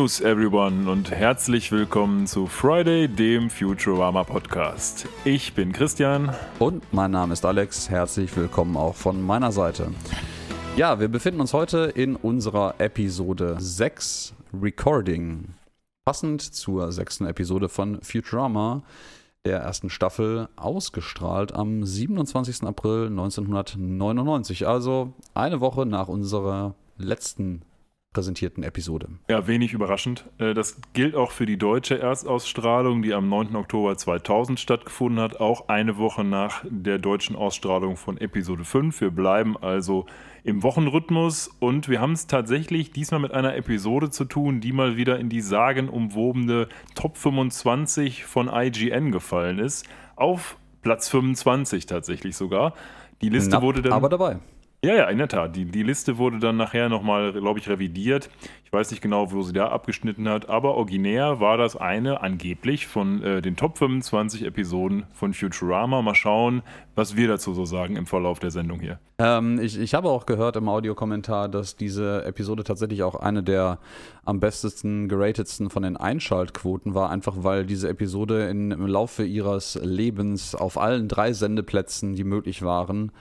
News, everyone, und herzlich willkommen zu Friday, dem Futurama Podcast. Ich bin Christian. Und mein Name ist Alex. Herzlich willkommen auch von meiner Seite. Ja, wir befinden uns heute in unserer Episode 6 Recording. Passend zur sechsten Episode von Futurama, der ersten Staffel, ausgestrahlt am 27. April 1999. Also eine Woche nach unserer letzten präsentierten Episode. Ja, wenig überraschend. Äh, das gilt auch für die deutsche Erstausstrahlung, die am 9. Oktober 2000 stattgefunden hat, auch eine Woche nach der deutschen Ausstrahlung von Episode 5. Wir bleiben also im Wochenrhythmus und wir haben es tatsächlich diesmal mit einer Episode zu tun, die mal wieder in die sagenumwobene Top 25 von IGN gefallen ist. Auf Platz 25 tatsächlich sogar. Die Liste Knapp, wurde dann. Aber dabei. Ja, ja, in der Tat. Die, die Liste wurde dann nachher nochmal, glaube ich, revidiert. Ich weiß nicht genau, wo sie da abgeschnitten hat, aber originär war das eine angeblich von äh, den Top 25 Episoden von Futurama. Mal schauen, was wir dazu so sagen im Verlauf der Sendung hier. Ähm, ich, ich habe auch gehört im Audiokommentar, dass diese Episode tatsächlich auch eine der am bestesten geratetsten von den Einschaltquoten war, einfach weil diese Episode in, im Laufe ihres Lebens auf allen drei Sendeplätzen, die möglich waren,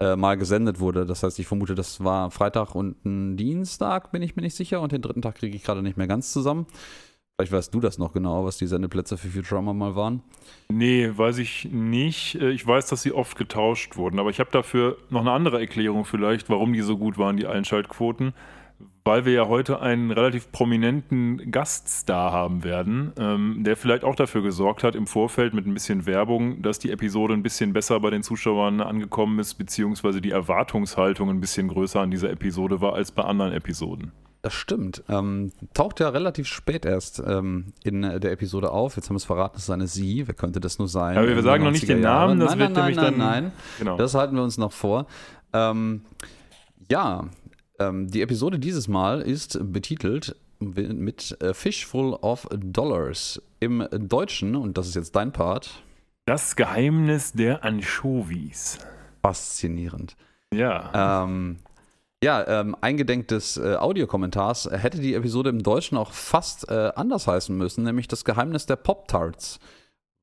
äh, mal gesendet wurde. Das heißt, ich vermute, das war Freitag und ein Dienstag, bin ich mir nicht sicher. Und den dritten Tag kriege ich gerade nicht mehr ganz zusammen. Vielleicht weißt du das noch genau, was die Sendeplätze für Futurama mal waren. Nee, weiß ich nicht. Äh, ich weiß, dass sie oft getauscht wurden, aber ich habe dafür noch eine andere Erklärung vielleicht, warum die so gut waren, die Einschaltquoten weil wir ja heute einen relativ prominenten Gaststar haben werden, ähm, der vielleicht auch dafür gesorgt hat im Vorfeld mit ein bisschen Werbung, dass die Episode ein bisschen besser bei den Zuschauern angekommen ist, beziehungsweise die Erwartungshaltung ein bisschen größer an dieser Episode war als bei anderen Episoden. Das stimmt. Ähm, taucht ja relativ spät erst ähm, in der Episode auf. Jetzt haben wir es verraten, es ist eine Sie. Wer könnte das nur sein? Aber wir sagen noch nicht den Namen, das nein, wird nein, nämlich nein, dann. Nein, nein, Genau. Das halten wir uns noch vor. Ähm, ja, ähm, die Episode dieses Mal ist betitelt mit A Fishful of Dollars. Im Deutschen, und das ist jetzt dein Part, Das Geheimnis der Anchovies. faszinierend. Ja. Ähm, ja, ähm, eingedenk des äh, Audiokommentars hätte die Episode im Deutschen auch fast äh, anders heißen müssen, nämlich das Geheimnis der Pop-Tarts.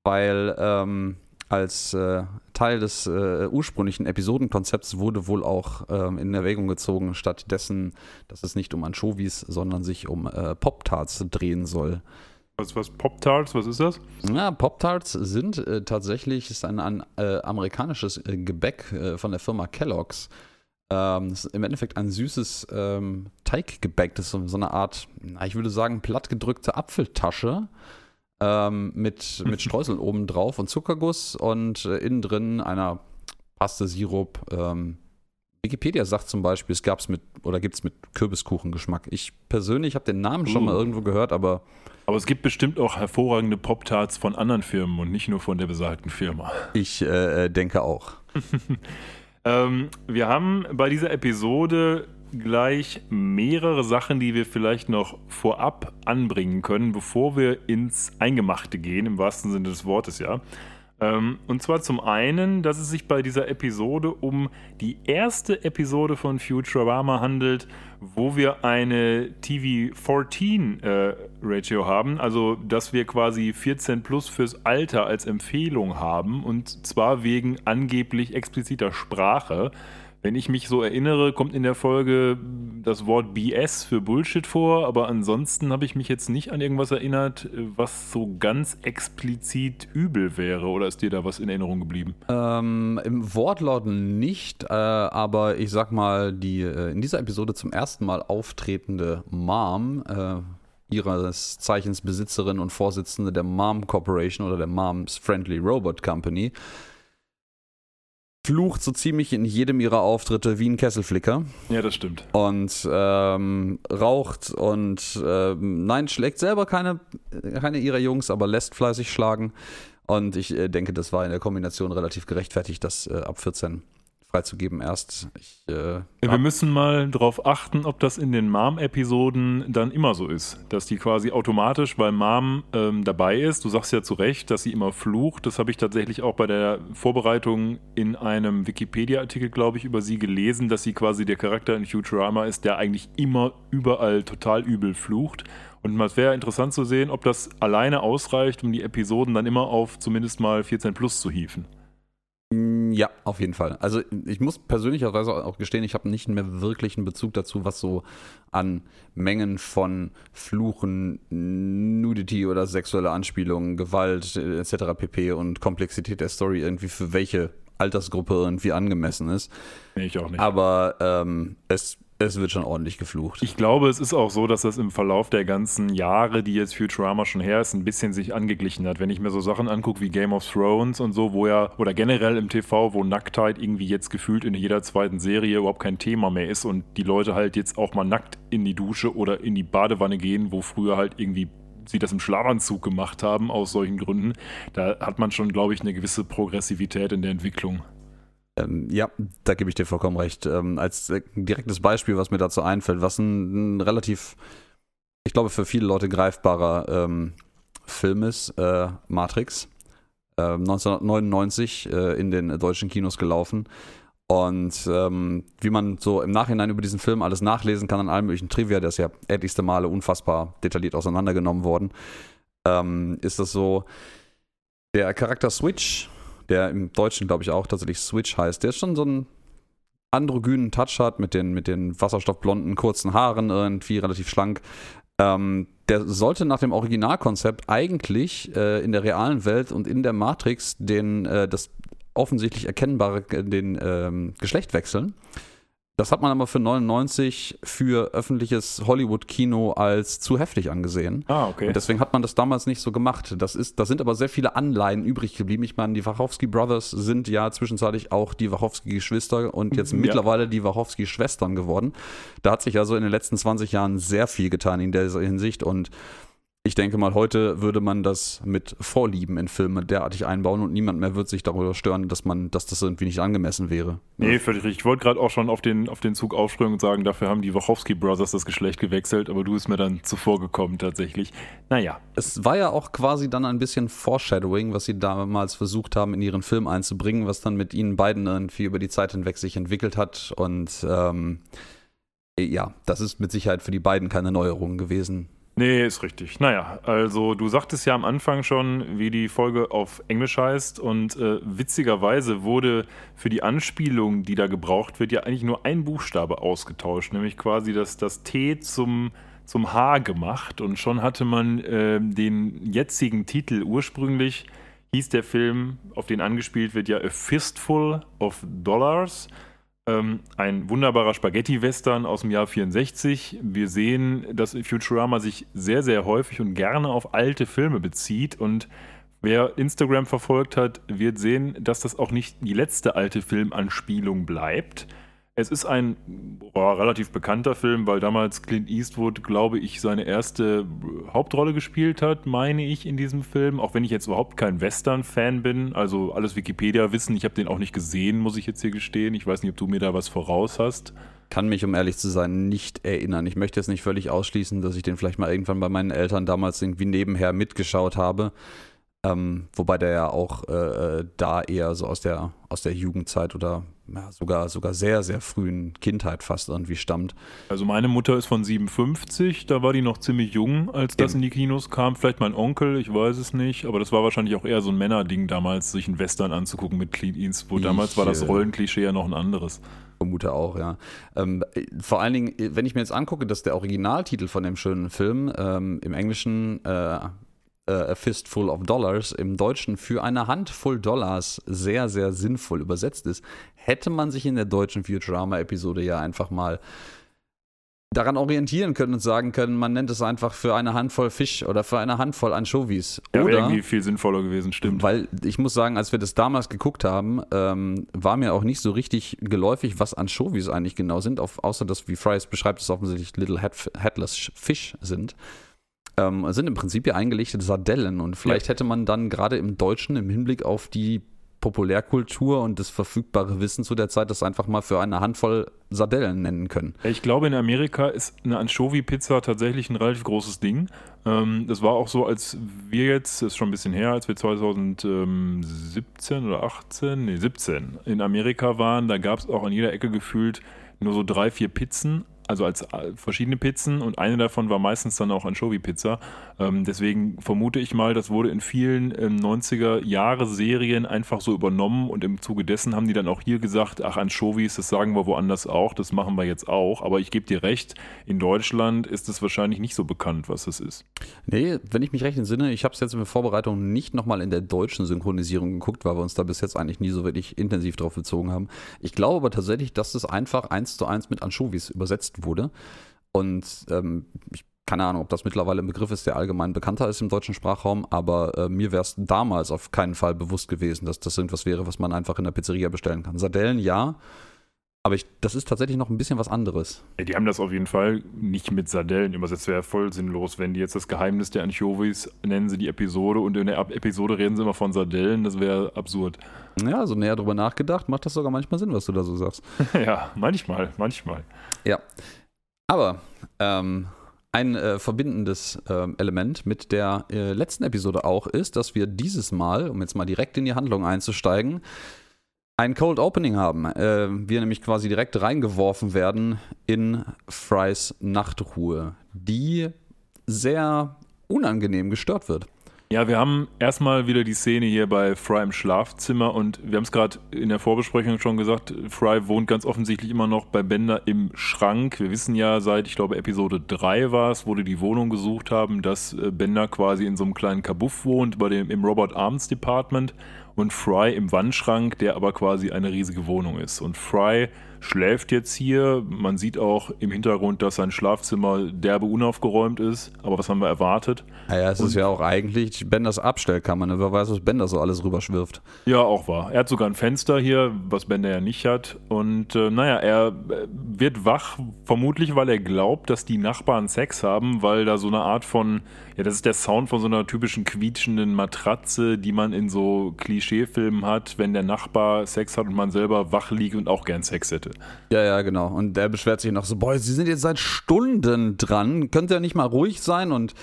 Weil ähm, als äh, Teil des äh, ursprünglichen Episodenkonzepts wurde wohl auch ähm, in Erwägung gezogen, stattdessen, dass es nicht um Anchovies, sondern sich um äh, Pop-Tarts drehen soll. Was, was Pop-Tarts, was ist das? Ja, Pop-Tarts sind äh, tatsächlich ist ein, ein äh, amerikanisches äh, Gebäck äh, von der Firma Kellogg's. Ähm, das ist im Endeffekt ein süßes ähm, Teiggebäck. Das ist so, so eine Art, ich würde sagen, plattgedrückte Apfeltasche ähm, mit, mit Streuseln oben drauf und Zuckerguss und äh, innen drin einer Paste Sirup. Ähm, Wikipedia sagt zum Beispiel, es gab's mit oder gibt es mit Kürbiskuchengeschmack. Ich persönlich habe den Namen schon mal Uh. irgendwo gehört, aber Aber es gibt bestimmt auch hervorragende Pop-Tarts von anderen Firmen und nicht nur von der besagten Firma. ich äh, denke auch. Ähm, wir haben bei dieser Episode gleich mehrere Sachen, die wir vielleicht noch vorab anbringen können, bevor wir ins Eingemachte gehen, im wahrsten Sinne des Wortes, ja. Ähm, und zwar zum einen, dass es sich bei dieser Episode um die erste Episode von Futurama handelt, wo wir eine TV-14-Ratio haben, also dass wir quasi 14 plus fürs Alter als Empfehlung haben und zwar wegen angeblich expliziter Sprache. Wenn ich mich so erinnere, kommt in der Folge das Wort BS für Bullshit vor, aber ansonsten habe ich mich jetzt nicht an irgendwas erinnert, was so ganz explizit übel wäre. Oder ist dir da was in Erinnerung geblieben? Ähm, Im Wortlaut nicht, äh, aber ich sag mal, die äh, in dieser Episode zum ersten Mal auftretende Mom, äh, ihres Zeichens Besitzerin und Vorsitzende der Mom Corporation oder der Moms Friendly Robot Company, flucht so ziemlich in jedem ihrer Auftritte wie ein Kesselflicker Ja, das stimmt. und ähm, raucht und ähm, nein, schlägt selber keine, keine ihrer Jungs, aber lässt fleißig schlagen. Und ich äh, denke, das war in der Kombination relativ gerechtfertigt, das äh, ab 14 freizugeben erst. Ich, äh, Wir müssen mal drauf achten, ob das in den Mom-Episoden dann immer so ist. Dass die quasi automatisch, weil Mom ähm, dabei ist, du sagst ja zu Recht, dass sie immer flucht. Das habe ich tatsächlich auch bei der Vorbereitung in einem Wikipedia-Artikel, glaube ich, über sie gelesen, dass sie quasi der Charakter in Futurama ist, der eigentlich immer überall total übel flucht. Und es wäre interessant zu sehen, ob das alleine ausreicht, um die Episoden dann immer auf zumindest mal 14 plus zu hieven. Ja, auf jeden Fall. Also ich muss persönlicherweise auch gestehen, ich habe nicht mehr wirklich einen Bezug dazu, was so an Mengen von Fluchen, Nudity oder sexuelle Anspielungen, Gewalt etc. pp. und Komplexität der Story irgendwie für welche Altersgruppe irgendwie angemessen ist. Nee, ich auch nicht. Aber ähm, es es wird schon ordentlich geflucht. Ich glaube, es ist auch so, dass das im Verlauf der ganzen Jahre, die jetzt Futurama schon her ist, ein bisschen sich angeglichen hat. Wenn ich mir so Sachen angucke wie Game of Thrones und so, wo ja, oder generell im TV, wo Nacktheit irgendwie jetzt gefühlt in jeder zweiten Serie überhaupt kein Thema mehr ist und die Leute halt jetzt auch mal nackt in die Dusche oder in die Badewanne gehen, wo früher halt irgendwie sie das im Schlafanzug gemacht haben, aus solchen Gründen, da hat man schon, glaube ich, eine gewisse Progressivität in der Entwicklung. Ähm, ja, da gebe ich dir vollkommen recht. Ähm, als äh, direktes Beispiel, was mir dazu einfällt, was ein, ein relativ, ich glaube, für viele Leute greifbarer ähm, Film ist, äh, Matrix. Äh, 1999 äh, in den deutschen Kinos gelaufen. Und ähm, wie man so im Nachhinein über diesen Film alles nachlesen kann an allen möglichen Trivia, der ist ja etlichste Male unfassbar detailliert auseinandergenommen worden, ähm, ist das so, der Charakter Switch der im Deutschen, glaube ich, auch tatsächlich Switch heißt, der schon so einen androgynen Touch hat mit den, mit den wasserstoffblonden kurzen Haaren, irgendwie relativ schlank. Ähm, der sollte nach dem Originalkonzept eigentlich äh, in der realen Welt und in der Matrix den, äh, das offensichtlich erkennbare den ähm, Geschlecht wechseln. Das hat man aber für 99 für öffentliches Hollywood-Kino als zu heftig angesehen. Ah, okay. Und deswegen hat man das damals nicht so gemacht. Das ist, da sind aber sehr viele Anleihen übrig geblieben. Ich meine, die Wachowski Brothers sind ja zwischenzeitlich auch die Wachowski-Geschwister und jetzt ja. mittlerweile die Wachowski-Schwestern geworden. Da hat sich also in den letzten 20 Jahren sehr viel getan in der Hinsicht und ich denke mal, heute würde man das mit Vorlieben in Filme derartig einbauen und niemand mehr wird sich darüber stören, dass man, dass das irgendwie nicht angemessen wäre. Nee, völlig richtig. Ich wollte gerade auch schon auf den, auf den Zug aufspringen und sagen, dafür haben die Wachowski Brothers das Geschlecht gewechselt, aber du bist mir dann zuvor gekommen tatsächlich. Naja. Es war ja auch quasi dann ein bisschen Foreshadowing, was sie damals versucht haben, in ihren Film einzubringen, was dann mit ihnen beiden irgendwie über die Zeit hinweg sich entwickelt hat und ähm, ja, das ist mit Sicherheit für die beiden keine Neuerung gewesen. Nee, ist richtig. Naja, also du sagtest ja am Anfang schon, wie die Folge auf Englisch heißt und äh, witzigerweise wurde für die Anspielung, die da gebraucht wird, ja eigentlich nur ein Buchstabe ausgetauscht, nämlich quasi das, das T zum, zum H gemacht und schon hatte man äh, den jetzigen Titel ursprünglich hieß der Film, auf den angespielt wird, ja A Fistful of Dollars. Ähm, ein wunderbarer Spaghetti-Western aus dem Jahr 64. Wir sehen, dass Futurama sich sehr, sehr häufig und gerne auf alte Filme bezieht und Wer Instagram verfolgt hat, wird sehen, dass das auch nicht die letzte alte Filmanspielung bleibt. Es ist ein oh, relativ bekannter Film, weil damals Clint Eastwood, glaube ich, seine erste Hauptrolle gespielt hat, meine ich, in diesem Film. Auch wenn ich jetzt überhaupt kein Western-Fan bin, also alles Wikipedia-Wissen, ich habe den auch nicht gesehen, muss ich jetzt hier gestehen. Ich weiß nicht, ob du mir da was voraus hast. Kann mich, um ehrlich zu sein, nicht erinnern. Ich möchte jetzt nicht völlig ausschließen, dass ich den vielleicht mal irgendwann bei meinen Eltern damals irgendwie nebenher mitgeschaut habe. Ähm, wobei der ja auch äh, äh, da eher so aus der, aus der Jugendzeit oder ja, sogar, sogar sehr, sehr frühen Kindheit fast irgendwie stammt. Also meine Mutter ist von 57, da war die noch ziemlich jung, als das Eben. in die Kinos kam. Vielleicht mein Onkel, ich weiß es nicht, aber das war wahrscheinlich auch eher so ein Männerding damals, sich einen Western anzugucken mit Clint Eastwood. Damals ich, war das Rollenklischee ja noch ein anderes. Vermute auch, ja. Ähm, vor allen Dingen, wenn ich mir jetzt angucke, dass der Originaltitel von dem schönen Film ähm, im Englischen äh, äh, A Fistful of Dollars im Deutschen für eine Handvoll Dollars sehr, sehr sinnvoll übersetzt ist, hätte man sich in der deutschen Futurama-Episode ja einfach mal daran orientieren können und sagen können, man nennt es einfach für eine Handvoll Fisch oder für eine Handvoll Anchovies. Ja, oder irgendwie viel sinnvoller gewesen, stimmt. Weil ich muss sagen, als wir das damals geguckt haben, ähm, war mir auch nicht so richtig geläufig, was Anchovies eigentlich genau sind, auf, außer dass, wie Fry es beschreibt, es offensichtlich Little Head, Headless Fish sind ähm, sind im Prinzip ja eingelegte Sardellen. Und vielleicht ja. hätte man dann gerade im Deutschen im Hinblick auf die Populärkultur und das verfügbare Wissen zu der Zeit das einfach mal für eine Handvoll Sardellen nennen können. Ich glaube, in Amerika ist eine Anchovy-Pizza tatsächlich ein relativ großes Ding. Ähm, das war auch so, als wir jetzt, das ist schon ein bisschen her, als wir 2017 oder 18, nee, 17 in Amerika waren, da gab es auch an jeder Ecke gefühlt nur so drei, vier Pizzen also als äh, verschiedene Pizzen und eine davon war meistens dann auch Anchovy-Pizza. Ähm, deswegen vermute ich mal, das wurde in vielen ähm, 90er-Jahre-Serien einfach so übernommen und im Zuge dessen haben die dann auch hier gesagt, ach, Anchovies, das sagen wir woanders auch, das machen wir jetzt auch. Aber ich gebe dir recht, in Deutschland ist es wahrscheinlich nicht so bekannt, was das ist. Nee, wenn ich mich recht entsinne, ich habe es jetzt in der Vorbereitung nicht nochmal in der deutschen Synchronisierung geguckt, weil wir uns da bis jetzt eigentlich nie so wirklich intensiv drauf bezogen haben. Ich glaube aber tatsächlich, dass es einfach eins zu eins mit Anchovies übersetzt wurde. Und ähm, ich keine Ahnung, ob das mittlerweile ein Begriff ist, der allgemein bekannter ist im deutschen Sprachraum, aber äh, mir wäre es damals auf keinen Fall bewusst gewesen, dass das irgendwas wäre, was man einfach in der Pizzeria bestellen kann. Sardellen ja, aber ich, das ist tatsächlich noch ein bisschen was anderes. Die haben das auf jeden Fall nicht mit Sardellen übersetzt. Wäre voll sinnlos, wenn die jetzt das Geheimnis der Anchovies nennen sie die Episode und in der Episode reden sie immer von Sardellen. Das wäre absurd. Ja, so näher drüber nachgedacht, macht das sogar manchmal Sinn, was du da so sagst. ja, manchmal, manchmal. Ja. Aber ähm, ein äh, verbindendes äh, Element mit der äh, letzten Episode auch ist, dass wir dieses Mal, um jetzt mal direkt in die Handlung einzusteigen, ein Cold Opening haben. Äh, wir nämlich quasi direkt reingeworfen werden in Frys Nachtruhe, die sehr unangenehm gestört wird. Ja, wir haben erstmal wieder die Szene hier bei Fry im Schlafzimmer und wir haben es gerade in der Vorbesprechung schon gesagt, Fry wohnt ganz offensichtlich immer noch bei Bender im Schrank. Wir wissen ja seit, ich glaube, Episode 3 war es, wo die die Wohnung gesucht haben, dass äh, Bender quasi in so einem kleinen Kabuff wohnt, bei dem, im Robert Arms Department und Fry im Wandschrank, der aber quasi eine riesige Wohnung ist. Und Fry schläft jetzt hier. Man sieht auch im Hintergrund, dass sein Schlafzimmer derbe unaufgeräumt ist. Aber was haben wir erwartet? Naja, es und ist ja auch eigentlich Benders Abstellkammer. Ne? Wer weiß, was Bender so alles rüberschwirft. Ja, auch wahr. Er hat sogar ein Fenster hier, was Bender ja nicht hat. Und äh, naja, er äh, wird wach, vermutlich, weil er glaubt, dass die Nachbarn Sex haben, weil da so eine Art von, ja, das ist der Sound von so einer typischen quietschenden Matratze, die man in so Klischeefilmen hat, wenn der Nachbar Sex hat und man selber wach liegt und auch gern Sex hätte. Ja, ja, genau. Und der beschwert sich noch so, boah, Sie sind jetzt seit Stunden dran, könnt ihr nicht mal ruhig sein? Und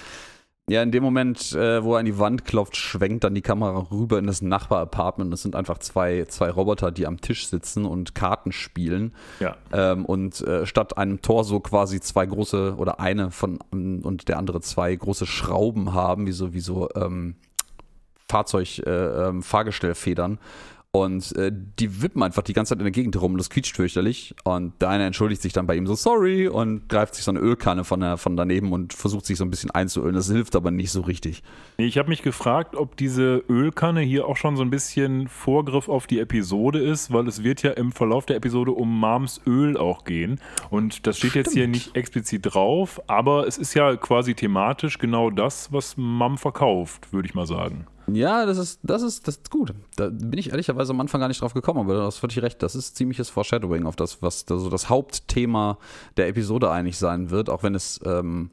ja, in dem Moment, äh, wo er an die Wand klopft, schwenkt dann die Kamera rüber in das Nachbar-Apartment. Das sind einfach zwei, zwei Roboter, die am Tisch sitzen und Karten spielen. Ja. Ähm, und äh, statt einem Torso quasi zwei große oder eine von und der andere zwei große Schrauben haben, wie so, wie so ähm, Fahrzeug, äh, ähm. Und äh, die wippen einfach die ganze Zeit in der Gegend rum. Das quietscht fürchterlich. Und der eine entschuldigt sich dann bei ihm so, sorry, und greift sich so eine Ölkanne von, der, von daneben und versucht sich so ein bisschen einzuölen. Das hilft aber nicht so richtig. Ich habe mich gefragt, ob diese Ölkanne hier auch schon so ein bisschen Vorgriff auf die Episode ist, weil es wird ja im Verlauf der Episode um Mams Öl auch gehen. Und das steht Stimmt. jetzt hier nicht explizit drauf, aber es ist ja quasi thematisch genau das, was Mom verkauft, würde ich mal sagen. Ja, das ist, das ist, das ist gut. Da bin ich ehrlicherweise am Anfang gar nicht drauf gekommen, aber du hast völlig recht. Das ist ziemliches Foreshadowing auf das, was also das Hauptthema der Episode eigentlich sein wird, auch wenn es ähm,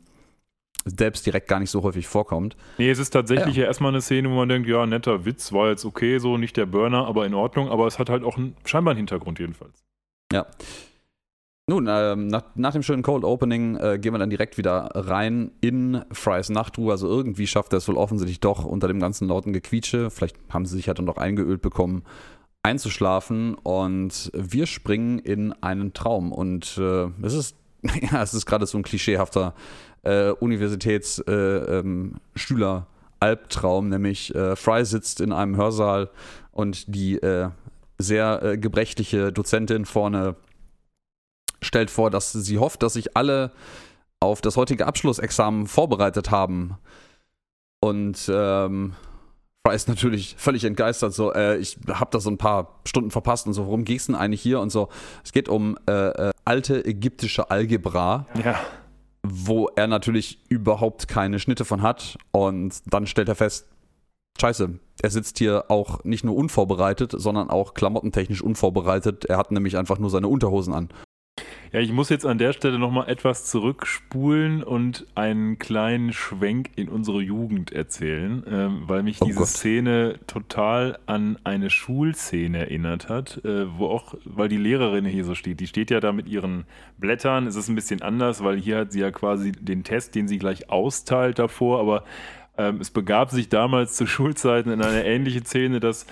selbst direkt gar nicht so häufig vorkommt. Nee, es ist tatsächlich ja. ja erstmal eine Szene, wo man denkt, ja, netter Witz, war jetzt okay, so nicht der Burner, aber in Ordnung, aber es hat halt auch einen, scheinbar einen Hintergrund jedenfalls. Ja. Nun, ähm, nach, nach, dem schönen Cold Opening äh, gehen wir dann direkt wieder rein in Frys Nachtruhe. Also irgendwie schafft er es wohl offensichtlich doch unter dem ganzen lauten Gequietsche. Vielleicht haben sie sich halt dann noch eingeölt bekommen, einzuschlafen. Und wir springen in einen Traum. Und äh, es ist, ja, es ist gerade so ein klischeehafter äh, Universitätsschüler. Äh, Albtraum, nämlich äh, Fry sitzt in einem Hörsaal und die äh, sehr äh, gebrechliche Dozentin vorne stellt vor, dass sie hofft, dass sich alle auf das heutige Abschlussexamen vorbereitet haben. Und ähm, Fry ist natürlich völlig entgeistert, so, äh, ich habe da so ein paar Stunden verpasst und so, worum geht es denn eigentlich hier und so. Es geht um äh, äh, alte ägyptische Algebra. Ja. Wo er natürlich überhaupt keine Schnitte von hat. Und dann stellt er fest, Scheiße, er sitzt hier auch nicht nur unvorbereitet, sondern auch klamottentechnisch unvorbereitet. Er hat nämlich einfach nur seine Unterhosen an. Ja, ich muss jetzt an der Stelle nochmal etwas zurückspulen und einen kleinen Schwenk in unsere Jugend erzählen, ähm, weil mich oh diese Gott. Szene total an eine Schulszene erinnert hat, äh, wo auch, weil die Lehrerin hier so steht, die steht ja da mit ihren Blättern, es ist ein bisschen anders, weil hier hat sie ja quasi den Test, den sie gleich austeilt davor, aber ähm, es begab sich damals zu Schulzeiten in eine ähnliche Szene, dass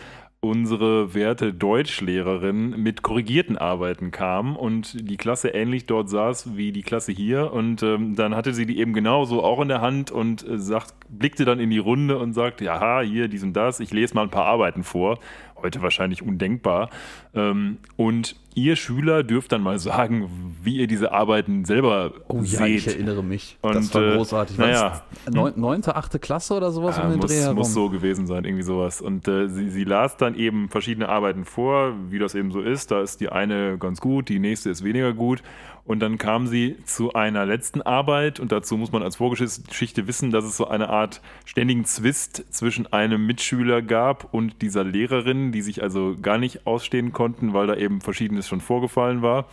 unsere werte Deutschlehrerin mit korrigierten Arbeiten kam und die Klasse ähnlich dort saß wie die Klasse hier. Und ähm, dann hatte sie die eben genauso auch in der Hand und äh, sagt, blickte dann in die Runde und sagte, ja, hier, dies und das, ich lese mal ein paar Arbeiten vor heute wahrscheinlich undenkbar. Ähm, und ihr Schüler dürft dann mal sagen, wie ihr diese Arbeiten selber oh, seht. Ja, ich erinnere mich. Und, das war großartig. Naja. Neun, neunte, achte Klasse oder sowas ja, um den muss, Dreh herum? muss so gewesen sein, irgendwie sowas. Und äh, sie, sie las dann eben verschiedene Arbeiten vor, wie das eben so ist. Da ist die eine ganz gut, die nächste ist weniger gut. Und dann kam sie zu einer letzten Arbeit und dazu muss man als Vorgeschichte wissen, dass es so eine Art ständigen Zwist zwischen einem Mitschüler gab und dieser Lehrerin, die sich also gar nicht ausstehen konnten, weil da eben Verschiedenes schon vorgefallen war.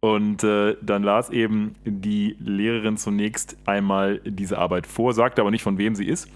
Und äh, dann las eben die Lehrerin zunächst einmal diese Arbeit vor, sagte aber nicht, von wem sie ist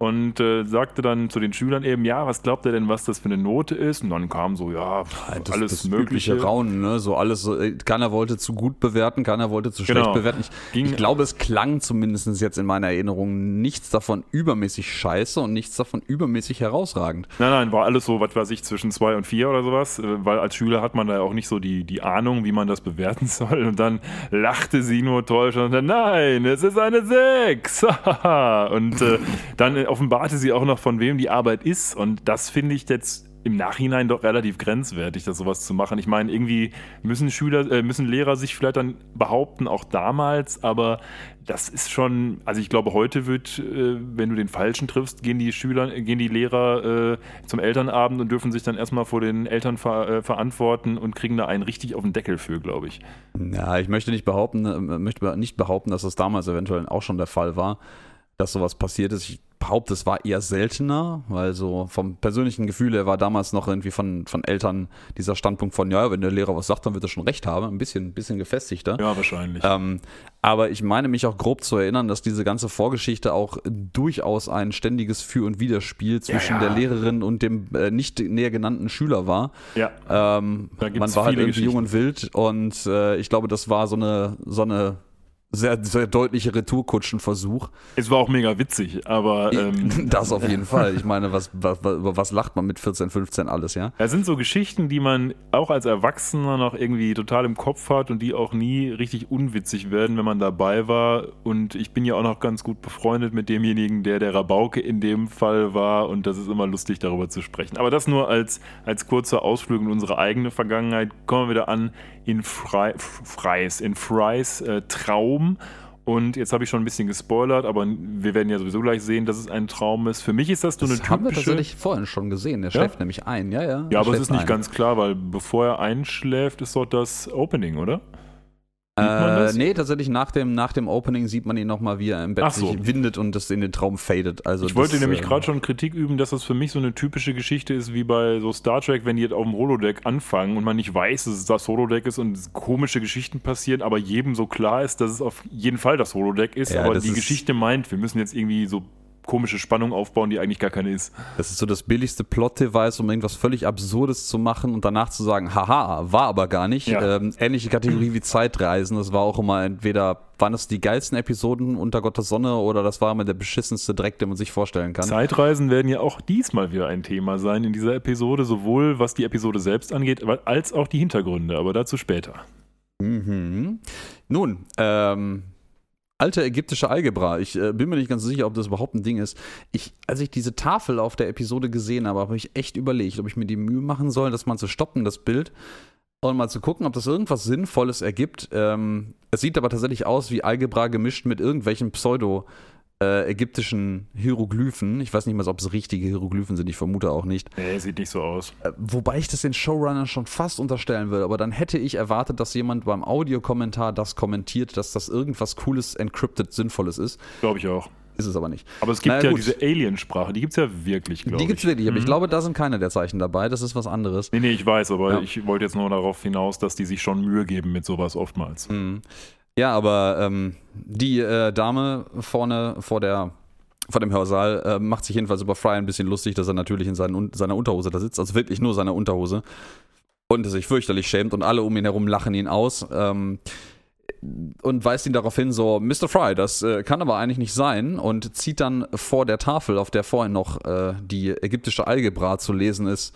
und äh, sagte dann zu den Schülern eben, ja, was glaubt ihr denn, was das für eine Note ist? Und dann kam so, ja, das, alles das mögliche. Raunen, ne? so alles, so, keiner wollte zu gut bewerten, keiner wollte zu Genau. schlecht bewerten. Ich, Ging- ich glaube, es klang zumindest jetzt in meiner Erinnerung nichts davon übermäßig scheiße und nichts davon übermäßig herausragend. Nein, nein, war alles so, was weiß ich, zwischen zwei und vier oder sowas, äh, weil als Schüler hat man da ja auch nicht so die, die Ahnung, wie man das bewerten soll. Und dann lachte sie nur täuschend und dann, nein, es ist eine Sechs. Und äh, dann äh, offenbarte sie auch noch, von wem die Arbeit ist. Und das finde ich jetzt im Nachhinein doch relativ grenzwertig, das sowas zu machen. Ich meine, irgendwie müssen Schüler, äh, müssen Lehrer sich vielleicht dann behaupten, auch damals, aber das ist schon, also ich glaube, heute wird, äh, wenn du den Falschen triffst, gehen die Schüler, gehen die Lehrer äh, zum Elternabend und dürfen sich dann erstmal vor den Eltern ver, äh, verantworten und kriegen da einen richtig auf den Deckel für, glaube ich. Ja, ich möchte nicht behaupten, äh, möchte nicht behaupten, dass das damals eventuell auch schon der Fall war, dass sowas passiert ist. Ich behaupte, es war eher seltener, weil so vom persönlichen Gefühl her war damals noch irgendwie von, von Eltern dieser Standpunkt von, ja, wenn der Lehrer was sagt, dann wird er schon recht haben, ein bisschen, ein bisschen gefestigter. Ja, wahrscheinlich. Ähm, aber ich meine mich auch grob zu erinnern, dass diese ganze Vorgeschichte auch durchaus ein ständiges Für- und Widerspiel zwischen ja. der Lehrerin und dem äh, nicht näher genannten Schüler war. ja. Ähm, man war halt irgendwie jung und wild und äh, ich glaube, das war so eine, so eine sehr, sehr deutliche Retourkutschenversuch. Es war auch mega witzig, aber ähm, das auf jeden Fall. Ich meine, was, was, über was lacht man mit 14, 15 alles, ja? Es sind so Geschichten, die man auch als Erwachsener noch irgendwie total im Kopf hat und die auch nie richtig unwitzig werden, wenn man dabei war. Und ich bin ja auch noch ganz gut befreundet mit demjenigen, der der Rabauke in dem Fall war. Und das ist immer lustig, darüber zu sprechen. Aber das nur als, als kurzer Ausflug in unsere eigene Vergangenheit. Kommen wir wieder an in Fry, Freys, in Freys äh, Traum. Und jetzt habe ich schon ein bisschen gespoilert, aber wir werden ja sowieso gleich sehen, dass es ein Traum ist. Für mich ist das so eine Das haben wir typische. tatsächlich vorhin schon gesehen. Der Ja? schläft nämlich ein, ja, ja. Ja, er aber es ist nicht ein. ganz klar, weil bevor er einschläft, ist dort das Opening, oder? Äh, nee, tatsächlich nach dem, nach dem Opening sieht man ihn nochmal, wie er im Bett so. sich windet und das in den Traum fadet. Also Ich wollte das, nämlich äh, gerade schon Kritik üben, dass das für mich so eine typische Geschichte ist, wie bei so Star Trek, wenn die jetzt auf dem Holodeck anfangen und man nicht weiß, dass es das Holodeck ist und komische Geschichten passieren, aber jedem so klar ist, dass es auf jeden Fall das Holodeck ist, Ja, aber die ist- Geschichte meint, wir müssen jetzt irgendwie so komische Spannung aufbauen, die eigentlich gar keine ist. Das ist so das billigste Plot-Device, um irgendwas völlig Absurdes zu machen und danach zu sagen, haha, war aber gar nicht. Ja. Ähm, ähnliche Kategorie wie Zeitreisen. Das war auch immer entweder, waren das die geilsten Episoden unter Gottes Sonne oder das war immer der beschissenste Dreck, den man sich vorstellen kann. Zeitreisen werden ja auch diesmal wieder ein Thema sein in dieser Episode, sowohl was die Episode selbst angeht, als auch die Hintergründe, aber dazu später. Mhm. Nun, ähm, alte ägyptische Algebra. Ich äh, bin mir nicht ganz sicher, ob das überhaupt ein Ding ist. Ich, als ich diese Tafel auf der Episode gesehen habe, habe ich echt überlegt, ob ich mir die Mühe machen soll, das mal zu stoppen, das Bild, und mal zu gucken, ob das irgendwas Sinnvolles ergibt. Ähm, es sieht aber tatsächlich aus wie Algebra gemischt mit irgendwelchen Pseudo- äh, ägyptischen Hieroglyphen. Ich weiß nicht mal, ob es richtige Hieroglyphen sind, ich vermute auch nicht. Nee, sieht nicht so aus. Äh, Wobei ich das den Showrunnern schon fast unterstellen würde, aber dann hätte ich erwartet, dass jemand beim Audiokommentar das kommentiert, dass das irgendwas Cooles, encrypted, Sinnvolles ist. Glaube ich auch. Ist es aber nicht. Aber es gibt Naja, ja gut. diese Aliensprache, die gibt es ja wirklich, glaube ich. Die gibt es wirklich, aber ich Mhm. glaube, da sind keine der Zeichen dabei. Das ist was anderes. Nee, nee, ich weiß, aber Ja. ich wollte jetzt nur darauf hinaus, dass die sich schon Mühe geben mit sowas oftmals. Mhm. Ja, aber ähm, die äh, Dame vorne vor der vor dem Hörsaal äh, macht sich jedenfalls über Fry ein bisschen lustig, dass er natürlich in seinen, seiner Unterhose da sitzt, also wirklich nur seiner Unterhose und sich fürchterlich schämt und alle um ihn herum lachen ihn aus. Ähm, und weist ihn darauf hin, so, Mr. Fry, das äh, kann aber eigentlich nicht sein und zieht dann vor der Tafel, auf der vorhin noch äh, die ägyptische Algebra zu lesen ist,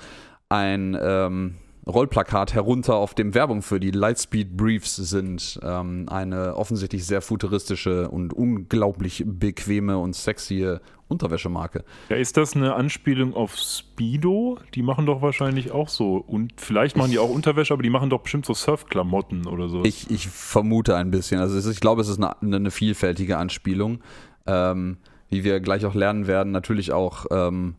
ein ähm, Rollplakat herunter, auf dem Werbung für die Lightspeed Briefs sind. Ähm, eine offensichtlich sehr futuristische und unglaublich bequeme und sexy Unterwäschemarke. Ja, ist das eine Anspielung auf Speedo? Die machen doch wahrscheinlich auch so. Und vielleicht machen die auch Unterwäsche, aber die machen doch bestimmt so Surfklamotten oder so. Ich, ich vermute ein bisschen. Also ist, ich glaube, es ist eine, eine vielfältige Anspielung. Ähm, wie wir gleich auch lernen werden, natürlich auch ähm,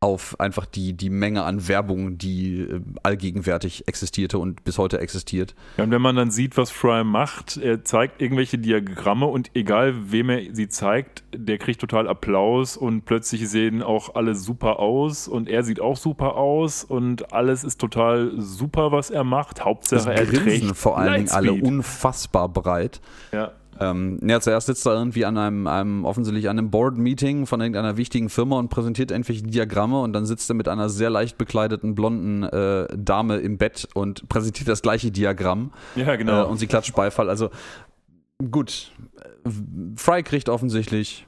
auf einfach die, die Menge an Werbung, die äh, allgegenwärtig existierte und bis heute existiert. Ja, und wenn man dann sieht, was Fry macht, er zeigt irgendwelche Diagramme und egal wem er sie zeigt, der kriegt total Applaus und plötzlich sehen auch alle super aus und er sieht auch super aus und alles ist total super, was er macht. Hauptsache das er Grinsen trägt vor allen Dingen alle unfassbar breit. Ja. Ähm, ja, zuerst sitzt er irgendwie an einem, einem offensichtlich an einem Board-Meeting von irgendeiner wichtigen Firma und präsentiert irgendwelche Diagramme und dann sitzt er mit einer sehr leicht bekleideten blonden äh, Dame im Bett und präsentiert das gleiche Diagramm. Ja, genau. Äh, und sie klatscht Beifall. Also gut, Fry kriegt offensichtlich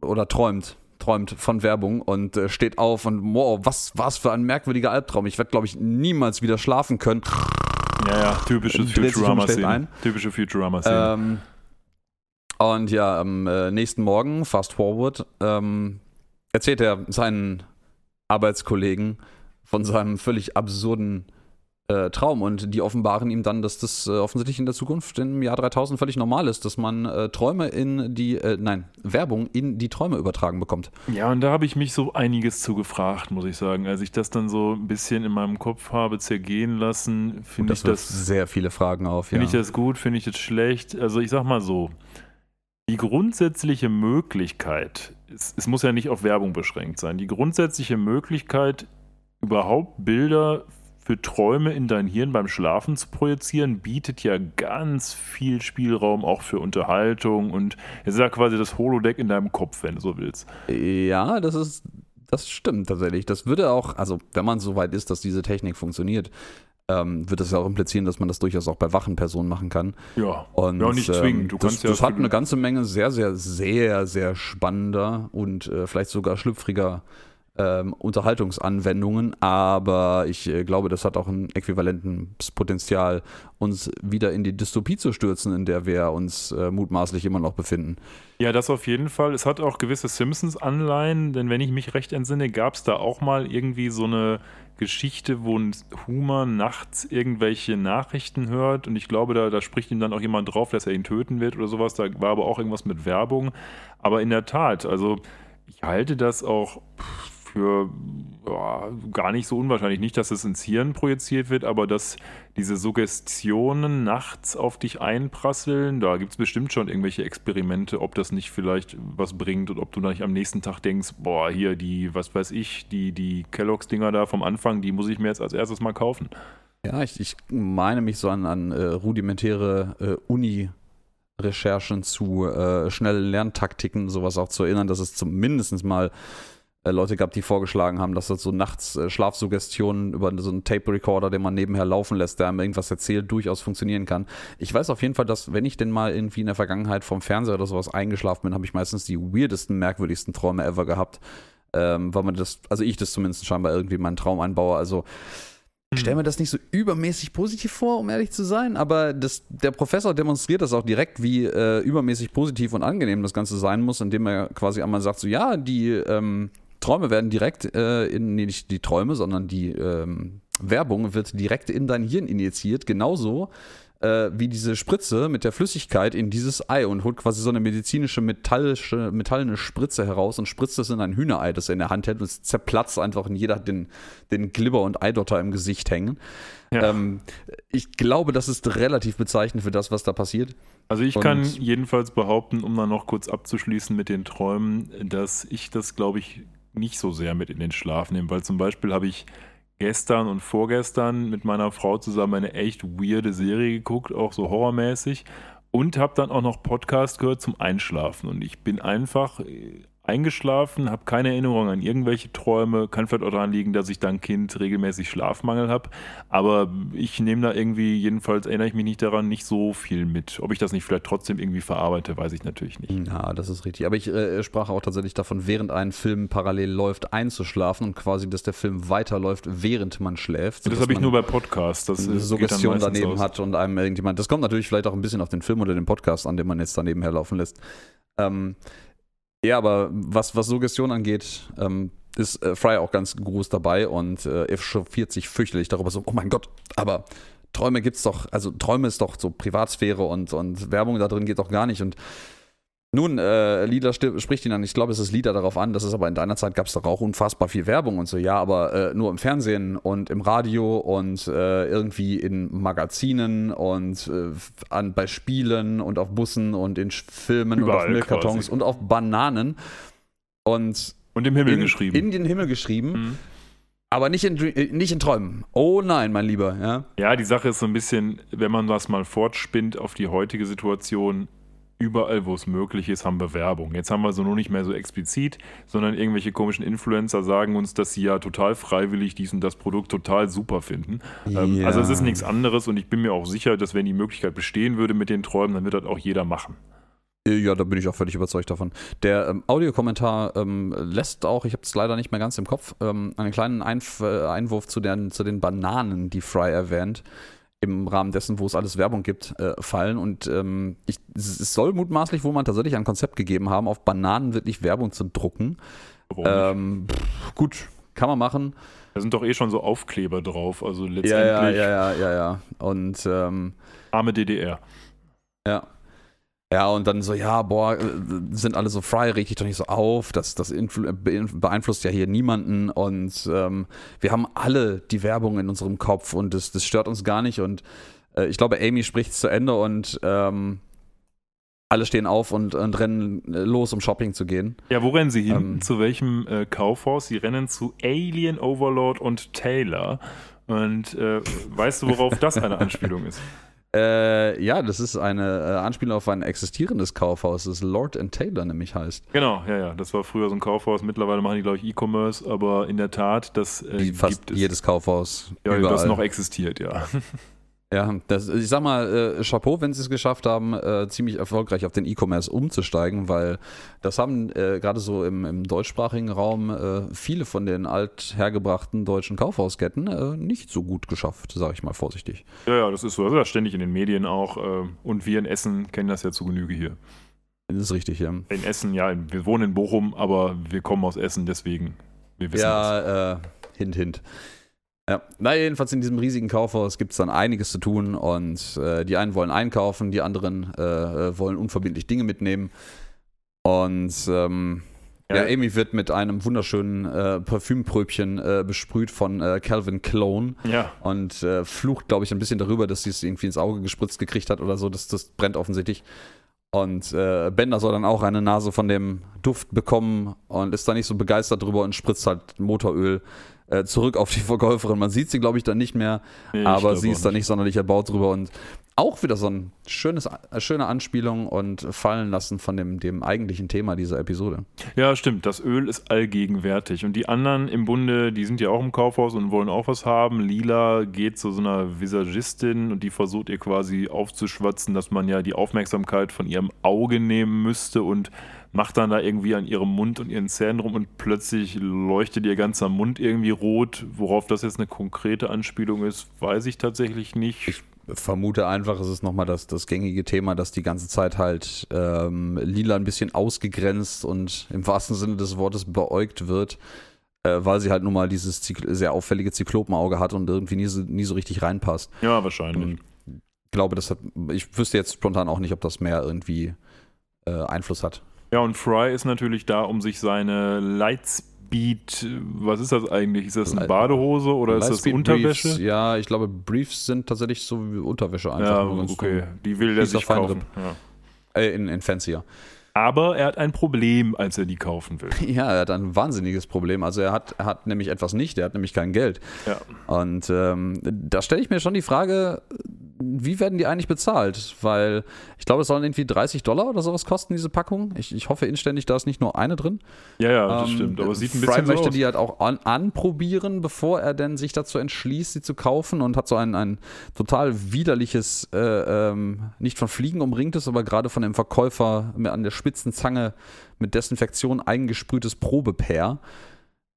oder träumt träumt von Werbung und äh, steht auf und wow, was was für ein merkwürdiger Albtraum. Ich werde glaube ich niemals wieder schlafen können. ja, ja, typische Futurama-Szene. Typische Futurama-Szene. Ähm, und ja, am äh, nächsten Morgen, fast forward, ähm, erzählt er seinen Arbeitskollegen von seinem völlig absurden äh, Traum und die offenbaren ihm dann, dass das äh, offensichtlich in der Zukunft im Jahr 3000 völlig normal ist, dass man äh, Träume in die, äh, nein, Werbung in die Träume übertragen bekommt. Ja, und da habe ich mich so einiges zu gefragt, muss ich sagen. Als ich das dann so ein bisschen in meinem Kopf habe zergehen lassen, finde ich Das sehr viele Fragen auf. finde ja. ich das gut, finde ich das schlecht. Also ich sag mal so, die grundsätzliche Möglichkeit, es, es muss ja nicht auf Werbung beschränkt sein, die grundsätzliche Möglichkeit, überhaupt Bilder für Träume in dein Hirn beim Schlafen zu projizieren, bietet ja ganz viel Spielraum auch für Unterhaltung und es ist ja quasi das Holodeck in deinem Kopf, wenn du so willst. Ja, das ist, das stimmt tatsächlich. Das würde auch, also wenn man so weit ist, dass diese Technik funktioniert, ähm, wird das ja auch implizieren, dass man das durchaus auch bei wachen Personen machen kann. Ja, Und, ja nicht ähm, zwingend. Du das, kannst ja das hat eine ganze Menge sehr, sehr, sehr, sehr spannender und äh, vielleicht sogar schlüpfriger ähm, Unterhaltungsanwendungen, aber ich äh, glaube, das hat auch ein äquivalentes Potenzial, uns wieder in die Dystopie zu stürzen, in der wir uns äh, mutmaßlich immer noch befinden. Ja, das auf jeden Fall. Es hat auch gewisse Simpsons-Anleihen, denn wenn ich mich recht entsinne, gab es da auch mal irgendwie so eine Geschichte, wo ein Humor nachts irgendwelche Nachrichten hört und ich glaube, da, da spricht ihm dann auch jemand drauf, dass er ihn töten wird oder sowas. Da war aber auch irgendwas mit Werbung. Aber in der Tat, also ich halte das auch für ja, gar nicht so unwahrscheinlich. Nicht, dass es ins Hirn projiziert wird, aber dass diese Suggestionen nachts auf dich einprasseln, da gibt es bestimmt schon irgendwelche Experimente, ob das nicht vielleicht was bringt und ob du nicht am nächsten Tag denkst, boah, hier die, was weiß ich, die, die Kelloggs-Dinger da vom Anfang, die muss ich mir jetzt als erstes mal kaufen. Ja, ich, ich meine mich so an, an äh, rudimentäre äh, Uni- Recherchen zu äh, schnellen Lerntaktiken, sowas auch zu erinnern, dass es zumindest mal Leute gab, die vorgeschlagen haben, dass das so nachts äh, Schlafsuggestionen über so einen Tape-Recorder, den man nebenher laufen lässt, der einem irgendwas erzählt, durchaus funktionieren kann. Ich weiß auf jeden Fall, dass wenn ich denn mal irgendwie in der Vergangenheit vom Fernseher oder sowas eingeschlafen bin, habe ich meistens die weirdesten, merkwürdigsten Träume ever gehabt. Ähm, weil man das, also ich das zumindest scheinbar irgendwie in meinen Traum einbaue. Also ich stelle mir das nicht so übermäßig positiv vor, um ehrlich zu sein, aber das, der Professor demonstriert das auch direkt, wie äh, übermäßig positiv und angenehm das Ganze sein muss, indem er quasi einmal sagt, so ja, die ähm, Träume werden direkt äh, in, nee, nicht die Träume, sondern die ähm, Werbung wird direkt in dein Hirn injiziert, genauso äh, wie diese Spritze mit der Flüssigkeit in dieses Ei und holt quasi so eine medizinische metallische, metallene Spritze heraus und spritzt es in ein Hühnerei, das er in der Hand hält und es zerplatzt einfach und jeder hat den, den Glibber und Eidotter im Gesicht hängen. Ja. Ähm, ich glaube, das ist relativ bezeichnend für das, was da passiert. Also ich Und- kann jedenfalls behaupten, um dann noch kurz abzuschließen mit den Träumen, dass ich das, glaube ich, nicht so sehr mit in den Schlaf nehme, weil zum Beispiel habe ich gestern und vorgestern mit meiner Frau zusammen eine echt weirde Serie geguckt, auch so horrormäßig und habe dann auch noch Podcast gehört zum Einschlafen. Und ich bin einfach äh, eingeschlafen, habe keine Erinnerung an irgendwelche Träume. Kann vielleicht auch daran liegen, dass ich dann Kind regelmäßig Schlafmangel habe. Aber ich nehme da irgendwie, jedenfalls erinnere ich mich nicht daran, nicht so viel mit. Ob ich das nicht vielleicht trotzdem irgendwie verarbeite, weiß ich natürlich nicht. Ja, das ist richtig. Aber ich äh, sprach auch tatsächlich davon, während ein Film parallel läuft, einzuschlafen und quasi, dass der Film weiterläuft, während man schläft. Das habe ich nur bei Podcasts. Das eine Suggestion daneben aus. hat und einem irgendjemand. Das kommt natürlich vielleicht auch ein bisschen auf den Film oder den Podcast an, den man jetzt daneben herlaufen lässt. Ähm, ja, aber was, was Suggestion angeht, ähm, ist äh, Fry auch ganz groß dabei und äh, er chauffiert sich fürchterlich darüber so, oh mein Gott, aber Träume gibt's doch, also Träume ist doch so Privatsphäre und, und Werbung da drin geht doch gar nicht und nun, äh, Lieder spricht ihn an. Ich glaube, es ist Lieder darauf an. Das ist aber in deiner Zeit gab es doch auch unfassbar viel Werbung und so. Ja, aber äh, nur im Fernsehen und im Radio und äh, irgendwie in Magazinen und äh, an, bei Spielen und auf Bussen und in Filmen Überall und auf Milchkartons quasi. und auf Bananen. Und, und im Himmel in, geschrieben. In den Himmel geschrieben. Mhm. Aber nicht in, äh, nicht in Träumen. Oh nein, mein Lieber. Ja? ja, die Sache ist so ein bisschen, wenn man das mal fortspinnt auf die heutige Situation, überall, wo es möglich ist, haben wir Werbung. Jetzt haben wir so nur nicht mehr so explizit, sondern irgendwelche komischen Influencer sagen uns, dass sie ja total freiwillig dies und das Produkt total super finden. Ja. Ähm, also es ist nichts anderes und ich bin mir auch sicher, dass wenn die Möglichkeit bestehen würde mit den Träumen, dann wird das auch jeder machen. Ja, da bin ich auch völlig überzeugt davon. Der ähm, Audiokommentar ähm, lässt auch, ich habe es leider nicht mehr ganz im Kopf, ähm, einen kleinen Einf äh, Einwurf zu den, zu den Bananen, die Fry erwähnt im Rahmen dessen, wo es alles Werbung gibt, äh, fallen. Und ähm, ich, es soll mutmaßlich wohl mal tatsächlich ein Konzept gegeben haben, auf Bananen wirklich Werbung zu drucken. Ähm, pff, gut, kann man machen. Da sind doch eh schon so Aufkleber drauf, also letztendlich. Ja, ja, ja, ja, ja. ja. Und ähm, arme DDR. Ja. Ja, und dann so, ja, boah, äh, sind alle so frei, reg dich doch nicht so auf, das, das beeinflusst ja hier niemanden und ähm, wir haben alle die Werbung in unserem Kopf und das, das stört uns gar nicht und äh, ich glaube, Amy spricht es zu Ende und ähm, alle stehen auf und, und, rennen los, um Shopping zu gehen. Ja, wo rennen sie hin? Ähm, zu welchem äh, Kaufhaus? Sie rennen zu Alien Overlord und Taylor. Und äh, weißt du, worauf das eine Anspielung ist? Äh, ja, das ist eine äh, Anspielung auf ein existierendes Kaufhaus, das Lord and Taylor nämlich heißt. Genau, ja, ja. Das war früher so ein Kaufhaus. Mittlerweile machen die, glaube ich, E-Commerce, aber in der Tat, das äh, fast gibt es. jedes Kaufhaus. Ja, überall. das noch existiert, ja. Ja, das, ich sag mal, äh, Chapeau, wenn sie es geschafft haben, äh, ziemlich erfolgreich auf den E-Commerce umzusteigen, weil das haben äh, gerade so im, im, deutschsprachigen Raum äh, viele von den althergebrachten deutschen Kaufhausketten äh, nicht so gut geschafft, sage ich mal vorsichtig. Ja, ja, das ist so. Das ist ja ständig in den Medien auch. Äh, und wir in Essen kennen das ja zu Genüge hier. Das ist richtig, ja. In Essen, ja, wir wohnen in Bochum, aber wir kommen aus Essen, deswegen, wir wissen ja, das. Ja, hint, hint. Ja, na jedenfalls in diesem riesigen Kaufhaus gibt es dann einiges zu tun und äh, die einen wollen einkaufen, die anderen äh, äh, wollen unverbindlich Dinge mitnehmen und ähm, ja. ja. Amy wird mit einem wunderschönen äh, Parfümpröbchen äh, besprüht von äh, Calvin Clone ja. und äh, flucht, glaube ich, ein bisschen darüber, dass sie es irgendwie ins Auge gespritzt gekriegt hat oder so. Das, das brennt offensichtlich. Und äh, Bender soll dann auch eine Nase von dem Duft bekommen und ist da nicht so begeistert drüber und spritzt halt Motoröl äh, zurück auf die Verkäuferin. Man sieht sie, glaube ich, dann nicht mehr, nee, aber sie ist da nicht sonderlich erbaut drüber und auch wieder so ein schönes, äh, schöne Anspielung und fallen lassen von dem, dem eigentlichen Thema dieser Episode. Ja, stimmt. Das Öl ist allgegenwärtig. Und die anderen im Bunde, die sind ja auch im Kaufhaus und wollen auch was haben. Lila geht zu so einer Visagistin und die versucht ihr quasi aufzuschwatzen, dass man ja die Aufmerksamkeit von ihrem Auge nehmen müsste und macht dann da irgendwie an ihrem Mund und ihren Zähnen rum und plötzlich leuchtet ihr ganzer Mund irgendwie rot. Worauf das jetzt eine konkrete Anspielung ist, weiß ich tatsächlich nicht. Ich vermute einfach, es ist nochmal das, das gängige Thema, dass die ganze Zeit halt ähm, Lila ein bisschen ausgegrenzt und im wahrsten Sinne des Wortes beäugt wird, äh, weil sie halt nun mal dieses Zyk sehr auffällige Zyklopenauge hat und irgendwie nie so, nie so richtig reinpasst. Ja, wahrscheinlich. Ich glaube, das hat, ich wüsste jetzt spontan auch nicht, ob das mehr irgendwie äh, Einfluss hat. Ja, und Fry ist natürlich da, um sich seine Lightspeed, was ist das eigentlich? Ist das eine Badehose oder ist das Unterwäsche? Briefs, ja, ich glaube, Briefs sind tatsächlich so wie Unterwäsche einfach. Ja, okay. Die will er sich kaufen. Ja. Äh, in, in Fancier. Aber er hat ein Problem, als er die kaufen will. Ja, er hat ein wahnsinniges Problem. Also er hat, hat nämlich etwas nicht, er hat nämlich kein Geld. Ja. Und ähm, da stelle ich mir schon die Frage, wie werden die eigentlich bezahlt? Weil ich glaube, es sollen irgendwie 30 Dollar oder sowas kosten, diese Packung. Ich, ich hoffe inständig, da ist nicht nur eine drin. Ja, ja, das ähm, stimmt. Aber sieht ein bisschen Fry so möchte aus. die halt auch an, anprobieren, bevor er denn sich dazu entschließt, sie zu kaufen und hat so ein, ein total widerliches, äh, ähm, nicht von Fliegen umringtes, aber gerade von dem Verkäufer an der spitzen Zange mit Desinfektion eingesprühtes Probepair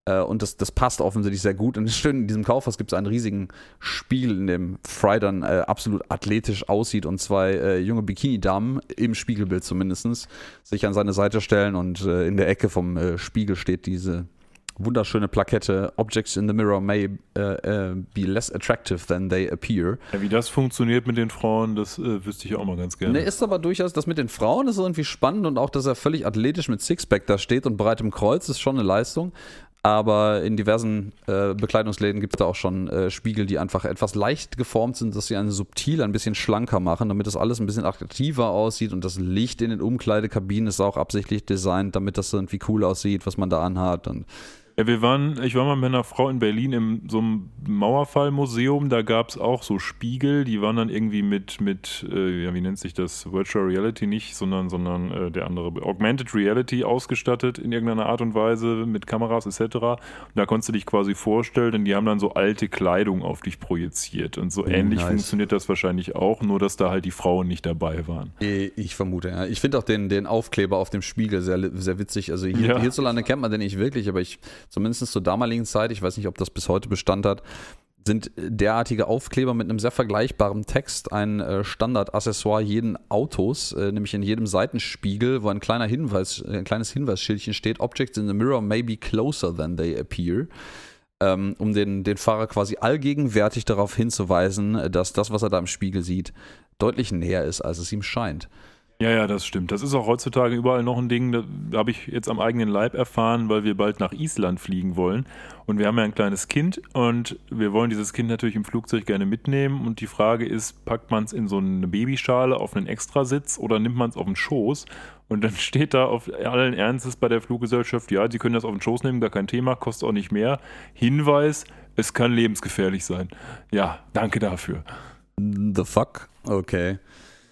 und das, das passt offensichtlich sehr gut. Und schön, in diesem Kaufhaus gibt es einen riesigen Spiegel, in dem Fry dann äh, absolut athletisch aussieht und zwei äh, junge Bikini-Damen, im Spiegelbild zumindest, sich an seine Seite stellen und äh, in der Ecke vom äh, Spiegel steht diese wunderschöne Plakette Objects in the mirror may uh, be less attractive than they appear. Ja, wie das funktioniert mit den Frauen, das äh, wüsste ich auch mal ganz gerne. Ne, ist aber durchaus, das mit den Frauen ist irgendwie spannend und auch, dass er völlig athletisch mit Sixpack da steht und breitem Kreuz ist schon eine Leistung. Aber in diversen äh, Bekleidungsläden gibt es da auch schon äh, Spiegel, die einfach etwas leicht geformt sind, dass sie einen subtil ein bisschen schlanker machen, damit das alles ein bisschen attraktiver aussieht. Und das Licht in den Umkleidekabinen ist auch absichtlich designt, damit das irgendwie cool aussieht, was man da anhat. Und ja, wir waren, ich war mal mit einer Frau in Berlin in so einem Mauerfallmuseum, da gab es auch so Spiegel, die waren dann irgendwie mit, mit äh, ja, wie nennt sich das, Virtual Reality nicht, sondern, sondern äh, der andere, Augmented Reality ausgestattet in irgendeiner Art und Weise mit Kameras etc. Und da konntest du dich quasi vorstellen, denn die haben dann so alte Kleidung auf dich projiziert und so oh, ähnlich nice. funktioniert das wahrscheinlich auch, nur dass da halt die Frauen nicht dabei waren. Ich vermute, ja. Ich finde auch den, den Aufkleber auf dem Spiegel sehr, sehr witzig. Also hier, ja. hierzulande kennt man den nicht wirklich, aber ich zumindest zur damaligen Zeit, ich weiß nicht, ob das bis heute Bestand hat, sind derartige Aufkleber mit einem sehr vergleichbaren Text ein äh, Standardaccessoire jeden Autos, äh, nämlich in jedem Seitenspiegel, wo ein kleiner Hinweis, ein kleines Hinweisschildchen steht: Objects in the mirror may be closer than they appear. Ähm, um den, den Fahrer quasi allgegenwärtig darauf hinzuweisen, dass das, was er da im Spiegel sieht, deutlich näher ist, als es ihm scheint. Ja, ja, das stimmt. Das ist auch heutzutage überall noch ein Ding, da habe ich jetzt am eigenen Leib erfahren, weil wir bald nach Island fliegen wollen. Und wir haben ja ein kleines Kind und wir wollen dieses Kind natürlich im Flugzeug gerne mitnehmen. Und die Frage ist, packt man es in so eine Babyschale auf einen Extrasitz oder nimmt man es auf den Schoß? Und dann steht da auf allen Ernstes bei der Fluggesellschaft, ja, Sie können das auf den Schoß nehmen, gar kein Thema, kostet auch nicht mehr. Hinweis, es kann lebensgefährlich sein. Ja, danke dafür. The fuck? Okay.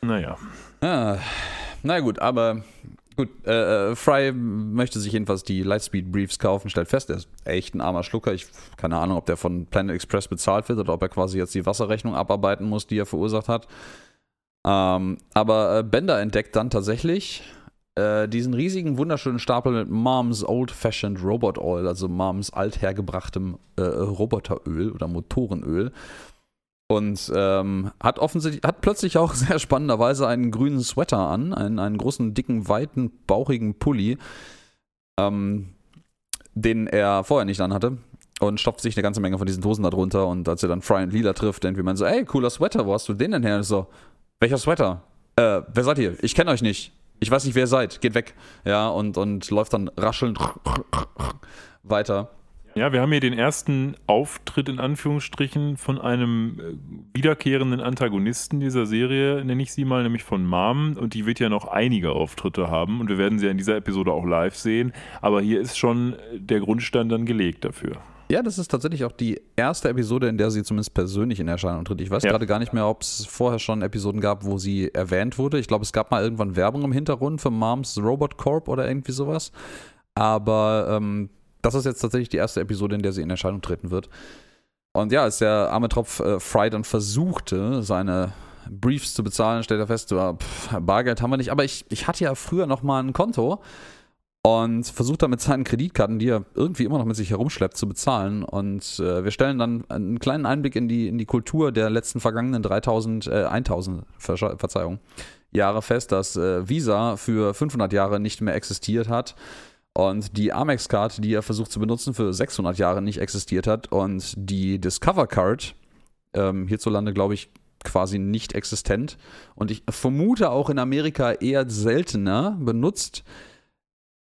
Naja. Ah, na gut, aber gut. Äh, äh, Fry möchte sich jedenfalls die Lightspeed Briefs kaufen, stellt fest, er ist echt ein armer Schlucker. Ich keine Ahnung, ob der von Planet Express bezahlt wird oder ob er quasi jetzt die Wasserrechnung abarbeiten muss, die er verursacht hat. Ähm, aber äh, Bender entdeckt dann tatsächlich äh, diesen riesigen, wunderschönen Stapel mit Moms Old-Fashioned Robot Oil, also Moms althergebrachtem äh, Roboteröl oder Motorenöl. Und ähm, hat offensichtlich, hat plötzlich auch sehr spannenderweise einen grünen Sweater an, einen, einen großen, dicken, weiten, bauchigen Pulli, ähm, den er vorher nicht anhatte. Und stopft sich eine ganze Menge von diesen Dosen da drunter. Und als er dann Fry und Lila trifft, irgendwie man so, ey, cooler Sweater, wo hast du den denn her? Und so, welcher Sweater? Äh, wer seid ihr? Ich kenne euch nicht. Ich weiß nicht, wer ihr seid. Geht weg. Ja, und, und läuft dann raschelnd weiter. Ja, wir haben hier den ersten Auftritt in Anführungsstrichen von einem äh, wiederkehrenden Antagonisten dieser Serie, nenne ich sie mal, nämlich von Mom. Und die wird ja noch einige Auftritte haben und wir werden sie ja in dieser Episode auch live sehen. Aber hier ist schon der Grundstein dann gelegt dafür. Ja, das ist tatsächlich auch die erste Episode, in der sie zumindest persönlich in Erscheinung tritt. Ich weiß ja. gerade gar nicht mehr, ob es vorher schon Episoden gab, wo sie erwähnt wurde. Ich glaube, es gab mal irgendwann Werbung im Hintergrund für Moms Robot Corp oder irgendwie sowas. Aber ähm, das ist jetzt tatsächlich die erste Episode, in der sie in Erscheinung treten wird. Und ja, als der arme Tropf äh, Fry dann versuchte, seine Briefs zu bezahlen, stellt er fest, so, pff, Bargeld haben wir nicht. Aber ich, ich hatte ja früher noch mal ein Konto und versucht dann mit seinen Kreditkarten, die er irgendwie immer noch mit sich herumschleppt, zu bezahlen. Und äh, wir stellen dann einen kleinen Einblick in die, in die Kultur der letzten vergangenen 3000, äh, 1000, Verzeihung, Jahre fest, dass äh, Visa für 500 Jahre nicht mehr existiert hat und die Amex-Card, die er versucht zu benutzen, für 600 Jahre nicht existiert hat und die Discover Card, ähm, hierzulande glaube ich quasi nicht existent und ich vermute auch in Amerika eher seltener benutzt,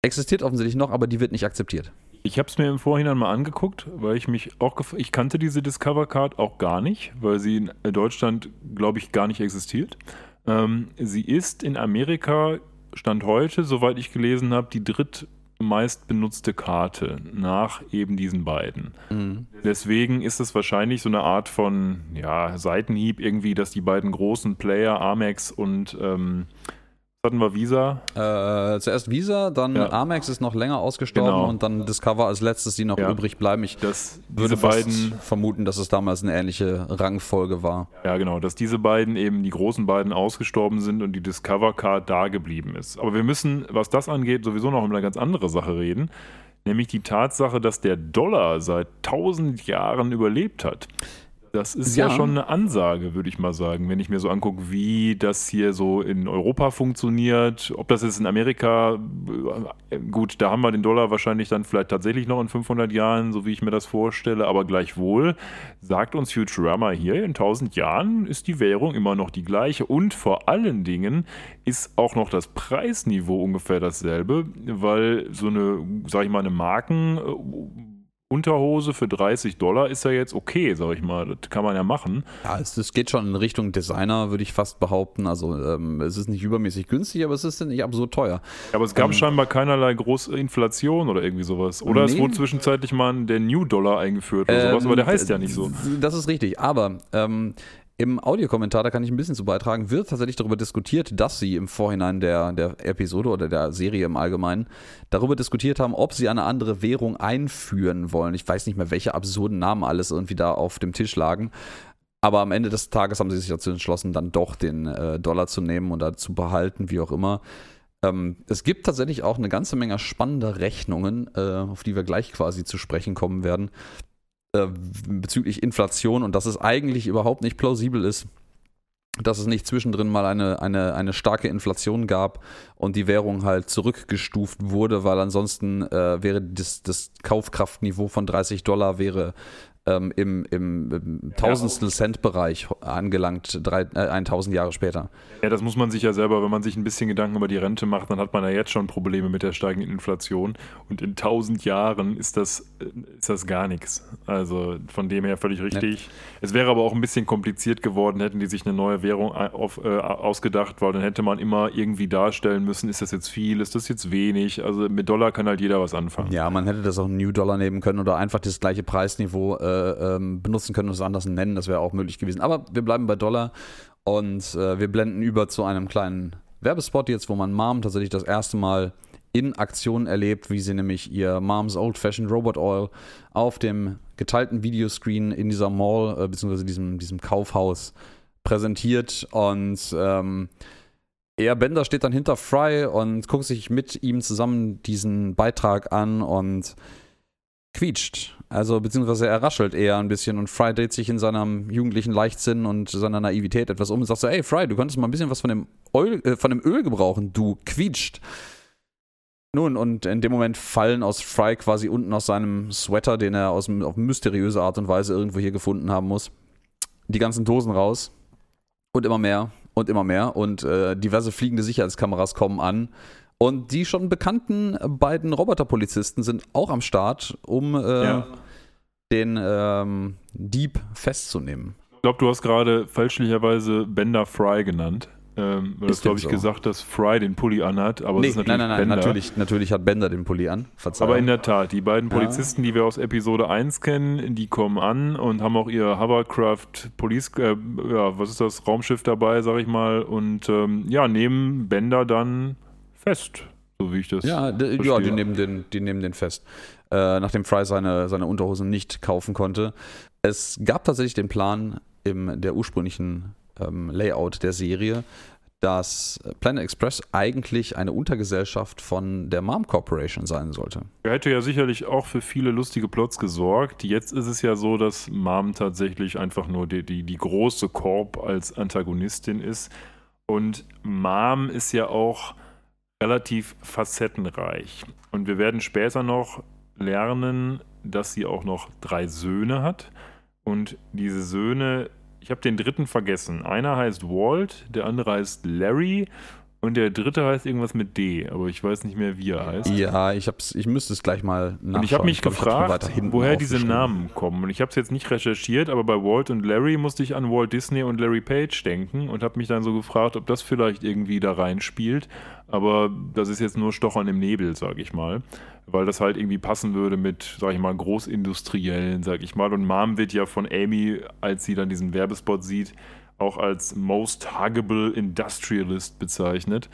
existiert offensichtlich noch, aber die wird nicht akzeptiert. Ich habe es mir im Vorhinein mal angeguckt, weil ich mich auch ich kannte diese Discover Card auch gar nicht, weil sie in Deutschland glaube ich gar nicht existiert. Ähm, sie ist in Amerika Stand heute, soweit ich gelesen habe, die dritt meist benutzte Karte nach eben diesen beiden. Mhm. Deswegen ist es wahrscheinlich so eine Art von ja, Seitenhieb irgendwie, dass die beiden großen Player, Amex und ähm, hatten wir Visa? Äh, zuerst Visa, dann Ja. Amex ist noch länger ausgestorben Genau. und dann Discover als letztes, die noch Ja. übrig bleiben. Ich Dass würde beiden, vermuten, dass es damals eine ähnliche Rangfolge war. ja genau, dass diese beiden eben die großen beiden ausgestorben sind und die Discover Card da geblieben ist. Aber wir müssen, was das angeht, sowieso noch über eine ganz andere Sache reden, nämlich die Tatsache, dass der Dollar seit tausend Jahren überlebt hat. Das ist ja. Ja. schon eine Ansage, würde ich mal sagen, wenn ich mir so angucke, wie das hier so in Europa funktioniert. Ob das jetzt in Amerika, äh, gut, da haben wir den Dollar wahrscheinlich dann vielleicht tatsächlich noch in 500 Jahren, so wie ich mir das vorstelle, aber gleichwohl sagt uns Futurama hier, in 1000 Jahren ist die Währung immer noch die gleiche und vor allen Dingen ist auch noch das Preisniveau ungefähr dasselbe, weil so eine, sag ich mal, eine Marken. Unterhose für 30 Dollar ist ja jetzt okay, sag ich mal. Das kann man ja machen. Ja, es, es geht schon in Richtung Designer, würde ich fast behaupten. Also ähm, es ist nicht übermäßig günstig, aber es ist nicht absurd teuer. Aber es gab scheinbar keinerlei große Inflation oder irgendwie sowas. Oder es Nee. wurde zwischenzeitlich mal der New Dollar eingeführt oder sowas, aber der heißt ja nicht so. Ähm, Das ist richtig, aber ähm, im Audiokommentar, da kann ich ein bisschen zu beitragen, wird tatsächlich darüber diskutiert, dass sie im Vorhinein der, der Episode oder der Serie im Allgemeinen darüber diskutiert haben, ob sie eine andere Währung einführen wollen. Ich weiß nicht mehr, welche absurden Namen alles irgendwie da auf dem Tisch lagen. Aber am Ende des Tages haben sie sich dazu entschlossen, dann doch den äh, Dollar zu nehmen und da zu behalten, wie auch immer. Ähm, es gibt tatsächlich auch eine ganze Menge spannender Rechnungen, äh, auf die wir gleich quasi zu sprechen kommen werden, äh, bezüglich Inflation und dass es eigentlich überhaupt nicht plausibel ist, dass es nicht zwischendrin mal eine, eine, eine starke Inflation gab und die Währung halt zurückgestuft wurde, weil ansonsten äh, wäre das, das Kaufkraftniveau von 30 Dollar wäre ähm, im, im, im Tausendstel Cent Bereich angelangt, drei, äh, 1000 Jahre später. Ja, das muss man sich ja selber, wenn man sich ein bisschen Gedanken über die Rente macht, dann hat man ja jetzt schon Probleme mit der steigenden Inflation. Und in 1000 Jahren ist das, äh, ist das gar nichts. Also von dem her völlig richtig. Es wäre aber auch ein bisschen kompliziert geworden, hätten die sich eine neue Währung ei- auf, äh, ausgedacht, weil dann hätte man immer irgendwie darstellen müssen, ist das jetzt viel, ist das jetzt wenig. Also mit Dollar kann halt jeder was anfangen. Ja, man hätte das auch einen New Dollar nehmen können oder einfach das gleiche Preisniveau äh, ähm, benutzen können und es anders nennen. Das wäre auch möglich gewesen. Aber wir bleiben bei Dollar und äh, wir blenden über zu einem kleinen Werbespot jetzt, wo man Mom tatsächlich das erste Mal in Aktion erlebt, wie sie nämlich ihr Moms Old Fashioned Robot Oil auf dem geteilten Videoscreen in dieser Mall äh, beziehungsweise diesem, diesem Kaufhaus präsentiert und ähm, er, Bender, steht dann hinter Fry und guckt sich mit ihm zusammen diesen Beitrag an und quietscht. Also, beziehungsweise er raschelt eher ein bisschen und Fry dreht sich in seinem jugendlichen Leichtsinn und seiner Naivität etwas um und sagt so, ey Fry, du könntest mal ein bisschen was von dem, Öl, äh, von dem Öl gebrauchen, du quietscht. Nun, und in dem Moment fallen aus Fry quasi unten aus seinem Sweater, den er aus, auf mysteriöse Art und Weise irgendwo hier gefunden haben muss, die ganzen Dosen raus. Und immer mehr und immer mehr. Und äh, diverse fliegende Sicherheitskameras kommen an. Und die schon bekannten beiden Roboterpolizisten sind auch am Start, um äh, Ja. den ähm, Dieb festzunehmen. Ich glaube, du hast gerade fälschlicherweise Bender Fry genannt. Ähm, du hast, glaube ich, so? gesagt, dass Fry den Pulli anhat, aber Nee, es ist nein, natürlich nein, nein, Bender. natürlich, natürlich hat Bender den Pulli an. Verzeihung. Aber in der Tat, die beiden Ja. Polizisten, die wir aus Episode 1 kennen, die kommen an und haben auch ihr Hovercraft Police, äh, ja, was ist das, Raumschiff dabei, sag ich mal, und ähm, ja, nehmen Bender dann fest, so wie ich das Ja, ja die, nehmen den, die nehmen den fest. Äh, nachdem Fry seine, seine Unterhosen nicht kaufen konnte. Es gab tatsächlich den Plan im der ursprünglichen ähm, Layout der Serie, dass Planet Express eigentlich eine Untergesellschaft von der Mom Corporation sein sollte. Er hätte ja sicherlich auch für viele lustige Plots gesorgt. Jetzt ist es ja so, dass Mom tatsächlich einfach nur die, die, die große Korb als Antagonistin ist. Und Mom ist ja auch relativ facettenreich. Und wir werden später noch lernen, dass sie auch noch drei Söhne hat. Und diese Söhne, ich habe den dritten vergessen. Einer heißt Walt, der andere heißt Larry Und der dritte heißt irgendwas mit D, aber ich weiß nicht mehr, wie er heißt. Ja, ich, hab's, ich müsste es gleich mal nachschauen. Und ich habe mich ich gefragt, woher diese. Namen kommen. Und ich habe es jetzt nicht recherchiert, aber bei Walt und Larry musste ich an Walt Disney und Larry Page denken und habe mich dann so gefragt, ob das vielleicht irgendwie da reinspielt. Aber das ist jetzt nur Stochern im Nebel, sage ich mal. Weil das halt irgendwie passen würde mit, sag ich mal, Großindustriellen, sag ich mal. Und Mom wird ja von Amy, als sie dann diesen Werbespot sieht, auch als Most Huggable Industrialist bezeichnet.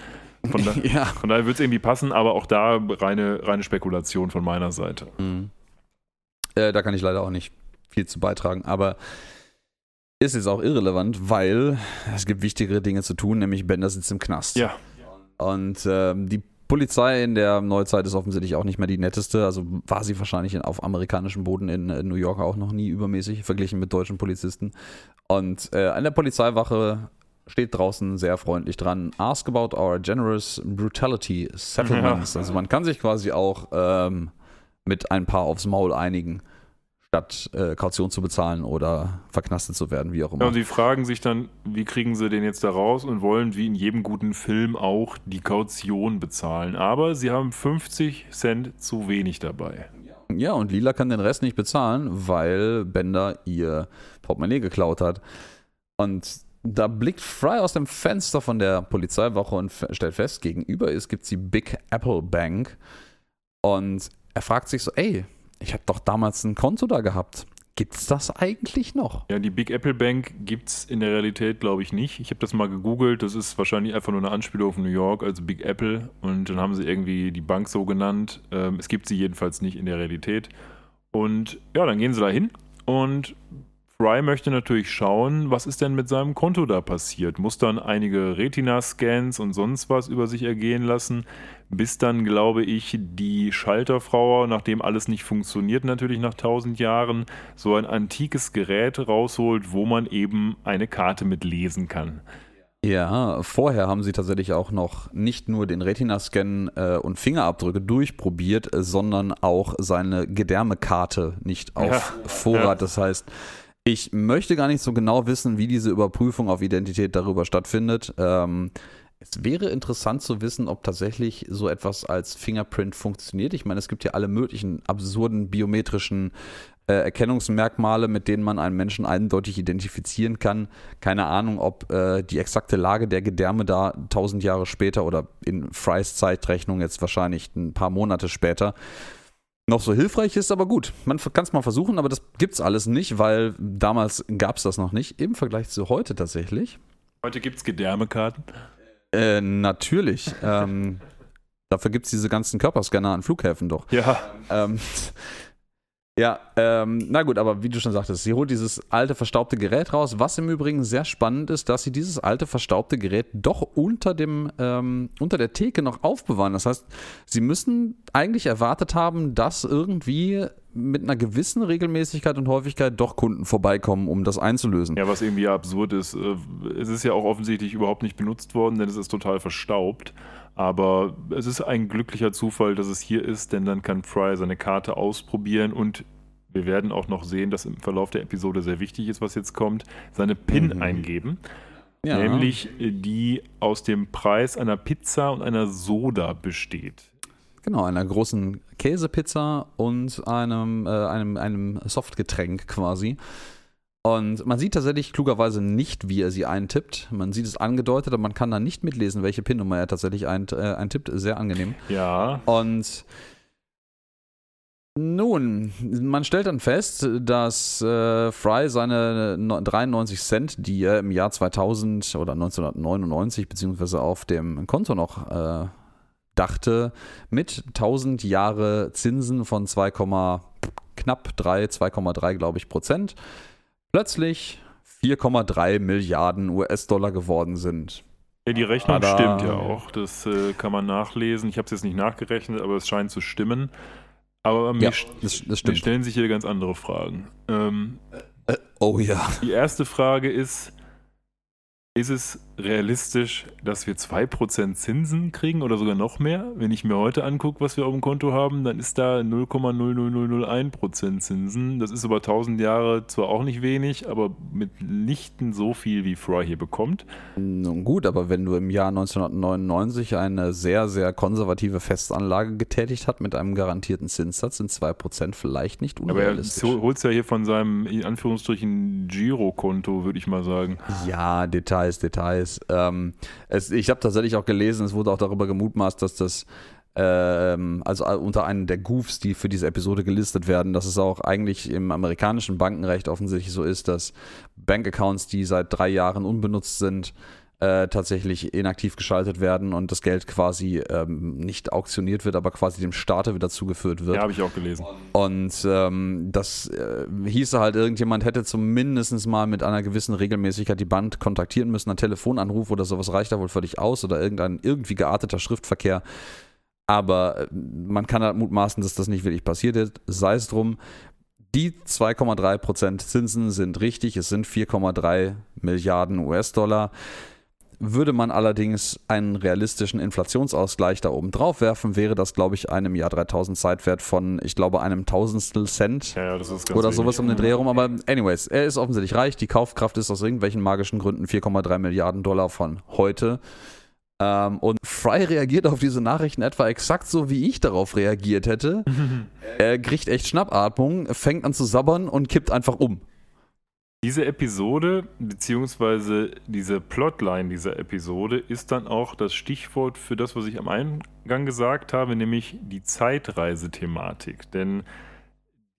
Von, da, Ja. von daher wird es irgendwie passen, aber auch da reine, reine Spekulation von meiner Seite. Mhm. Äh, da kann ich leider auch nicht viel zu beitragen, aber ist jetzt auch irrelevant, weil es gibt wichtigere Dinge zu tun, nämlich Bender sitzt im Knast. Ja. Und ähm, die Polizei in der Neuzeit ist offensichtlich auch nicht mehr die netteste. Also war sie wahrscheinlich in, auf amerikanischem Boden in, äh, New York auch noch nie übermäßig, verglichen mit deutschen Polizisten. Und äh, an der Polizeiwache steht draußen sehr freundlich dran: Ask about our generous brutality settlements. Also man kann sich quasi auch ähm, mit ein paar aufs Maul einigen, statt äh, Kaution zu bezahlen oder verknastet zu werden, wie auch Ja, immer. und sie fragen sich dann, wie kriegen sie den jetzt da raus und wollen wie in jedem guten Film auch die Kaution bezahlen. Aber sie haben 50 Cent zu wenig dabei. Ja, und Lila kann den Rest nicht bezahlen, weil Bender ihr Portemonnaie geklaut hat. Und da blickt Fry aus dem Fenster von der Polizeiwache und stellt fest, gegenüber ist gibt die Big Apple Bank. Und er fragt sich so, ey, ich habe doch damals ein Konto da gehabt. Gibt's das eigentlich noch? Ja, die Big Apple Bank gibt es in der Realität, glaube ich, nicht. Ich habe das mal gegoogelt. Das ist wahrscheinlich einfach nur eine Anspielung auf New York, also Big Apple. Und dann haben sie irgendwie die Bank so genannt. Ähm, es gibt sie jedenfalls nicht in der Realität. Und ja, dann gehen sie da hin und Fry möchte natürlich schauen, was ist denn mit seinem Konto da passiert. Muss dann einige Retina-Scans und sonst was über sich ergehen lassen, bis dann, glaube ich, die Schalterfrau, nachdem alles nicht funktioniert, natürlich nach tausend Jahren, so ein antikes Gerät rausholt, wo man eben eine Karte mit lesen kann. Ja, vorher haben sie tatsächlich auch noch nicht nur den Retina-Scan äh, und Fingerabdrücke durchprobiert, äh, sondern auch seine Gedärmekarte nicht auf Ja, Vorrat. ja. Das heißt, ich möchte gar nicht so genau wissen, wie diese Überprüfung auf Identität darüber stattfindet. Ähm, es wäre interessant zu wissen, ob tatsächlich so etwas als Fingerprint funktioniert. Ich meine, es gibt ja alle möglichen absurden biometrischen äh, Erkennungsmerkmale, mit denen man einen Menschen eindeutig identifizieren kann. Keine Ahnung, ob äh, die exakte Lage der Gedärme da tausend Jahre später oder in Frys Zeitrechnung jetzt wahrscheinlich ein paar Monate später noch so hilfreich ist, aber gut, man kann es mal versuchen, aber das gibt's alles nicht, weil damals gab es das noch nicht, im Vergleich zu heute tatsächlich. Heute gibt es Gedärmekarten. Äh, natürlich. ähm, dafür gibt es diese ganzen Körperscanner an Flughäfen doch. Ja, Ähm, ja, ähm, na gut, aber wie du schon sagtest, sie holt dieses alte verstaubte Gerät raus, was im Übrigen sehr spannend ist, dass sie dieses alte verstaubte Gerät doch unter dem ähm, unter der Theke noch aufbewahren. Das heißt, sie müssen eigentlich erwartet haben, dass irgendwie mit einer gewissen Regelmäßigkeit und Häufigkeit doch Kunden vorbeikommen, um das einzulösen. Ja, was irgendwie absurd ist. Äh, Es ist ja auch offensichtlich überhaupt nicht benutzt worden, denn es ist total verstaubt. Aber es ist ein glücklicher Zufall, dass es hier ist, denn dann kann Fry seine Karte ausprobieren und wir werden auch noch sehen, dass im Verlauf der Episode sehr wichtig ist, was jetzt kommt, seine PIN Mhm. eingeben. Ja. Nämlich äh, die aus dem Preis einer Pizza und einer Soda besteht. Genau, einer großen Käsepizza und einem, äh, einem, einem Softgetränk quasi. Und man sieht tatsächlich klugerweise nicht, wie er sie eintippt. Man sieht es angedeutet, aber man kann da nicht mitlesen, welche PIN-Nummer er tatsächlich eint, äh, eintippt. Sehr angenehm. Ja, Und nun, man stellt dann fest, dass äh, Fry seine no- 93 Cent, die er im Jahr 2000 oder 1999 beziehungsweise auf dem Konto noch äh, dachte, mit 1000 Jahre Zinsen von 2, knapp 3, 2,3 glaube ich Prozent, plötzlich 4,3 Milliarden US-Dollar geworden sind. Ja, die Rechnung Tada. stimmt ja auch. Das äh, kann man nachlesen. Ich habe es jetzt nicht nachgerechnet, aber es scheint zu stimmen. Aber mir, Ja, das, das mir stellen sich hier ganz andere Fragen. Ähm, Oh ja. die erste Frage ist, ist es realistisch, dass wir 2% Zinsen kriegen oder sogar noch mehr? Wenn ich mir heute angucke, was wir auf dem Konto haben, dann ist da 0,00001% Zinsen. Das ist über 1000 Jahre zwar auch nicht wenig, aber mitnichten so viel, wie Fry hier bekommt. Nun gut, aber wenn du im Jahr 1999 eine sehr, sehr konservative Festanlage getätigt hast mit einem garantierten Zinssatz, sind 2% vielleicht nicht unrealistisch. Aber er holt es ja hier von seinem, in Anführungsstrichen, Girokonto, würde ich mal sagen. Ja, Details, Details. Ähm, es, ich habe tatsächlich auch gelesen, es wurde auch darüber gemutmaßt, dass das ähm, also unter einem der Goofs, die für diese Episode gelistet werden, dass es auch eigentlich im amerikanischen Bankenrecht offensichtlich so ist, dass Bankaccounts, die seit drei Jahren unbenutzt sind, äh, tatsächlich inaktiv geschaltet werden und das Geld quasi ähm, nicht auktioniert wird, aber quasi dem Staate wieder zugeführt wird. Ja, habe ich auch gelesen. Und ähm, das äh, hieße halt, irgendjemand hätte zumindest mal mit einer gewissen Regelmäßigkeit die Band kontaktieren müssen. Ein Telefonanruf oder sowas reicht da wohl völlig aus oder irgendein irgendwie gearteter Schriftverkehr. Aber äh, man kann halt mutmaßen, dass das nicht wirklich passiert ist. Sei es drum, die 2,3% Zinsen sind richtig, es sind 4,3 Milliarden US-Dollar. Würde man allerdings einen realistischen Inflationsausgleich da oben drauf werfen, wäre das, glaube ich, einem Jahr 3000 Zeitwert von, ich glaube, einem Tausendstel Cent Ja, oder sowas um den Dreh herum. Aber anyways, er ist offensichtlich reich. Die Kaufkraft ist aus irgendwelchen magischen Gründen 4,3 Milliarden Dollar von heute. Ähm, und Fry reagiert auf diese Nachrichten etwa exakt so, wie ich darauf reagiert hätte. er kriegt echt Schnappatmung, fängt an zu sabbern und kippt einfach um. Diese Episode, beziehungsweise diese Plotline dieser Episode, ist dann auch das Stichwort für das, was ich am Eingang gesagt habe, nämlich die Zeitreisethematik. Denn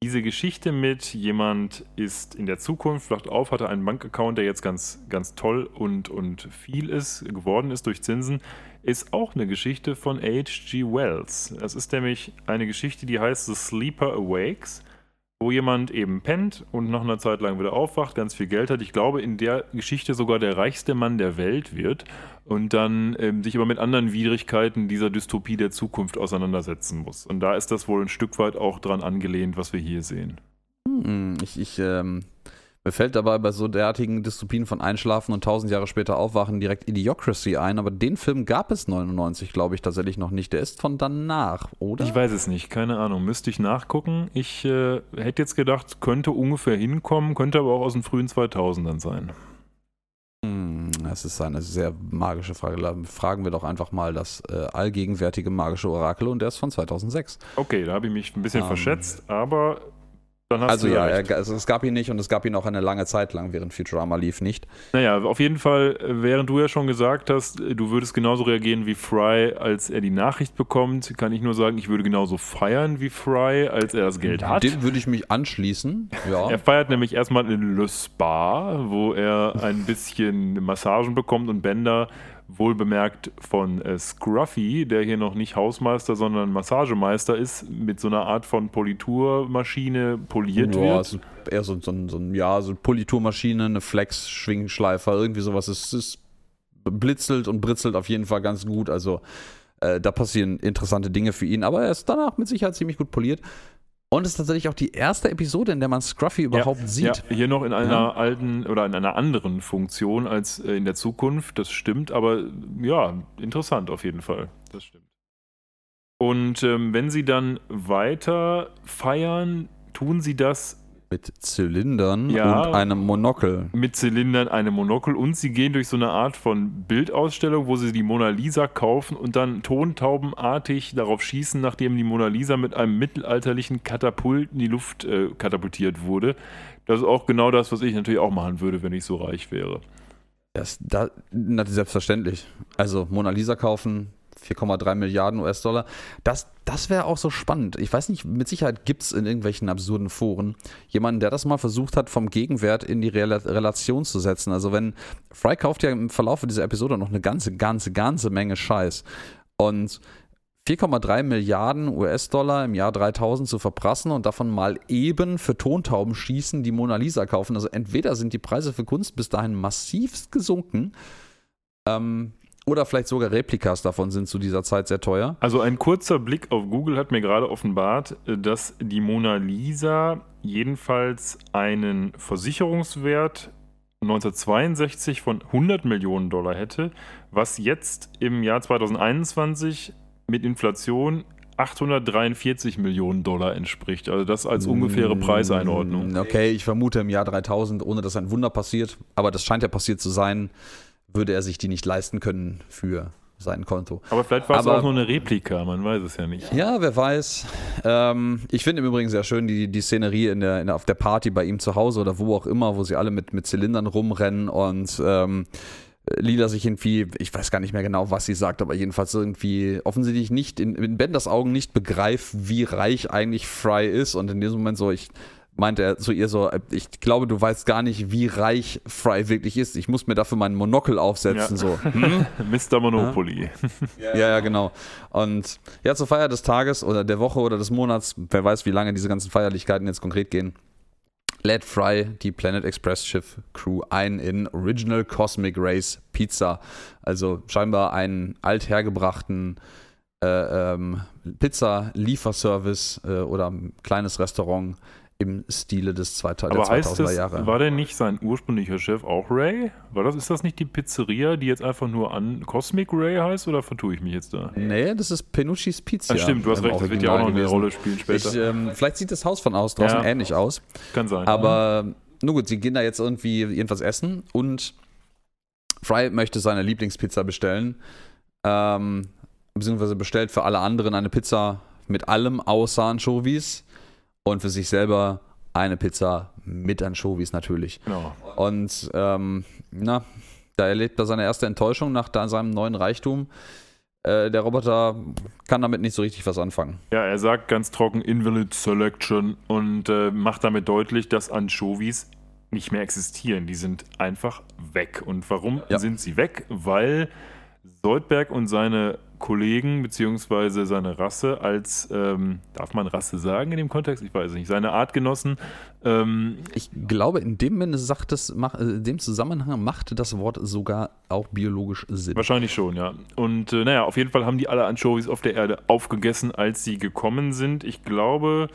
diese Geschichte mit jemand ist in der Zukunft, wacht auf, hatte einen Bankaccount, der jetzt ganz, ganz toll und, und viel ist, geworden ist durch Zinsen, ist auch eine Geschichte von H.G. Wells. Das ist nämlich eine Geschichte, die heißt The Sleeper Awakes wo jemand eben pennt und nach einer Zeit lang wieder aufwacht, ganz viel Geld hat. Ich glaube, in der Geschichte sogar der reichste Mann der Welt wird und dann ähm, sich aber mit anderen Widrigkeiten dieser Dystopie der Zukunft auseinandersetzen muss. Und da ist das wohl ein Stück weit auch dran angelehnt, was wir hier sehen. Hm, ich, ich, ähm, mir fällt dabei bei so derartigen Dystopien von Einschlafen und tausend Jahre später Aufwachen direkt Idiocracy ein, aber den Film gab es 99, glaube ich, tatsächlich noch nicht. Der ist von danach, oder? Ich weiß es nicht, keine Ahnung. Müsste ich nachgucken. Ich äh, hätte jetzt gedacht, könnte ungefähr hinkommen, könnte aber auch aus den frühen 2000ern sein. Hm, Das ist eine sehr magische Frage. Fragen wir doch einfach mal das äh, allgegenwärtige magische Orakel und der ist von 2006. Okay, da habe ich mich ein bisschen Ähm. verschätzt, aber Also ja, recht. also es gab ihn nicht und es gab ihn auch eine lange Zeit lang, während Futurama lief, nicht. Naja, auf jeden Fall, äh, während du ja schon gesagt hast, du würdest genauso reagieren wie Fry, als er die Nachricht bekommt, kann ich nur sagen, ich würde genauso feiern wie Fry, als er das Geld hat. Dem würde ich mich anschließen. Ja. Er feiert nämlich erstmal in Le Spa, wo er ein bisschen Massagen bekommt und Bänder, wohl bemerkt von äh, Scruffy, der hier noch nicht Hausmeister, sondern Massagemeister ist, mit so einer Art von Politurmaschine poliert ja, wird. ist eher so, so, so ja, so eine Politurmaschine, eine Flex, Schwingschleifer, irgendwie sowas. Es, es blitzelt und britzelt auf jeden Fall ganz gut. Also äh, da passieren interessante Dinge für ihn, aber er ist danach mit Sicherheit ziemlich gut poliert. Und es ist tatsächlich auch die erste Episode, in der man Scruffy überhaupt sieht. Ja, hier noch in einer Ja. alten oder in einer anderen Funktion als äh, in der Zukunft, das stimmt, aber ja, interessant auf jeden Fall. Das stimmt. Und ähm, wenn sie dann weiter feiern, tun sie das Mit Zylindern Ja. und einem Monokel. mit Zylindern, einem Monokel und sie gehen durch so eine Art von Bildausstellung, wo sie die Mona Lisa kaufen und dann tontaubenartig darauf schießen, nachdem die Mona Lisa mit einem mittelalterlichen Katapult in die Luft äh, katapultiert wurde. Das ist auch genau das, was ich natürlich auch machen würde, wenn ich so reich wäre. Das, da, na, selbstverständlich. Also Mona Lisa kaufen, 4,3 Milliarden US-Dollar. Das, das wäre auch so spannend. Ich weiß nicht, mit Sicherheit gibt es in irgendwelchen absurden Foren jemanden, der das mal versucht hat, vom Gegenwert in die Rela Relation zu setzen. Also wenn Fry kauft ja im Verlauf dieser Episode noch eine ganze, ganze, ganze Menge Scheiß. Und 4,3 Milliarden US-Dollar im Jahr 3000 zu verprassen und davon mal eben für Tontauben schießen, die Mona Lisa kaufen. Also entweder sind die Preise für Kunst bis dahin massivst gesunken ähm, oder vielleicht sogar Replikas davon sind zu dieser Zeit sehr teuer. Also ein kurzer Blick auf Google hat mir gerade offenbart, äh, dass die Mona Lisa jedenfalls einen Versicherungswert 1962 von 100 Millionen Dollar hätte, was jetzt im Jahr 2021 mit Inflation 843 Millionen Dollar entspricht. Also das als ungefähre Preiseinordnung. Mm, Okay, ich vermute im Jahr 3000, ohne dass ein Wunder passiert, aber das scheint ja passiert zu sein, würde er sich die nicht leisten können für sein Konto. Aber vielleicht war es auch nur eine Replika, man weiß es ja nicht. Ja, wer weiß. Ähm, ich finde im Übrigen sehr schön die, die Szenerie in der, in der, auf der Party bei ihm zu Hause oder wo auch immer, wo sie alle mit, mit Zylindern rumrennen und ähm, Lila sich irgendwie, ich weiß gar nicht mehr genau, was sie sagt, aber jedenfalls irgendwie offensichtlich nicht in, in Benders Augen nicht begreift, wie reich eigentlich Fry ist und in diesem Moment so, ich meinte er zu ihr so, ich glaube, du weißt gar nicht, wie reich Fry wirklich ist. Ich muss mir dafür meinen Monokel aufsetzen, Ja. so. Hm? Mr. Monopoly. Ja, ja, genau. Und ja, zur Feier des Tages oder der Woche oder des Monats, wer weiß, wie lange diese ganzen Feierlichkeiten jetzt konkret gehen, lädt Fry die Planet Express Schiff Crew ein in Original Cosmic Race Pizza. Also scheinbar einen althergebrachten äh, ähm, Pizza-Lieferservice äh, oder ein kleines Restaurant im Stile des zweita- der Aber heißt 2000er das, Jahre. war denn nicht sein ursprünglicher Chef auch Ray? War das, ist das nicht die Pizzeria, die jetzt einfach nur an Cosmic Ray heißt oder vertue ich mich jetzt da? Nee, das ist Penucci's Pizza. Ah, stimmt, du hast recht, das wird ja auch noch eine gewesen. Rolle spielen später. Ich, ähm, vielleicht sieht das Haus von aus draußen Ja. ähnlich aus. Kann sein. Aber nur gut, sie gehen da jetzt irgendwie jedenfalls essen und Fry möchte seine Lieblingspizza bestellen. Ähm, beziehungsweise bestellt für alle anderen eine Pizza mit allem außer Anchovies und für sich selber eine Pizza mit Anchovies natürlich. genau. Und ähm, na, da erlebt er seine erste Enttäuschung nach seinem neuen Reichtum. Äh, der Roboter kann damit nicht so richtig was anfangen. Ja, er sagt ganz trocken Invalid Selection und äh, macht damit deutlich, dass Anchovies nicht mehr existieren. Die sind einfach weg. Und warum Ja. sind sie weg? Weil Soldberg und seine Kollegen beziehungsweise seine Rasse als, ähm, darf man Rasse sagen in dem Kontext? Ich weiß es nicht, seine Artgenossen ähm, Ich glaube, in dem, sagt es, äh, in dem Zusammenhang macht das Wort sogar auch biologisch Sinn. Wahrscheinlich schon, ja. Und äh, naja, auf jeden Fall haben die alle Anchovies auf der Erde aufgegessen, als sie gekommen sind. Ich glaube,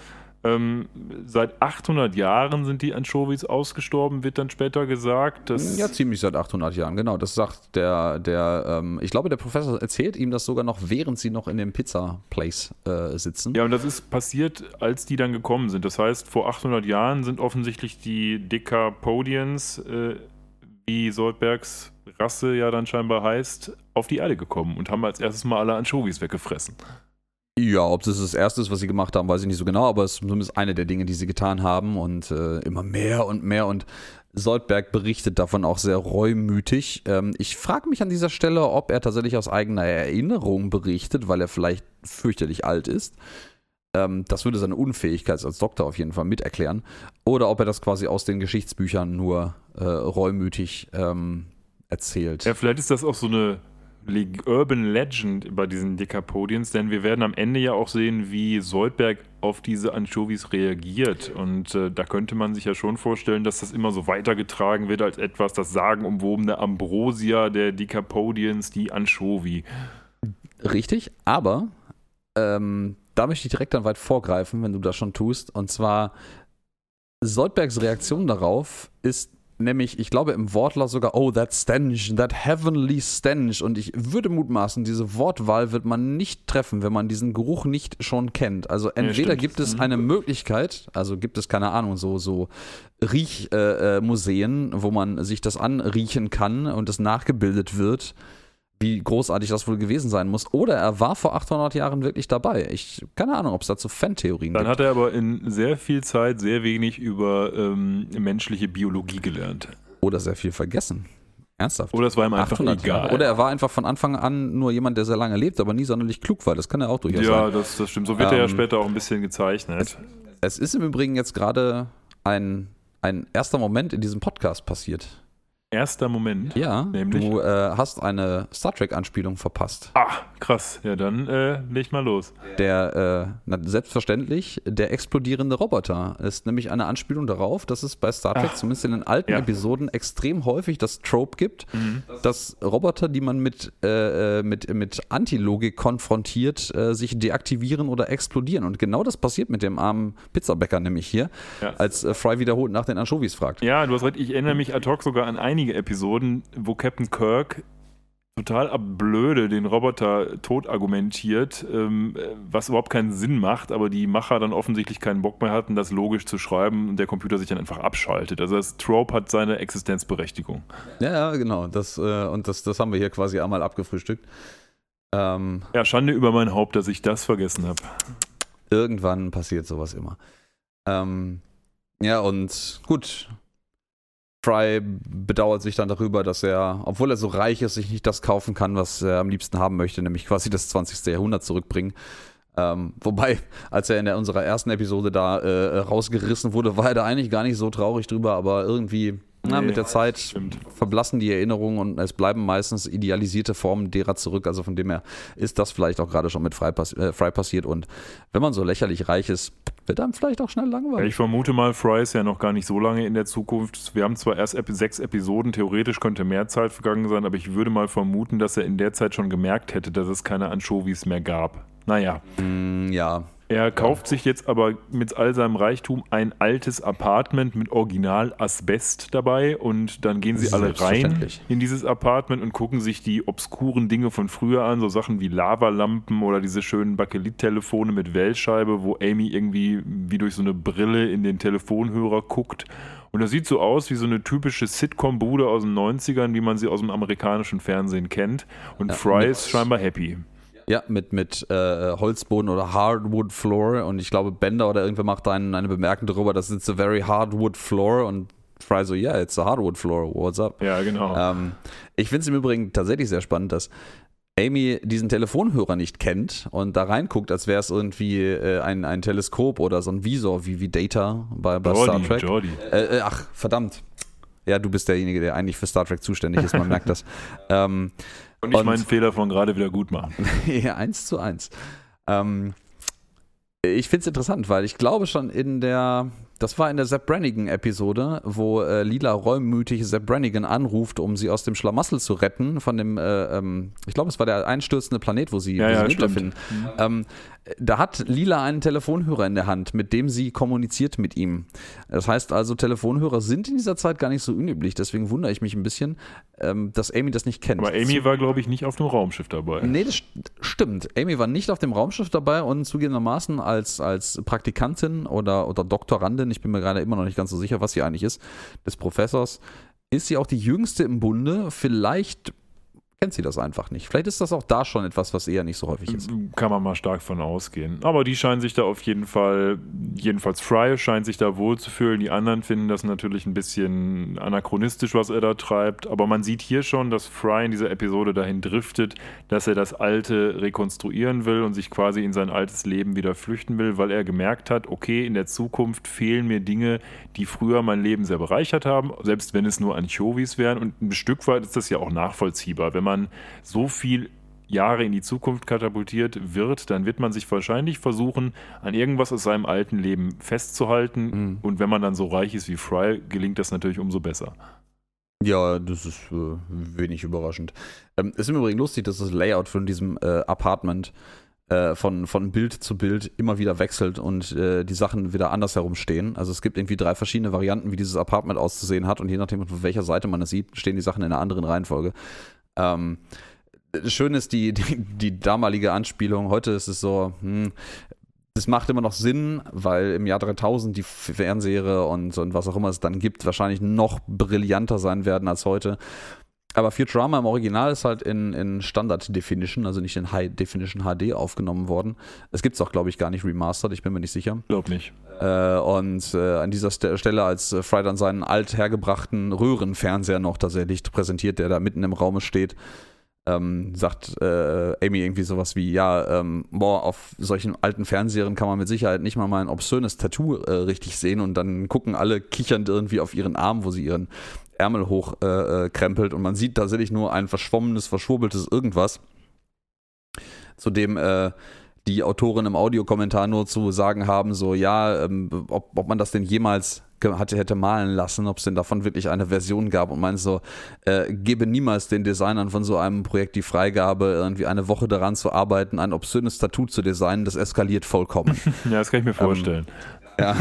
ähm, seit 800 Jahren sind die Anchovies ausgestorben, wird dann später gesagt. Ja, ziemlich seit 800 Jahren, genau. Das sagt der, der ähm, ich glaube, der Professor erzählt ihm das sogar noch, während sie noch in dem Pizza Place äh, sitzen. ja, und das ist passiert, als die dann gekommen sind. Das heißt, vor 800 Jahren sind offensichtlich die Decapodians, äh, wie Soldbergs Rasse ja dann scheinbar heißt, auf die Erde gekommen und haben als erstes mal alle Anchovies weggefressen. Ja, ob das das Erste ist, was sie gemacht haben, weiß ich nicht so genau, aber es ist zumindest eine der Dinge, die sie getan haben und äh, immer mehr und mehr und Soldberg berichtet davon auch sehr reumütig. Ähm, ich frage mich an dieser Stelle, ob er tatsächlich aus eigener Erinnerung berichtet, weil er vielleicht fürchterlich alt ist. Ähm, das würde seine Unfähigkeit als Doktor auf jeden Fall mit erklären. Oder ob er das quasi aus den Geschichtsbüchern nur äh, reumütig ähm, erzählt. Ja, vielleicht ist das auch so eine Urban Legend bei diesen Decapodians, denn wir werden am Ende ja auch sehen, wie Soldberg auf diese Anchovies reagiert. Und äh, da könnte man sich ja schon vorstellen, dass das immer so weitergetragen wird als etwas, das sagenumwobene Ambrosia der Decapodians, die Anchovy. Richtig, aber ähm, da möchte ich direkt dann weit vorgreifen, wenn du das schon tust. Und zwar Soldbergs Reaktion darauf ist nämlich, ich glaube im Wortlaut sogar, oh, that stench, that heavenly stench. Und ich würde mutmaßen, diese Wortwahl wird man nicht treffen, wenn man diesen Geruch nicht schon kennt. Also entweder stimmt. gibt es Mhm. eine Möglichkeit, also gibt es, keine Ahnung, so, so Riechmuseen, äh, Museen, wo man sich das anriechen kann und es nachgebildet wird wie großartig das wohl gewesen sein muss. Oder er war vor 800 Jahren wirklich dabei. Ich keine Ahnung, ob es dazu Fantheorien Dann gibt. hat er aber in sehr viel Zeit sehr wenig über ähm, menschliche Biologie gelernt. Oder sehr viel vergessen. Ernsthaft. Oder es war ihm einfach 800 egal. Jahre. Oder er war einfach von Anfang an nur jemand, der sehr lange lebt, aber nie sonderlich klug war. Das kann er auch durchaus ja, sein. das, das stimmt. So wird er ja Ähm, später auch ein bisschen gezeichnet. Es ist im Übrigen jetzt gerade ein, ein erster Moment in diesem Podcast passiert. Erster Moment. Ja, Nämlich? du äh, hast eine Star Trek-Anspielung verpasst. Ah, krass. Ja, dann äh, leg mal los. Der, äh, na, selbstverständlich, der explodierende Roboter ist nämlich eine Anspielung darauf, dass es bei Star Trek, Ach. zumindest in den alten Ja. Episoden, extrem häufig das Trope gibt, Mhm. dass Roboter, die man mit, äh, äh, mit, mit Antilogik konfrontiert, äh, sich deaktivieren oder explodieren. Und genau das passiert mit dem armen Pizzabäcker nämlich hier, Ja. als äh, Fry wiederholt nach den Anchovies fragt. Ja, du hast recht. Ich erinnere mich ad hoc sogar an einige Episoden, wo Captain Kirk total abblöde den Roboter tot argumentiert, ähm, äh, was überhaupt keinen Sinn macht, aber die Macher dann offensichtlich keinen Bock mehr hatten, das logisch zu schreiben und der Computer sich dann einfach abschaltet. Also das Trope hat seine Existenzberechtigung. Ja, ja, genau. Das, äh, und das, das haben wir hier quasi einmal abgefrühstückt. Ähm, Ja, Schande über mein Haupt, dass ich das vergessen habe. irgendwann passiert sowas immer. Ähm, ja, und gut. Fry bedauert sich dann darüber, dass er, obwohl er so reich ist, sich nicht das kaufen kann, was er am liebsten haben möchte, nämlich quasi das 20. Jahrhundert zurückbringen. Ähm, wobei, als er in der, unserer ersten Episode da äh, rausgerissen wurde, war er da eigentlich gar nicht so traurig drüber, aber irgendwie, na, Nee, mit der Zeit Stimmt. verblassen die Erinnerungen und es bleiben meistens idealisierte Formen derer zurück. Also von dem her ist das vielleicht auch gerade schon mit Fry, pass äh, Fry passiert. Und wenn man so lächerlich reich ist, wird einem vielleicht auch schnell langweilig. ich vermute mal, Fry ist ja noch gar nicht so lange in der Zukunft. Wir haben zwar erst sechs Episoden, theoretisch könnte mehr Zeit vergangen sein, aber ich würde mal vermuten, dass er in der Zeit schon gemerkt hätte, dass es keine Anchovies mehr gab. Naja, Mm, ja, er kauft sich jetzt aber mit all seinem Reichtum ein altes Apartment mit Original Asbest dabei und dann gehen sie alle rein in dieses Apartment und gucken sich die obskuren Dinge von früher an, so Sachen wie Lavalampen oder diese schönen Bakelit-Telefone mit Wählscheibe, wo Amy irgendwie wie durch so eine Brille in den Telefonhörer guckt. Und das sieht so aus wie so eine typische Sitcom-Bude aus den 90ern, wie man sie aus dem amerikanischen Fernsehen kennt. Und Ja, Fry ist scheinbar happy. Ja, mit, mit äh, Holzboden oder Hardwood Floor. Und ich glaube, Bender oder irgendwer macht einen, eine Bemerkung darüber, das ist a very hardwood floor. Und Fry so, yeah, it's a hardwood floor. What's up? Ja, genau. Ähm, ich finde es im Übrigen tatsächlich sehr spannend, dass Amy diesen Telefonhörer nicht kennt und da reinguckt, als wäre es irgendwie äh, ein, ein Teleskop oder so ein Visor wie, wie Data bei, bei Star Jordi, Trek. Jordi. Äh, äh, ach, verdammt. Ja, du bist derjenige, der eigentlich für Star Trek zuständig ist, man merkt das. Ähm, Und ich meinen Fehler von gerade wieder gut machen. ja, eins zu eins. Ähm, ich finde es interessant, weil ich glaube schon in der, das war in der Sepp Brannigan-Episode, wo äh, Lila reumütig Sepp Brannigan anruft, um sie aus dem Schlamassel zu retten, von dem, äh, ähm, ich glaube, es war der einstürzende Planet, wo sie, Ja, wo ja, sie stimmt. finden. Ähm, da hat Lila einen Telefonhörer in der Hand, mit dem sie kommuniziert mit ihm. Das heißt also, Telefonhörer sind in dieser Zeit gar nicht so unüblich. Deswegen wundere ich mich ein bisschen, ähm, dass Amy das nicht kennt. Aber Amy war, glaube ich, nicht auf dem Raumschiff dabei. Nee, das st- stimmt. Amy war nicht auf dem Raumschiff dabei und zugegebenermaßen als, als Praktikantin oder, oder Doktorandin, ich bin mir gerade immer noch nicht ganz so sicher, was sie eigentlich ist, des Professors, ist sie auch die jüngste im Bunde. Vielleicht kennt sie das einfach nicht. Vielleicht ist das auch da schon etwas, was eher nicht so häufig ist. Kann man mal stark von ausgehen. Aber die scheinen sich da auf jeden Fall, jedenfalls Fry scheint sich da wohlzufühlen. Die anderen finden das natürlich ein bisschen anachronistisch, was er da treibt. Aber man sieht hier schon, dass Fry in dieser Episode dahin driftet, dass er das Alte rekonstruieren will und sich quasi in sein altes Leben wieder flüchten will, weil er gemerkt hat, okay, in der Zukunft fehlen mir Dinge, die früher mein Leben sehr bereichert haben, selbst wenn es nur Anchovies wären. Und ein Stück weit ist das ja auch nachvollziehbar. Wenn man so viel Jahre in die Zukunft katapultiert wird, dann wird man sich wahrscheinlich versuchen, an irgendwas aus seinem alten Leben festzuhalten. Mhm. Und wenn man dann so reich ist wie Fry, gelingt das natürlich umso besser. Ja, das ist äh, wenig überraschend. Ähm, ist im Übrigen lustig, dass das Layout von diesem äh, Apartment äh, von, von Bild zu Bild immer wieder wechselt und äh, die Sachen wieder anders herumstehen. Also es gibt irgendwie drei verschiedene Varianten, wie dieses Apartment auszusehen hat und je nachdem, von welcher Seite man es sieht, stehen die Sachen in einer anderen Reihenfolge. Ähm, schön ist die, die, die damalige Anspielung. Heute ist es so, hm, das macht immer noch Sinn, weil im Jahr 3000 die Fernseher und, und was auch immer es dann gibt, wahrscheinlich noch brillanter sein werden als heute. Aber Futurama im Original ist halt in, in Standard Definition, also nicht in High Definition HD aufgenommen worden. Es gibt es auch, glaube ich, gar nicht remastered, ich bin mir nicht sicher. Glaub nicht. Äh, und äh, an dieser St Stelle, als äh, Fry dann seinen alt hergebrachten Röhrenfernseher noch tatsächlich präsentiert, der da mitten im Raum steht, ähm, sagt äh, Amy irgendwie sowas wie, ja, ähm, boah, auf solchen alten Fernsehern kann man mit Sicherheit nicht mal mal ein obszönes Tattoo äh, richtig sehen und dann gucken alle kichernd irgendwie auf ihren Arm, wo sie ihren Ärmel hochkrempelt äh, und man sieht tatsächlich nur ein verschwommenes, verschwurbeltes irgendwas, zu dem äh, die Autorin im Audiokommentar nur zu sagen haben, so ja, ähm, ob, ob man das denn jemals hatte, hätte malen lassen, ob es denn davon wirklich eine Version gab und meint so, äh, gebe niemals den Designern von so einem Projekt die Freigabe, irgendwie eine Woche daran zu arbeiten, ein obszönes Tattoo zu designen, das eskaliert vollkommen. ja, das kann ich mir vorstellen. Ähm, ja.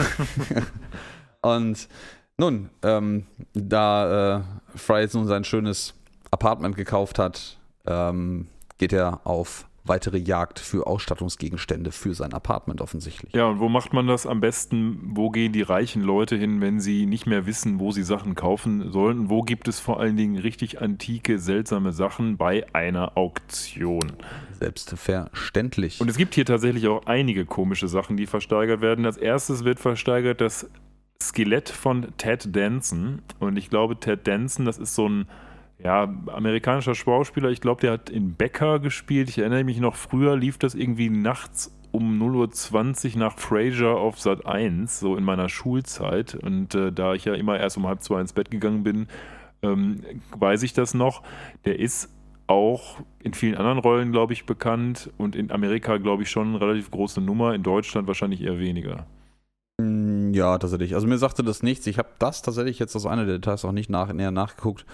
und nun, ähm, da äh, Fry jetzt nun sein schönes Apartment gekauft hat, ähm, geht er auf weitere Jagd für Ausstattungsgegenstände für sein Apartment offensichtlich. Ja, und wo macht man das am besten? Wo gehen die reichen Leute hin, wenn sie nicht mehr wissen, wo sie Sachen kaufen sollen? Wo gibt es vor allen Dingen richtig antike, seltsame Sachen bei einer Auktion? Selbstverständlich. Und es gibt hier tatsächlich auch einige komische Sachen, die versteigert werden. Als erstes wird versteigert das Skelett von Ted Danson. Und ich glaube, Ted Danson, das ist so ein ja, amerikanischer Schauspieler, ich glaube, der hat in Becker gespielt. Ich erinnere mich noch, früher lief das irgendwie nachts um 0.20 Uhr nach Frasier auf Sat 1, so in meiner Schulzeit. Und äh, da ich ja immer erst um halb zwei ins Bett gegangen bin, ähm, weiß ich das noch. Der ist auch in vielen anderen Rollen, glaube ich, bekannt und in Amerika, glaube ich, schon eine relativ große Nummer, in Deutschland wahrscheinlich eher weniger. Mm, ja, tatsächlich. Also mir sagte das nichts. Ich habe das tatsächlich jetzt aus einer der Details auch nicht nach, näher nachgeguckt.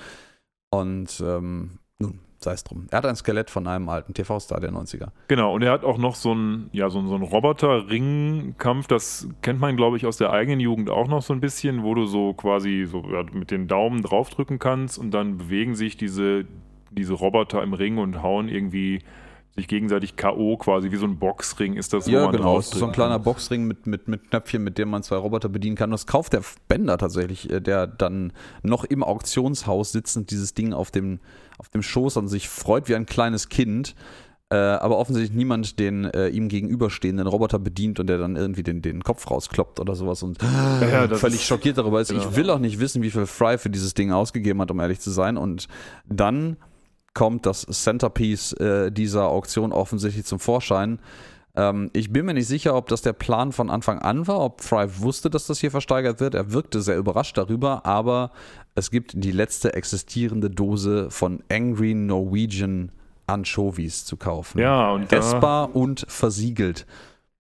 Und ähm, nun, sei es drum. Er hat ein Skelett von einem alten TV-Star der 90er. Genau, und er hat auch noch so einen, ja, so, so einen Roboter-Ringkampf, das kennt man, glaube ich, aus der eigenen Jugend auch noch so ein bisschen, wo du so quasi so ja, mit den Daumen draufdrücken kannst und dann bewegen sich diese, diese Roboter im Ring und hauen irgendwie sich gegenseitig K.O. quasi, wie so ein Boxring ist das, ja, genau, so ein kleiner Boxring mit, mit, mit Knöpfchen, mit dem man zwei Roboter bedienen kann. Das kauft der Bender tatsächlich, äh, der dann noch im Auktionshaus sitzend dieses Ding auf dem, auf dem Schoß und sich freut wie ein kleines Kind. Äh, aber offensichtlich niemand den äh, ihm gegenüberstehenden Roboter bedient und der dann irgendwie den, den Kopf rauskloppt oder sowas und ja, völlig ist, schockiert darüber ist. Genau. Ich will auch nicht wissen, wie viel Fry für dieses Ding ausgegeben hat, um ehrlich zu sein. Und dann kommt das Centerpiece äh, dieser Auktion offensichtlich zum Vorschein. Ähm, ich bin mir nicht sicher, ob das der Plan von Anfang an war, ob Fry wusste, dass das hier versteigert wird. Er wirkte sehr überrascht darüber, aber es gibt die letzte existierende Dose von Angry Norwegian Anchovies zu kaufen. Ja, und essbar und versiegelt.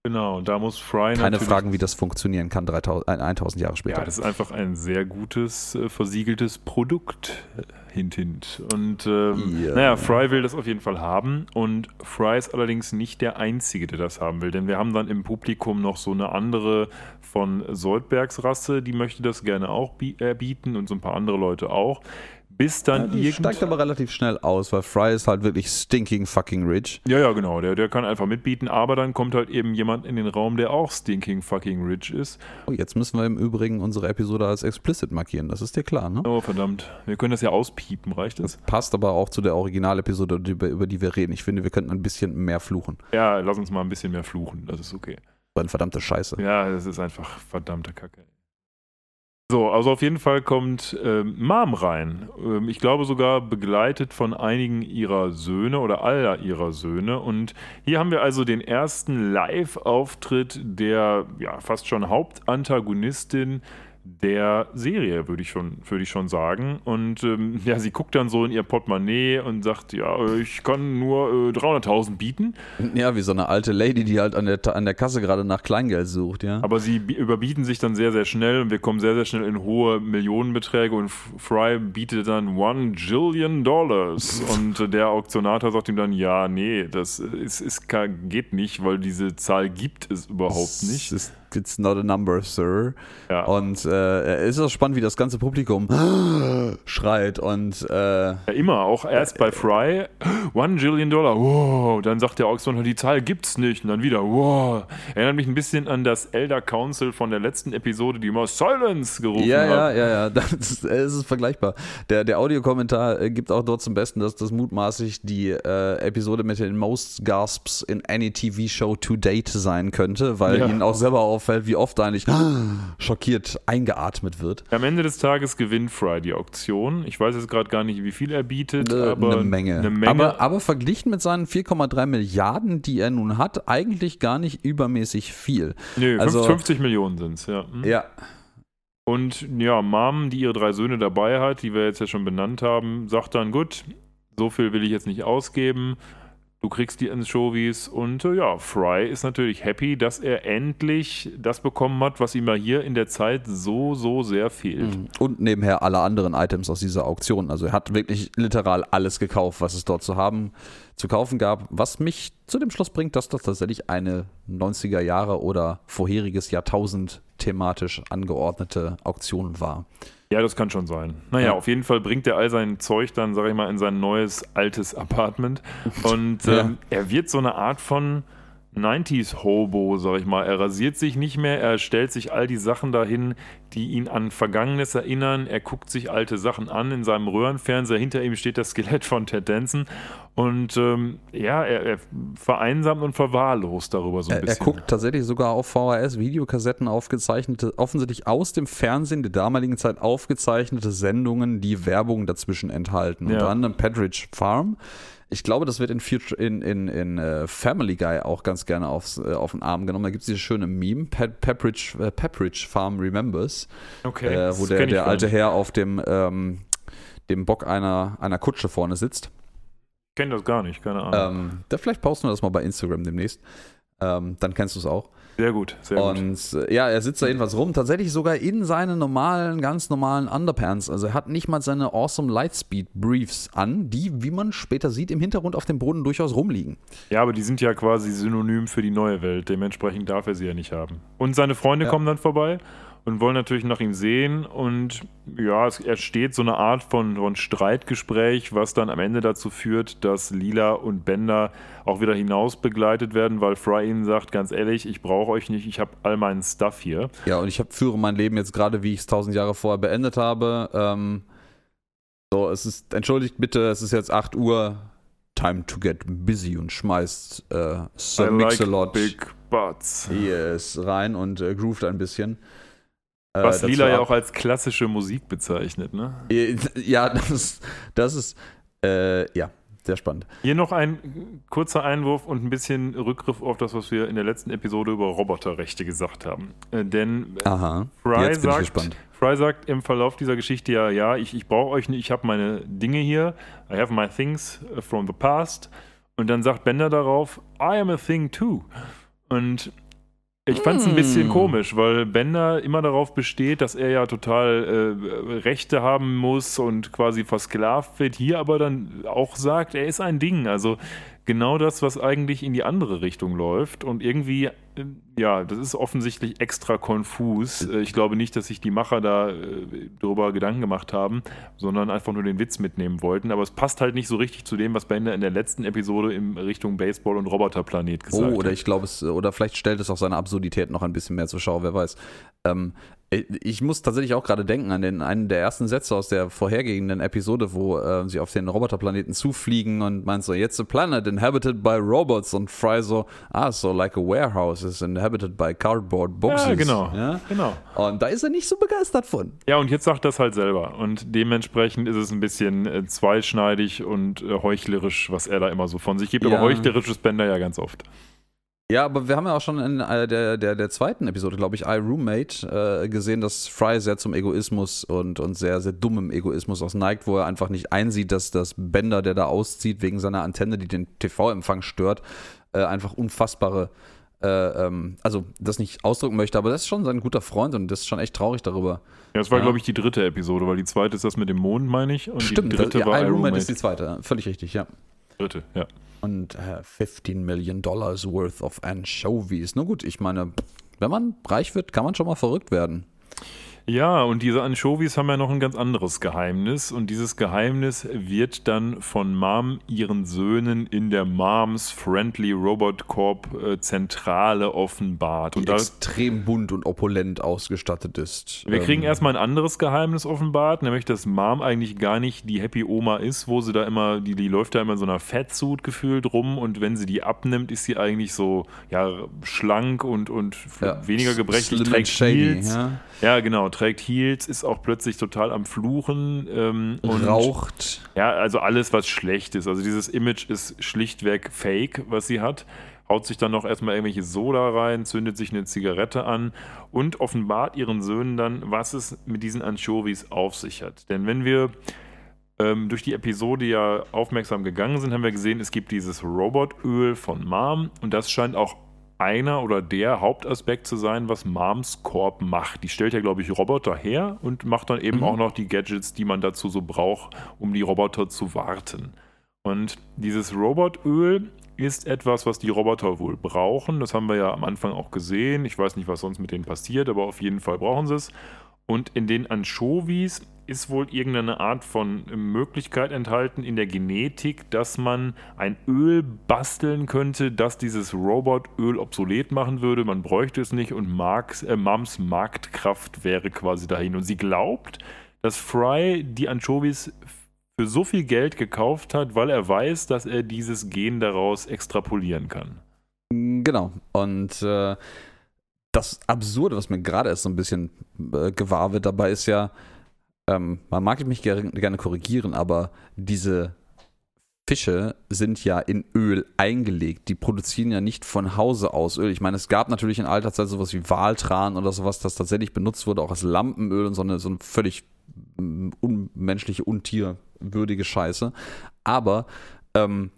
Genau, da muss Fry Keine Fragen, wie das funktionieren kann 3000, 1000 Jahre später. Ja, das ist einfach ein sehr gutes, äh, versiegeltes Produkt. Hint, hint. Und ähm, yeah. naja, Fry will das auf jeden Fall haben. Und Fry ist allerdings nicht der Einzige, der das haben will. Denn wir haben dann im Publikum noch so eine andere von Soldbergs Rasse, die möchte das gerne auch äh, bieten und so ein paar andere Leute auch bis dann ja, irgend... steigt aber relativ schnell aus, weil Fry ist halt wirklich stinking fucking rich. Ja, ja, genau. Der, der kann einfach mitbieten, aber dann kommt halt eben jemand in den Raum, der auch stinking fucking rich ist. Oh, jetzt müssen wir im Übrigen unsere Episode als explicit markieren, das ist dir klar, ne? Oh, verdammt. Wir können das ja auspiepen, reicht das? das passt aber auch zu der Originalepisode, über, die wir reden. Ich finde, wir könnten ein bisschen mehr fluchen. Ja, lass uns mal ein bisschen mehr fluchen, das ist okay. So eine verdammte Scheiße. Ja, das ist einfach verdammte Kacke. So, also auf jeden Fall kommt ähm, Mom rein. Ähm, ich glaube sogar begleitet von einigen ihrer Söhne oder aller ihrer Söhne. Und hier haben wir also den ersten Live-Auftritt der ja, fast schon Hauptantagonistin der Serie, würde ich schon, würde ich schon sagen. Und ähm, ja, sie guckt dann so in ihr Portemonnaie und sagt, ja, ich kann nur äh, 300.000 bieten. Ja, wie so eine alte Lady, die halt an der, an der Kasse gerade nach Kleingeld sucht, ja. Aber sie überbieten sich dann sehr, sehr schnell und wir kommen sehr, sehr schnell in hohe Millionenbeträge und Fry bietet dann one Jillion Dollars und äh, der Auktionator sagt ihm dann, ja, nee, das ist, ist, geht nicht, weil diese Zahl gibt es überhaupt nicht. Ist it's not a number, sir. Ja. Und äh, es ist auch spannend, wie das ganze Publikum schreit und äh, ja, immer, auch erst bei Fry, one Jillion Dollar, wow, dann sagt der Auktion, die Zahl gibt's nicht und dann wieder, wow. Erinnert mich ein bisschen an das Elder Council von der letzten Episode, die immer Silence gerufen ja, haben. Ja, ja, ja, das ist, es ist vergleichbar. Der, der Audiokommentar äh, gibt auch dort zum Besten, dass das mutmaßlich die äh, Episode mit den Most Gasps in any TV Show to date sein könnte, weil ja. ihn auch selber auf auffällt, wie oft eigentlich schockiert eingeatmet wird. Am Ende des Tages gewinnt Fry die Auktion. Ich weiß jetzt gerade gar nicht, wie viel er bietet, Eine aber eine Menge. Eine Menge. Aber, aber verglichen mit seinen 4,3 Milliarden, die er nun hat, eigentlich gar nicht übermäßig viel. Nö, also- 50 Millionen sind es, ja. Hm. Ja. Und ja, Mom, die ihre drei Söhne dabei hat, die wir jetzt ja schon benannt haben, sagt dann, gut, so viel will ich jetzt nicht ausgeben. Du kriegst die Anchovies und äh, ja, Fry ist natürlich happy, dass er endlich das bekommen hat, was ihm ja hier in der Zeit so, so sehr fehlt. Und nebenher alle anderen Items aus dieser Auktion. Also er hat wirklich literal alles gekauft, was es dort zu haben, zu kaufen gab, was mich zu dem Schluss bringt, dass das tatsächlich eine 90er Jahre oder vorheriges Jahrtausend thematisch angeordnete Auktion war. Ja, das kann schon sein. Naja, Ja. auf jeden Fall bringt er all sein Zeug dann, sag ich mal, in sein neues, altes Apartment. Und Ja. ähm, er wird so eine Art von 90s-Hobo, sag ich mal. Er rasiert sich nicht mehr, er stellt sich all die Sachen dahin, die ihn an Vergangenes erinnern. Er guckt sich alte Sachen an in seinem Röhrenfernseher. Hinter ihm steht das Skelett von Ted Danson. Und ähm, ja, er, er vereinsamt und verwahrlost darüber so ein Er, er bisschen. guckt tatsächlich sogar auf VHS-Videokassetten aufgezeichnete, offensichtlich aus dem Fernsehen der damaligen Zeit aufgezeichnete Sendungen, die Werbung dazwischen enthalten. Ja. Unter anderem Pedridge Farm. Ich glaube, das wird in, Future, in, in, in äh, Family Guy auch ganz gerne aufs, äh, auf den Arm genommen. Da gibt es dieses schöne Meme, Pe Pepperidge, äh, Pepperidge Farm Remembers, okay, äh, wo der, der alte. Herr auf dem, ähm, dem Bock einer, einer Kutsche vorne sitzt. Ich kenne das gar nicht, keine Ahnung. Ähm, da vielleicht posten wir das mal bei Instagram demnächst. Ähm, dann kennst du es auch. Sehr gut, sehr gut. Und äh, ja, er sitzt da jedenfalls rum, tatsächlich sogar in seinen normalen, ganz normalen Underpants. Also er hat nicht mal seine Awesome Lightspeed Briefs an, die, wie man später sieht, im Hintergrund auf dem Boden durchaus rumliegen. Ja, aber die sind ja quasi synonym für die neue Welt. Dementsprechend darf er sie ja nicht haben. Und seine Freunde Ja. kommen dann vorbei und wollen natürlich nach ihm sehen. Und ja, es entsteht so eine Art von, von Streitgespräch, was dann am Ende dazu führt, dass Lila und Bender auch wieder hinaus begleitet werden, weil Fry ihnen sagt, ganz ehrlich, ich brauche euch nicht, ich habe all meinen Stuff hier. Ja, und ich hab, führe mein Leben jetzt gerade, wie ich es tausend Jahre vorher beendet habe. Ähm, so, es ist, entschuldigt bitte, es ist jetzt 8 Uhr. Time to get busy und schmeißt äh, Sir I Mix-a-Lot big butts. yes, rein und äh, groovt ein bisschen. Äh, Was dazu Lila ja auch als klassische Musik bezeichnet, ne? Ja, das ist, das ist äh, ja, sehr spannend. Hier noch ein kurzer Einwurf und ein bisschen Rückgriff auf das, was wir in der letzten Episode über Roboterrechte gesagt haben. Äh, denn äh, Aha. Fry, Jetzt bin ich sagt, gespannt. Fry sagt im Verlauf dieser Geschichte ja, ja, ich, ich brauche euch nicht, ich habe meine Dinge hier, I have my things from the past. Und dann sagt Bender darauf, I am a thing too. Und ich fand es ein bisschen Mm. komisch, weil Bender immer darauf besteht, dass er ja total äh, Rechte haben muss und quasi versklavt wird, hier aber dann auch sagt, er ist ein Ding. Also genau das, was eigentlich in die andere Richtung läuft. Und irgendwie, ja, das ist offensichtlich extra konfus. Äh, Ich glaube nicht, dass sich die Macher da äh, darüber Gedanken gemacht haben, sondern einfach nur den Witz mitnehmen wollten. Aber es passt halt nicht so richtig zu dem, was Bender in der letzten Episode in Richtung Baseball und Roboterplanet Oh, gesagt oder hat. ich glaube es, oder vielleicht stellt es auch seine Absurdität noch ein bisschen mehr zur Schau, wer weiß. Ähm, ich muss tatsächlich auch gerade denken an den einen der ersten Sätze aus der vorhergehenden Episode, wo äh, sie auf den Roboterplaneten zufliegen und meint so, jetzt a planet inhabited by robots und Fry so, ah, so like a warehouse is inhabited by cardboard boxes. Ja, genau. Ja? Genau. Und da ist er nicht so begeistert von. Ja, und jetzt sagt das halt selber. Und dementsprechend ist es ein bisschen äh, zweischneidig und äh, heuchlerisch, was er da immer so von sich gibt. Ja. Aber heuchlerisch ist Bender ja ganz oft. Ja, aber wir haben ja auch schon in äh, der, der, der zweiten Episode, glaube ich, I Roommate, äh, gesehen, dass Fry sehr zum Egoismus und, und sehr, sehr dummem Egoismus aus neigt, wo er einfach nicht einsieht, dass das Bender, der da auszieht, wegen seiner Antenne, die den TV-Empfang stört, äh, einfach unfassbare, äh, ähm, also das nicht ausdrücken möchte, aber das ist schon sein guter Freund und das ist schon echt traurig darüber. Ja, das war, Ja. glaube ich, die dritte Episode, weil die zweite ist das mit dem Mond, meine ich. Und Stimmt, die dritte das, war I I Roommate Roommate. ist die zweite, völlig richtig, ja. Dritte, ja. Und äh, 15 Million Dollars worth of anchovies. Na gut, ich meine, wenn man reich wird, kann man schon mal verrückt werden. Ja, und diese Anchovies haben ja noch ein ganz anderes Geheimnis. Und dieses Geheimnis wird dann von Mom ihren Söhnen in der Moms Friendly Robot Corp äh, Zentrale offenbart. Die Und da, extrem bunt und opulent ausgestattet ist. wir kriegen Ähm, erstmal ein anderes Geheimnis offenbart, nämlich dass Mom eigentlich gar nicht die Happy Oma ist, wo sie da immer, die, die läuft da immer in so einer Fettsuit gefühlt rum und wenn sie die abnimmt, ist sie eigentlich so ja, schlank und, und ja, weniger gebrechlich, trägt shady, Heels. ja. Ja, genau, trägt Heels, ist auch plötzlich total am Fluchen. Ähm, und Raucht. Ja, also alles, was schlecht ist. Also dieses Image ist schlichtweg fake, was sie hat. Haut sich dann noch erstmal irgendwelche Soda rein, zündet sich eine Zigarette an und offenbart ihren Söhnen dann, was es mit diesen Anchovies auf sich hat. Denn wenn wir ähm, durch die Episode ja aufmerksam gegangen sind, haben wir gesehen, es gibt dieses Robotöl von Mom und das scheint auch einer oder der Hauptaspekt zu sein, was Moms Corp macht. Die stellt ja, glaube ich, Roboter her und macht dann eben Mhm. auch noch die Gadgets, die man dazu so braucht, um die Roboter zu warten. Und dieses Robotöl ist etwas, was die Roboter wohl brauchen. Das haben wir ja am Anfang auch gesehen. Ich weiß nicht, was sonst mit denen passiert, aber auf jeden Fall brauchen sie es. Und in den Anchovies ist wohl irgendeine Art von Möglichkeit enthalten in der Genetik, dass man ein Öl basteln könnte, das dieses Robotöl obsolet machen würde. Man bräuchte es nicht und Marks, äh, Mams Marktkraft wäre quasi dahin. Und sie glaubt, dass Fry die Anchovies für so viel Geld gekauft hat, weil er weiß, dass er dieses Gen daraus extrapolieren kann. Genau. Und äh, das Absurde, was mir gerade erst so ein bisschen äh, gewahr wird dabei, ist ja, ähm, man mag mich gerne, gerne korrigieren, aber diese Fische sind ja in Öl eingelegt. Die produzieren ja nicht von Hause aus Öl. Ich meine, es gab natürlich in alter Zeit sowas wie Waltran oder sowas, das tatsächlich benutzt wurde, auch als Lampenöl und so eine, so eine völlig mm, unmenschliche, untierwürdige Scheiße. Aber ähm,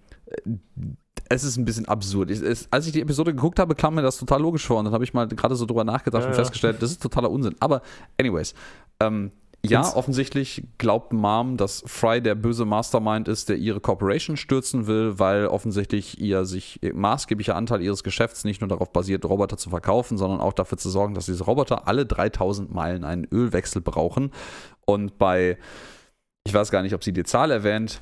es ist ein bisschen absurd. Ich, es, als ich die Episode geguckt habe, kam mir das total logisch vor und dann habe ich mal gerade so drüber nachgedacht Ja, und ja. festgestellt, das ist totaler Unsinn. Aber anyways, ähm, ja, Find's- offensichtlich glaubt Mom, dass Fry der böse Mastermind ist, der ihre Corporation stürzen will, weil offensichtlich ihr sich ihr maßgeblicher Anteil ihres Geschäfts nicht nur darauf basiert, Roboter zu verkaufen, sondern auch dafür zu sorgen, dass diese Roboter alle 3000 Meilen einen Ölwechsel brauchen. Und bei, ich weiß gar nicht, ob sie die Zahl erwähnt,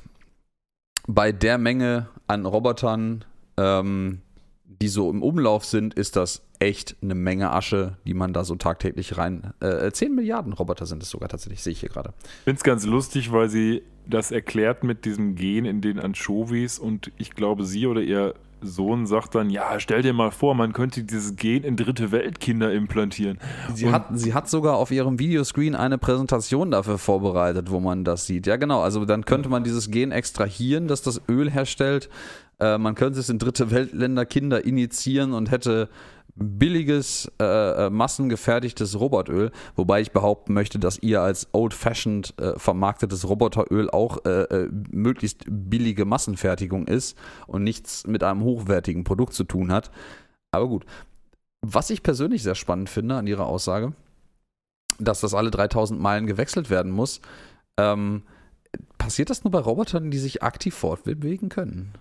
bei der Menge an Robotern, ähm, die so im Umlauf sind, ist das echt eine Menge Asche, die man da so tagtäglich rein. Äh, 10 Milliarden Roboter sind es sogar tatsächlich, sehe ich hier gerade. Ich finde es ganz lustig, weil sie das erklärt mit diesem Gen in den Anchovies und ich glaube, sie oder ihr Sohn sagt dann, ja, stell dir mal vor, man könnte dieses Gen in dritte Weltkinder implantieren. Sie Und- hat, sie hat sogar auf ihrem Videoscreen eine Präsentation dafür vorbereitet, wo man das sieht. Ja, genau. Also dann könnte man dieses Gen extrahieren, das das Öl herstellt. Äh, man könnte es in dritte Weltländer Kinder initiieren und hätte billiges, äh, äh, massengefertigtes Robotöl, wobei ich behaupten möchte, dass ihr als old-fashioned äh, vermarktetes Roboteröl auch äh, äh, möglichst billige Massenfertigung ist und nichts mit einem hochwertigen Produkt zu tun hat. Aber gut. Was ich persönlich sehr spannend finde an ihrer Aussage, dass das alle 3000 Meilen gewechselt werden muss, ähm, passiert das nur bei Robotern, die sich aktiv fortbewegen können?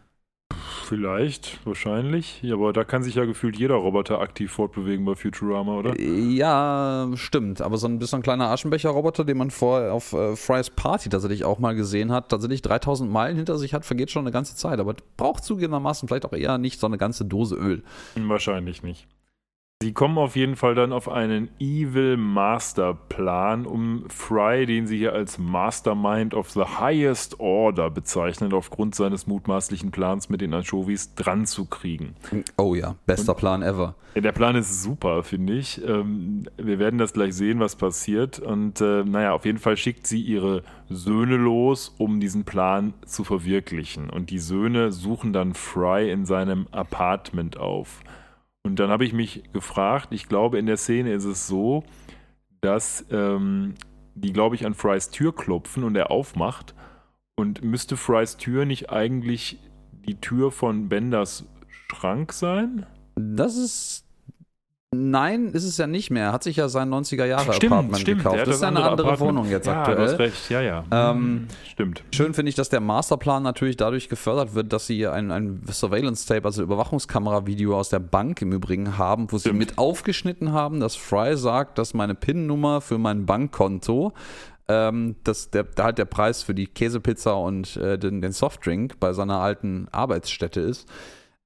Vielleicht, wahrscheinlich. Ja, aber da kann sich ja gefühlt jeder Roboter aktiv fortbewegen bei Futurama, oder? Ja, stimmt. Aber so ein bisschen kleiner Aschenbecher-Roboter, den man vorher auf äh, Fry's Party tatsächlich auch mal gesehen hat, tatsächlich 3000 Meilen hinter sich hat, vergeht schon eine ganze Zeit. Aber braucht zugegebenermaßen vielleicht auch eher nicht so eine ganze Dose Öl. Wahrscheinlich nicht. Sie kommen auf jeden Fall dann auf einen Evil Masterplan, um Fry, den sie hier als Mastermind of the Highest Order bezeichnen, aufgrund seines mutmaßlichen Plans mit den Anchovies dran zu kriegen. Oh ja, bester Plan ever. Der Plan ist super, finde ich. Ähm, wir werden das gleich sehen, was passiert. Und äh, naja, auf jeden Fall schickt sie ihre Söhne los, um diesen Plan zu verwirklichen. Und die Söhne suchen dann Fry in seinem Apartment auf. Und dann habe ich mich gefragt, ich glaube, in der Szene ist es so, dass ähm, die, glaube ich, an Frys Tür klopfen und er aufmacht. Und müsste Frys Tür nicht eigentlich die Tür von Benders Schrank sein? Das ist Nein, ist es ja nicht mehr. Er hat sich ja sein 90er-Jahre-Apartment Stimmt, stimmt. gekauft. Das ist ja eine andere Apartment. Wohnung jetzt ja, aktuell. Du hast recht, ja, ja. Ähm, stimmt. Schön finde ich, dass der Masterplan natürlich dadurch gefördert wird, dass sie ein, ein Surveillance-Tape, also Überwachungskamera-Video aus der Bank im Übrigen haben, wo sie Stimmt. mit aufgeschnitten haben, dass Fry sagt, dass meine PIN-Nummer für mein Bankkonto, ähm, dass der, halt der Preis für die Käsepizza und äh, den, den Softdrink bei seiner alten Arbeitsstätte ist.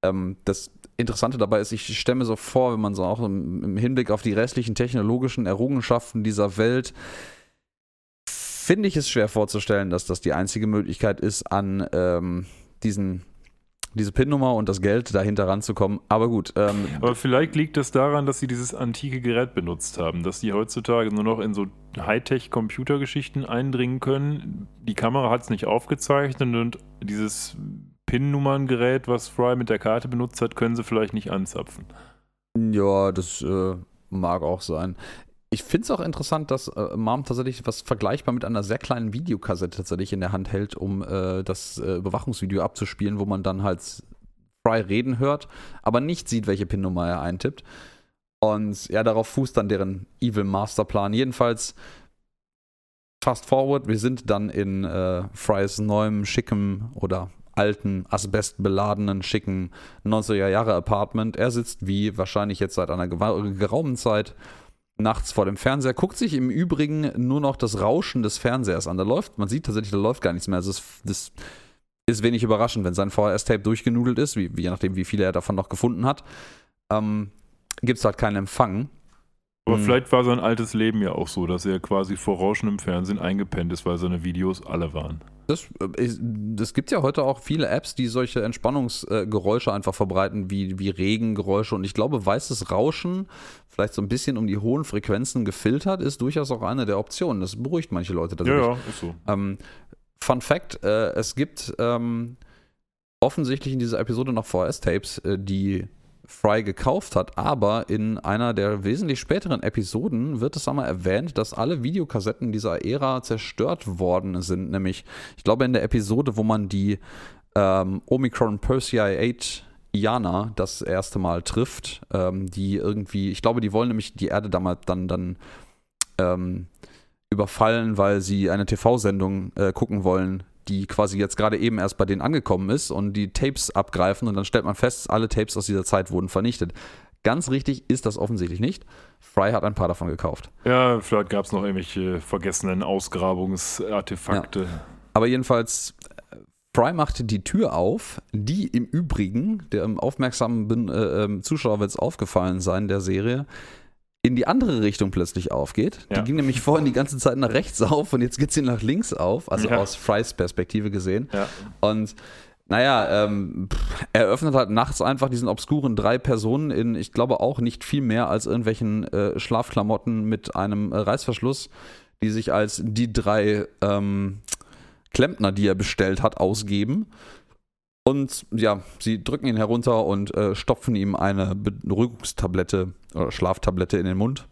Ähm, das Interessante dabei ist, ich stelle mir so vor, wenn man so auch im, im Hinblick auf die restlichen technologischen Errungenschaften dieser Welt finde ich es schwer vorzustellen, dass das die einzige Möglichkeit ist, an ähm, diesen, diese PIN-Nummer und das Geld dahinter ranzukommen. Aber gut, ähm, Aber vielleicht liegt es daran, dass sie dieses antike Gerät benutzt haben, dass die heutzutage nur noch in so Hightech-Computergeschichten eindringen können. Die Kamera hat es nicht aufgezeichnet und dieses PIN-Nummerngerät, was Fry mit der Karte benutzt hat, können sie vielleicht nicht anzapfen. ja, das äh, mag auch sein. Ich finde es auch interessant, dass äh, Mom tatsächlich was vergleichbar mit einer sehr kleinen Videokassette tatsächlich in der Hand hält, um äh, das äh, Überwachungsvideo abzuspielen, wo man dann halt Fry reden hört, aber nicht sieht, welche PIN-Nummer er eintippt. Und ja, darauf fußt dann deren Evil Masterplan. Jedenfalls, fast forward, wir sind dann in äh, Frys neuem, schickem oder alten, asbestbeladenen, schicken 90er Jahre Apartment. Er sitzt wie wahrscheinlich jetzt seit einer geraumen Zeit nachts vor dem Fernseher, guckt sich im Übrigen nur noch das Rauschen des Fernsehers an. Da läuft, man sieht tatsächlich, da läuft gar nichts mehr. Also das, das ist wenig überraschend, wenn sein VHS-Tape durchgenudelt ist, wie, je nachdem, wie viel er davon noch gefunden hat. Ähm, Gibt es halt keinen Empfang. Aber Hm. vielleicht war sein altes Leben ja auch so, dass er quasi vor Rauschen im Fernsehen eingepennt ist, weil seine Videos alle waren. Das, äh, das gibt ja heute auch viele Apps, die solche Entspannungsgeräusche einfach verbreiten, wie, wie Regengeräusche. Und ich glaube, weißes Rauschen, vielleicht so ein bisschen um die hohen Frequenzen gefiltert, ist durchaus auch eine der Optionen. Das beruhigt manche Leute Ja, ja, ist so. Ähm, Fun Fact: äh, Es gibt ähm, offensichtlich in dieser Episode noch VHS-Tapes, äh, die Fry gekauft hat, aber in einer der wesentlich späteren Episoden wird es einmal erwähnt, dass alle Videokassetten dieser Ära zerstört worden sind. Nämlich, ich glaube, in der Episode, wo man die ähm, Omicron Persei 8 Iana das erste Mal trifft, ähm, die irgendwie, ich glaube, die wollen nämlich die Erde damals dann, dann ähm, überfallen, weil sie eine TV-Sendung äh, gucken wollen, die quasi jetzt gerade eben erst bei denen angekommen ist und die Tapes abgreifen und dann stellt man fest, alle Tapes aus dieser Zeit wurden vernichtet. Ganz richtig ist das offensichtlich nicht. Fry hat ein paar davon gekauft. Ja, vielleicht gab es noch irgendwelche vergessenen Ausgrabungsartefakte. Aber jedenfalls, Fry machte die Tür auf, die im Übrigen, der im aufmerksamen äh, ähm, Zuschauer wird es aufgefallen sein, der Serie, in die andere Richtung plötzlich aufgeht. Ja. Die ging nämlich vorhin die ganze Zeit nach rechts auf und jetzt geht sie nach links auf, also Ja. aus Frys Perspektive gesehen. Ja. Und naja, ähm, pff, er öffnet halt nachts einfach diesen obskuren drei Personen in, ich glaube auch nicht viel mehr als irgendwelchen äh, Schlafklamotten mit einem äh, Reißverschluss, die sich als die drei ähm, Klempner, die er bestellt hat, ausgeben. Und ja, sie drücken ihn herunter und äh, stopfen ihm eine Beruhigungstablette oder Schlaftablette in den Mund.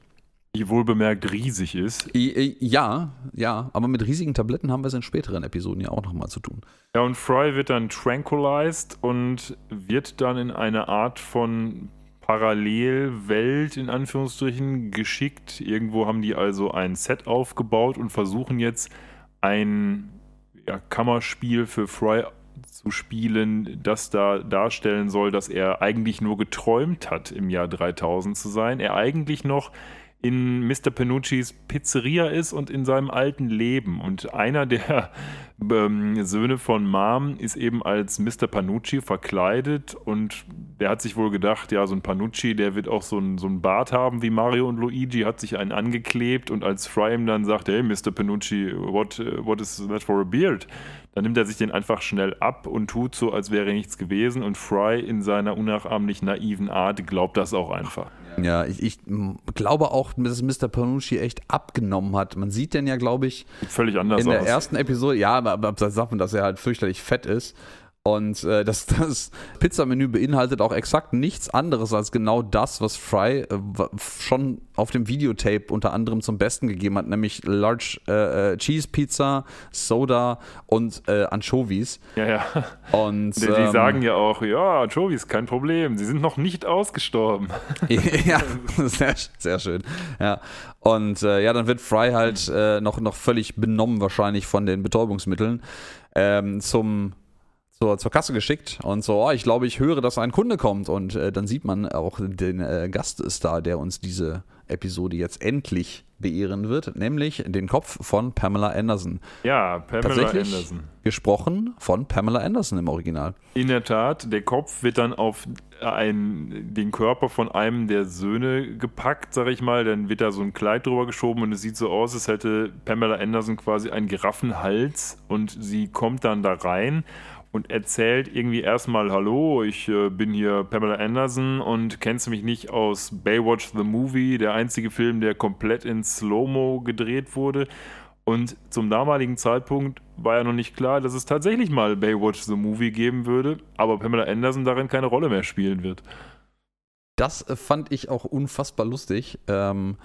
Die wohlbemerkt riesig ist. I, i, ja, ja, aber mit riesigen Tabletten haben wir es in späteren Episoden ja auch nochmal zu tun. Ja, und Fry wird dann tranquilized und wird dann in eine Art von Parallelwelt in Anführungsstrichen geschickt. Irgendwo haben die also ein Set aufgebaut und versuchen jetzt ein ja, Kammerspiel für Fry zu spielen, das da darstellen soll, dass er eigentlich nur geträumt hat, im Jahr 3000 zu sein. Er eigentlich noch in Mr. Penuccis Pizzeria ist und in seinem alten Leben. Und einer der ähm, Söhne von Mom ist eben als Mr. Panucci verkleidet und der hat sich wohl gedacht, ja, so ein Panucci, der wird auch so ein, so ein Bart haben wie Mario und Luigi, hat sich einen angeklebt und als Fry ihm dann sagt, hey, Mr. Panucci, what, what is that for a beard? Dann nimmt er sich den einfach schnell ab und tut so, als wäre nichts gewesen und Fry in seiner unnachahmlich naiven Art glaubt das auch einfach. Ja, ich, ich glaube auch, dass Mr. Panucci echt abgenommen hat. Man sieht den ja, glaube ich, Sieht völlig anders in der aus. ersten Episode, ja, aber, aber sagt man, dass er halt fürchterlich fett ist. Und äh, das, das Pizzamenü beinhaltet auch exakt nichts anderes als genau das, was Fry äh, schon auf dem Videotape unter anderem zum Besten gegeben hat, nämlich Large äh, äh Cheese Pizza, Soda und äh, Anchovies. Ja, ja. Und die, die ähm, sagen ja auch, ja, Anchovies, kein Problem, sie sind noch nicht ausgestorben. ja, sehr, sehr schön. Ja. Und äh, ja, dann wird Fry halt noch, noch völlig benommen wahrscheinlich von den Betäubungsmitteln ähm, zum zur, zur Kasse geschickt und so, oh, ich glaube, ich höre, dass ein Kunde kommt. Und äh, dann sieht man auch den äh, Gaststar, der uns diese Episode jetzt endlich beehren wird, nämlich den Kopf von Pamela Anderson. Ja, Pamela Anderson. Gesprochen von Pamela Anderson im Original. In der Tat, der Kopf wird dann auf ein, den Körper von einem der Söhne gepackt, sag ich mal. Dann wird da so ein Kleid drüber geschoben und es sieht so aus, als hätte Pamela Anderson quasi einen Giraffenhals und sie kommt dann da rein und erzählt irgendwie erstmal, hallo, ich äh, bin hier Pamela Anderson und kennst du mich nicht aus Baywatch the Movie, der einzige Film, der komplett in Slow-Mo gedreht wurde. Und zum damaligen Zeitpunkt war ja noch nicht klar, dass es tatsächlich mal Baywatch the Movie geben würde, aber Pamela Anderson darin keine Rolle mehr spielen wird. Das äh, fand ich auch unfassbar lustig, ähm,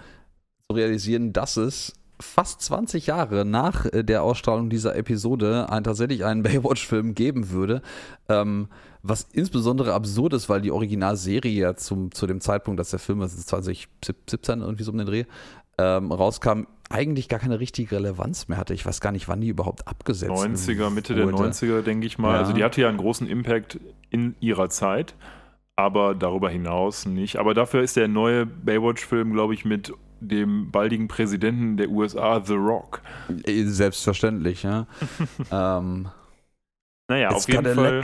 zu realisieren, dass es fast 20 Jahre nach äh, der Ausstrahlung dieser Episode ein, tatsächlich einen Baywatch-Film geben würde. Ähm, was insbesondere absurd ist, weil die Originalserie ja zum, zu dem Zeitpunkt, dass der Film, das ist 2017 irgendwie so um den Dreh, ähm, rauskam, eigentlich gar keine richtige Relevanz mehr hatte. Ich weiß gar nicht, wann die überhaupt abgesetzt 90er, Mitte wurde. der 90er, denke ich mal. Ja. Also die hatte ja einen großen Impact in ihrer Zeit, aber darüber hinaus nicht. Aber dafür ist der neue Baywatch-Film, glaube ich, mit dem baldigen Präsidenten der USA, The Rock. Äh, selbstverständlich, ja. ähm, naja, It's auf jeden, Fall,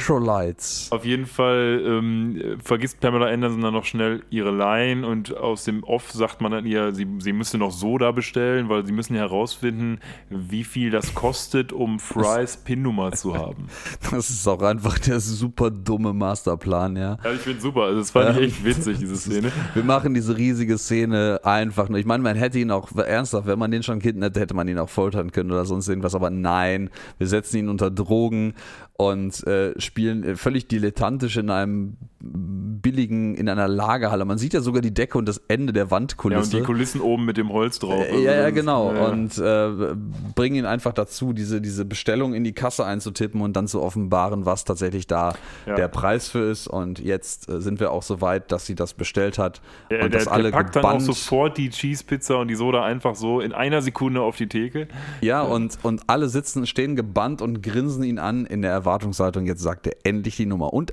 auf jeden Fall ähm, vergisst Pamela Anderson dann noch schnell ihre Line und aus dem Off sagt man dann ihr, sie, sie müsste noch Soda bestellen, weil sie müssen herausfinden, wie viel das kostet, um Frys PIN-Nummer zu haben. Das ist auch einfach der super dumme Masterplan, ja. Ja, ich finde super. Also das fand ich echt witzig, diese Szene. Wir machen diese riesige Szene einfach nur. Ich meine, man hätte ihn auch, ernsthaft, wenn man den schon kidnappt, hätte man ihn auch foltern können oder sonst irgendwas, aber nein, wir setzen ihn unter Drogen und äh, spielen äh, völlig dilettantisch in einem billigen, in einer Lagerhalle. Man sieht ja sogar die Decke und das Ende der Wandkulisse. Ja, und die Kulissen oben mit dem Holz drauf. Äh, ja, ja, genau. Ja. Und äh, bringen ihn einfach dazu, diese, diese Bestellung in die Kasse einzutippen und dann zu offenbaren, was tatsächlich da ja. der Preis für ist. Und jetzt äh, sind wir auch so weit, dass sie das bestellt hat. Ja, und der, das alle der packt gebannt. dann auch sofort die Cheese Pizza und die Soda einfach so in einer Sekunde auf die Theke. Ja, und, und alle sitzen, stehen gebannt und grinsen ihn an in der Erwartungshaltung, jetzt sagt er endlich die Nummer. Und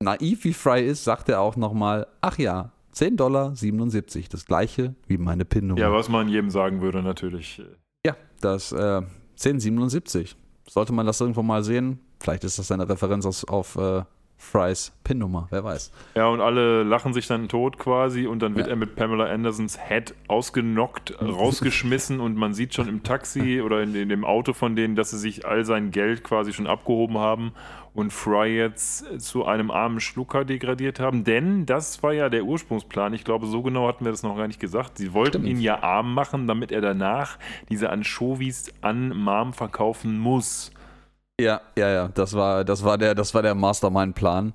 naiv wie Fry ist, sagt er auch nochmal, ach ja, 10 Dollar 77, das gleiche wie meine PIN-Nummer. Ja, was man jedem sagen würde natürlich. Ja, das äh, 1077. Sollte man das irgendwo mal sehen, vielleicht ist das eine Referenz auf, auf äh, Frys PIN-Nummer, wer weiß. Ja, und alle lachen sich dann tot quasi und dann wird ja. er mit Pamela Andersons Head ausgenockt, rausgeschmissen und man sieht schon im Taxi oder in, in, dem Auto von denen, dass sie sich all sein Geld quasi schon abgehoben haben und Fry jetzt zu einem armen Schlucker degradiert haben. Denn das war ja der Ursprungsplan. Ich glaube, so genau hatten wir das noch gar nicht gesagt. Sie wollten Stimmt. ihn ja arm machen, damit er danach diese Anchovies an Mom verkaufen muss. Ja, ja, ja, das war, das war der, das war der Mastermind-Plan,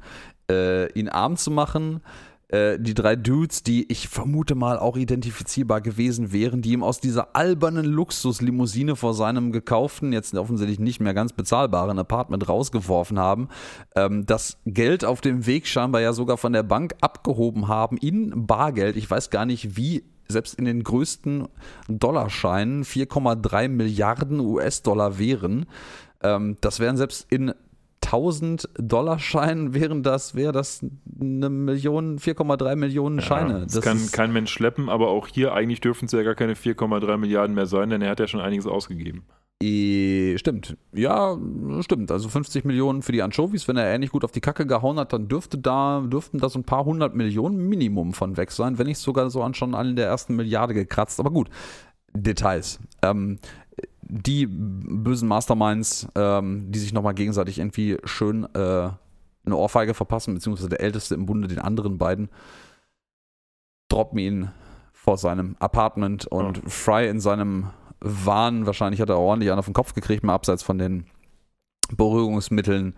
äh, ihn arm zu machen. Äh, die drei Dudes, die ich vermute mal auch identifizierbar gewesen wären, die ihm aus dieser albernen Luxuslimousine vor seinem gekauften, jetzt offensichtlich nicht mehr ganz bezahlbaren Apartment rausgeworfen haben, ähm, das Geld auf dem Weg scheinbar ja sogar von der Bank abgehoben haben in Bargeld. Ich weiß gar nicht, wie selbst in den größten Dollarscheinen 4,3 Milliarden US-Dollar wären. Ähm, das wären selbst in 1000 Dollar Scheinen wären das, wäre das eine Million, 4,3 Millionen ja, Scheine. Das, das kann kein Mensch schleppen, aber auch hier eigentlich dürfen es ja gar keine 4,3 Milliarden mehr sein, denn er hat ja schon einiges ausgegeben. Stimmt. Ja, stimmt. Also 50 Millionen für die Anchovies. Wenn er ähnlich gut auf die Kacke gehauen hat, dann dürfte da, dürften da so ein paar hundert Millionen Minimum von weg sein, wenn nicht sogar so an schon an der ersten Milliarde gekratzt. Aber gut, Details. Ähm, die bösen Masterminds, ähm, die sich nochmal gegenseitig irgendwie schön äh, eine Ohrfeige verpassen, beziehungsweise der Älteste im Bunde den anderen beiden, droppen ihn vor seinem Apartment und ja. Fry in seinem Wahn, wahrscheinlich hat er ordentlich einen auf den Kopf gekriegt, mal abseits von den Beruhigungsmitteln,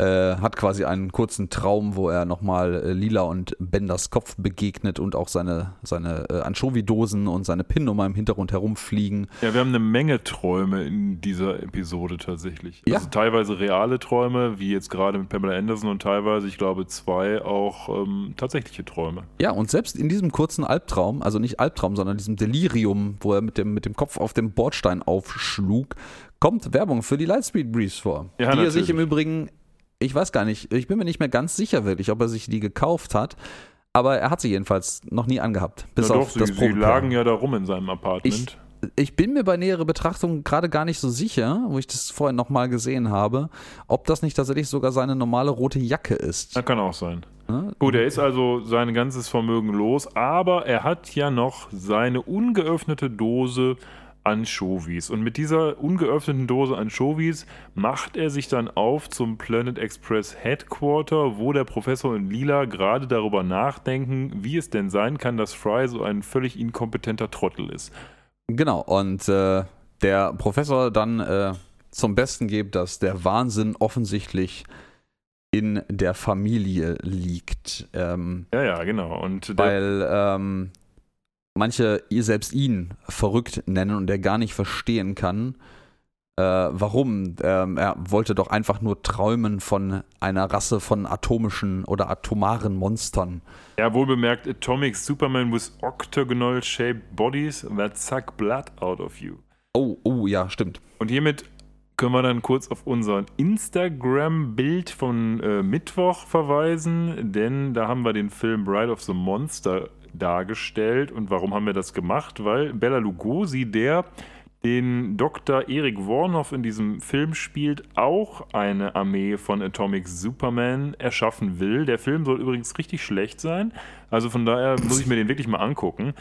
äh, hat quasi einen kurzen Traum, wo er nochmal äh, Lila und Benders Kopf begegnet und auch seine, seine äh, Anchovy-Dosen und seine Pin-Nummer im Hintergrund herumfliegen. Ja, wir haben eine Menge Träume in dieser Episode tatsächlich. Ja. Also teilweise reale Träume, wie jetzt gerade mit Pamela Anderson und teilweise, ich glaube, zwei auch ähm, tatsächliche Träume. Ja, und selbst in diesem kurzen Albtraum, also nicht Albtraum, sondern diesem Delirium, wo er mit dem, mit dem Kopf auf dem Bordstein aufschlug, kommt Werbung für die Lightspeed Briefs vor. Ja, die er sich natürlich. im Übrigen, ich weiß gar nicht, ich bin mir nicht mehr ganz sicher wirklich, ob er sich die gekauft hat, aber er hat sie jedenfalls noch nie angehabt. Bis Na auf doch, sie, das sie lagen ja da rum in seinem Apartment. Ich bin mir bei näherer Betrachtung gerade gar nicht so sicher, wo ich das vorhin nochmal gesehen habe, ob das nicht tatsächlich sogar seine normale rote Jacke ist. Na, kann auch sein. Ne? Gut, er ist also sein ganzes Vermögen los, aber er hat ja noch seine ungeöffnete Dose Anchovies. Und mit dieser ungeöffneten Dose Anchovies macht er sich dann auf zum Planet Express Headquarter, wo der Professor und Lila gerade darüber nachdenken, wie es denn sein kann, dass Fry so ein völlig inkompetenter Trottel ist. Genau, und äh, der Professor dann äh, zum Besten gibt, dass der Wahnsinn offensichtlich in der Familie liegt. Ähm, Ja, ja, genau. Und weil ähm, manche ihr selbst ihn verrückt nennen und er gar nicht verstehen kann, äh, warum. Ähm, er wollte doch einfach nur träumen von einer Rasse von atomischen oder atomaren Monstern. ja, wohl bemerkt, Atomic Superman with octagonal shaped bodies that suck blood out of you. Oh, oh, ja, stimmt. Und hiermit können wir dann kurz auf unser Instagram-Bild von äh, Mittwoch verweisen, denn da haben wir den Film Bride of the Monster dargestellt. Und warum haben wir das gemacht? Weil Bella Lugosi, der den Dr. Erik Warnoff in diesem Film spielt, auch eine Armee von Atomic Superman erschaffen will. Der Film soll übrigens richtig schlecht sein. Also von daher muss ich mir den wirklich mal angucken.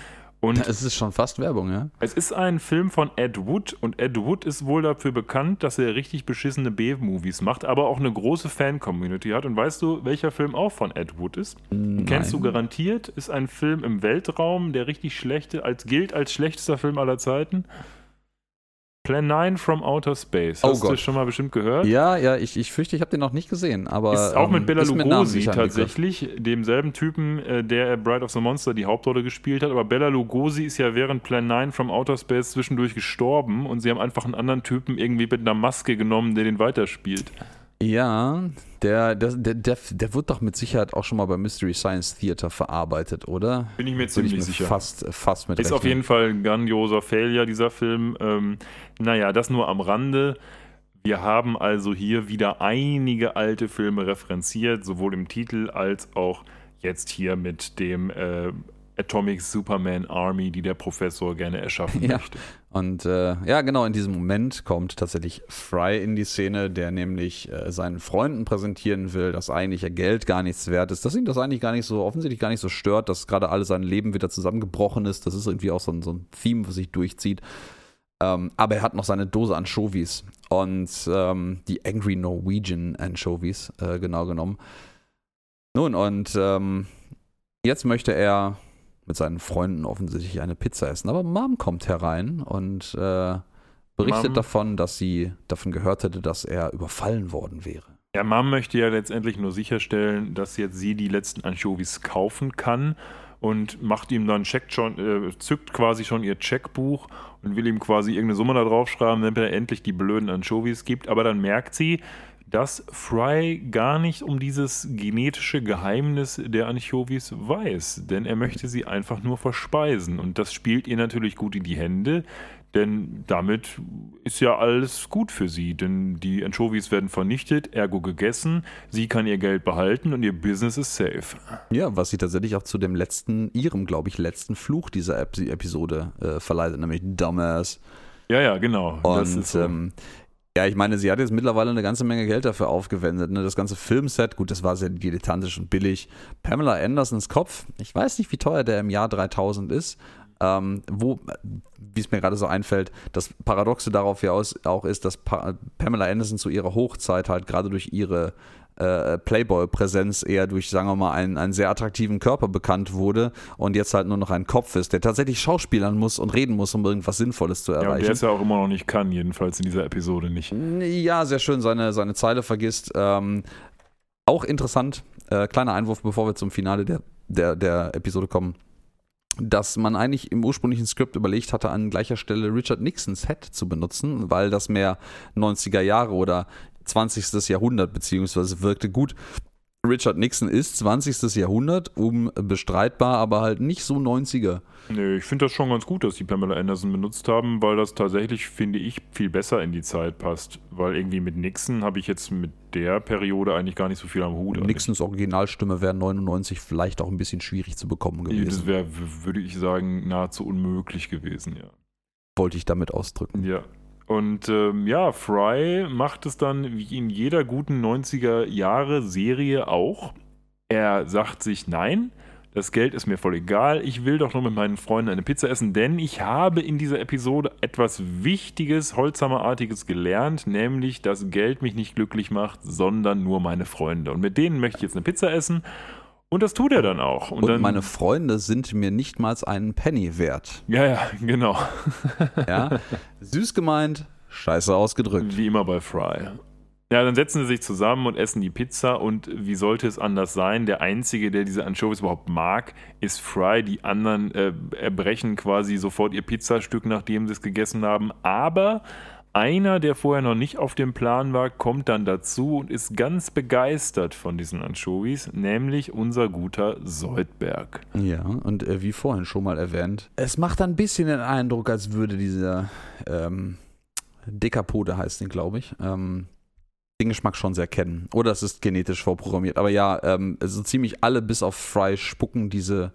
Und Es ist schon fast Werbung, ja? es ist ein Film von Ed Wood und Ed Wood ist wohl dafür bekannt, dass er richtig beschissene B-Movies macht, aber auch eine große Fan-Community hat. Und weißt du, welcher Film auch von Ed Wood ist? Kennst du garantiert? Ist ein Film im Weltraum, der richtig schlechte, als gilt als schlechtester Film aller Zeiten. Plan 9 from Outer Space. Oh Hast du Gott. schon mal bestimmt gehört? Ja, ja, ich, ich fürchte, ich habe den noch nicht gesehen, aber. Ist auch mit ähm, Bella Lugosi Begriff. tatsächlich, demselben Typen, äh, der Bride of the Monster die Hauptrolle gespielt hat. Aber Bella Lugosi ist ja während Plan 9 from Outer Space zwischendurch gestorben und sie haben einfach einen anderen Typen irgendwie mit einer Maske genommen, der den weiterspielt. Ja, der, der, der, der, wird doch mit Sicherheit auch schon mal beim Mystery Science Theater verarbeitet, oder? Bin ich mir Würde ich ziemlich mir sicher. Fast, fast mit Ist auf jeden Fall ein grandioser Failure, dieser Film. Ähm, naja, das nur am Rande. Wir haben also hier wieder einige alte Filme referenziert, sowohl im Titel als auch jetzt hier mit dem äh, Atomic Superman Army, die der Professor gerne erschaffen Ja. möchte. Und äh, ja, genau in diesem Moment kommt tatsächlich Fry in die Szene, der nämlich äh, seinen Freunden präsentieren will, dass eigentlich ihr Geld gar nichts wert ist, dass ihn das eigentlich gar nicht so, offensichtlich gar nicht so stört, dass gerade alles sein Leben wieder zusammengebrochen ist. Das ist irgendwie auch so ein, so ein Theme, was sich durchzieht. Ähm, aber er hat noch seine Dose Anchovies und ähm, die Angry Norwegian Anchovies, äh, genau genommen. Nun, und ähm, jetzt möchte er mit seinen Freunden offensichtlich eine Pizza essen. Aber Mom kommt herein und äh, berichtet Mom? davon, dass sie davon gehört hätte, dass er überfallen worden wäre. Ja, Mom möchte ja letztendlich nur sicherstellen, dass jetzt sie die letzten Anchovies kaufen kann und macht ihm dann checkt schon, äh, zückt quasi schon ihr Checkbuch und will ihm quasi irgendeine Summe da draufschreiben, damit er endlich die blöden Anchovies gibt. Aber dann merkt sie, dass Fry gar nicht um dieses genetische Geheimnis der Anchovies weiß, denn er möchte sie einfach nur verspeisen. Und das spielt ihr natürlich gut in die Hände, denn damit ist ja alles gut für sie, denn die Anchovies werden vernichtet, ergo gegessen, sie kann ihr Geld behalten und ihr Business ist safe. Ja, was sie tatsächlich auch zu dem letzten, ihrem, glaube ich, letzten Fluch dieser Ep Episode äh, verleitet, nämlich Dumbass. Ja, ja, genau. Und so. ähm, ja, ich meine, sie hat jetzt mittlerweile eine ganze Menge Geld dafür aufgewendet. Ne? Das ganze Filmset, gut, das war sehr dilettantisch und billig. Pamela Andersons Kopf, ich weiß nicht, wie teuer der im Jahr 3000 ist. Ähm, wo, wie es mir gerade so einfällt, das Paradoxe darauf ja auch ist, dass pa Pamela Anderson zu ihrer Hochzeit halt gerade durch ihre äh, Playboy-Präsenz eher durch, sagen wir mal, einen, einen sehr attraktiven Körper bekannt wurde und jetzt halt nur noch ein Kopf ist, der tatsächlich schauspielern muss und reden muss, um irgendwas Sinnvolles zu ja, und erreichen. der es ja auch immer noch nicht kann, jedenfalls in dieser Episode nicht. Ja, sehr schön, seine, seine Zeile vergisst. Ähm, auch interessant, äh, kleiner Einwurf, bevor wir zum Finale der, der, der Episode kommen, dass man eigentlich im ursprünglichen Skript überlegt hatte, an gleicher Stelle Richard Nixons Head zu benutzen, weil das mehr 90er Jahre oder 20. Jahrhundert beziehungsweise wirkte gut. Richard Nixon ist 20. Jahrhundert, unbestreitbar, aber halt nicht so 90er. Nee, ich finde das schon ganz gut, dass die Pamela Anderson benutzt haben, weil das tatsächlich, finde ich, viel besser in die Zeit passt. Weil irgendwie mit Nixon habe ich jetzt mit der Periode eigentlich gar nicht so viel am Hut. Nixons Originalstimme wäre 99 vielleicht auch ein bisschen schwierig zu bekommen gewesen. Das wäre, würde ich sagen, nahezu unmöglich gewesen, ja. Wollte ich damit ausdrücken. Ja, und ähm, ja, Fry macht es dann wie in jeder guten 90er Jahre Serie auch. Er sagt sich, nein, das Geld ist mir voll egal, ich will doch nur mit meinen Freunden eine Pizza essen, denn ich habe in dieser Episode etwas Wichtiges, Holzhammerartiges gelernt, nämlich, dass Geld mich nicht glücklich macht, sondern nur meine Freunde. Und mit denen möchte ich jetzt eine Pizza essen und das tut er dann auch. Und, und dann, meine Freunde sind mir nicht mal einen Penny wert. Ja, ja, genau. ja, süß gemeint, scheiße ausgedrückt. Wie immer bei Fry. Ja, dann setzen sie sich zusammen und essen die Pizza und wie sollte es anders sein? Der Einzige, der diese Anchovies überhaupt mag, ist Fry. Die anderen äh, erbrechen quasi sofort ihr Pizzastück, nachdem sie es gegessen haben. Aber einer, der vorher noch nicht auf dem Plan war, kommt dann dazu und ist ganz begeistert von diesen Anchovies, nämlich unser guter Soldberg. Ja, und äh, wie vorhin schon mal erwähnt, es macht ein bisschen den Eindruck, als würde dieser ähm, Dekapode heißt den, glaube ich, ähm, den Geschmack schon sehr kennen. Oder es ist genetisch vorprogrammiert. Aber ja, ähm, so ziemlich alle bis auf Fry spucken diese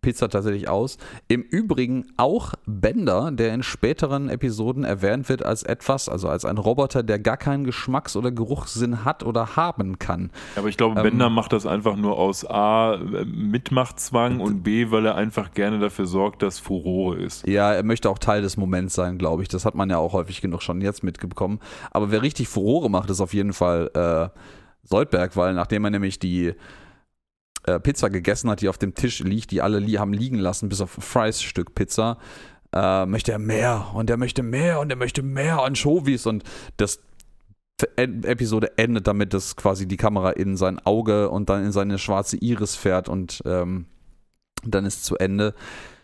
Pizza tatsächlich aus. Im Übrigen auch Bender, der in späteren Episoden erwähnt wird als etwas, also als ein Roboter, der gar keinen Geschmacks- oder Geruchssinn hat oder haben kann. Aber ich glaube, ähm, Bender macht das einfach nur aus A, Mitmachtzwang und B, weil er einfach gerne dafür sorgt, dass Furore ist. Ja, er möchte auch Teil des Moments sein, glaube ich. Das hat man ja auch häufig genug schon jetzt mitbekommen. Aber wer richtig Furore macht, ist auf jeden Fall äh, Soldberg, weil nachdem er nämlich die äh, Pizza gegessen hat, die auf dem Tisch liegt, die alle li haben liegen lassen, bis auf Fries Stück Pizza, äh, möchte er mehr und er möchte mehr und er möchte mehr Anchovies und das Episode endet damit, dass quasi die Kamera in sein Auge und dann in seine schwarze Iris fährt und ähm, dann ist zu Ende.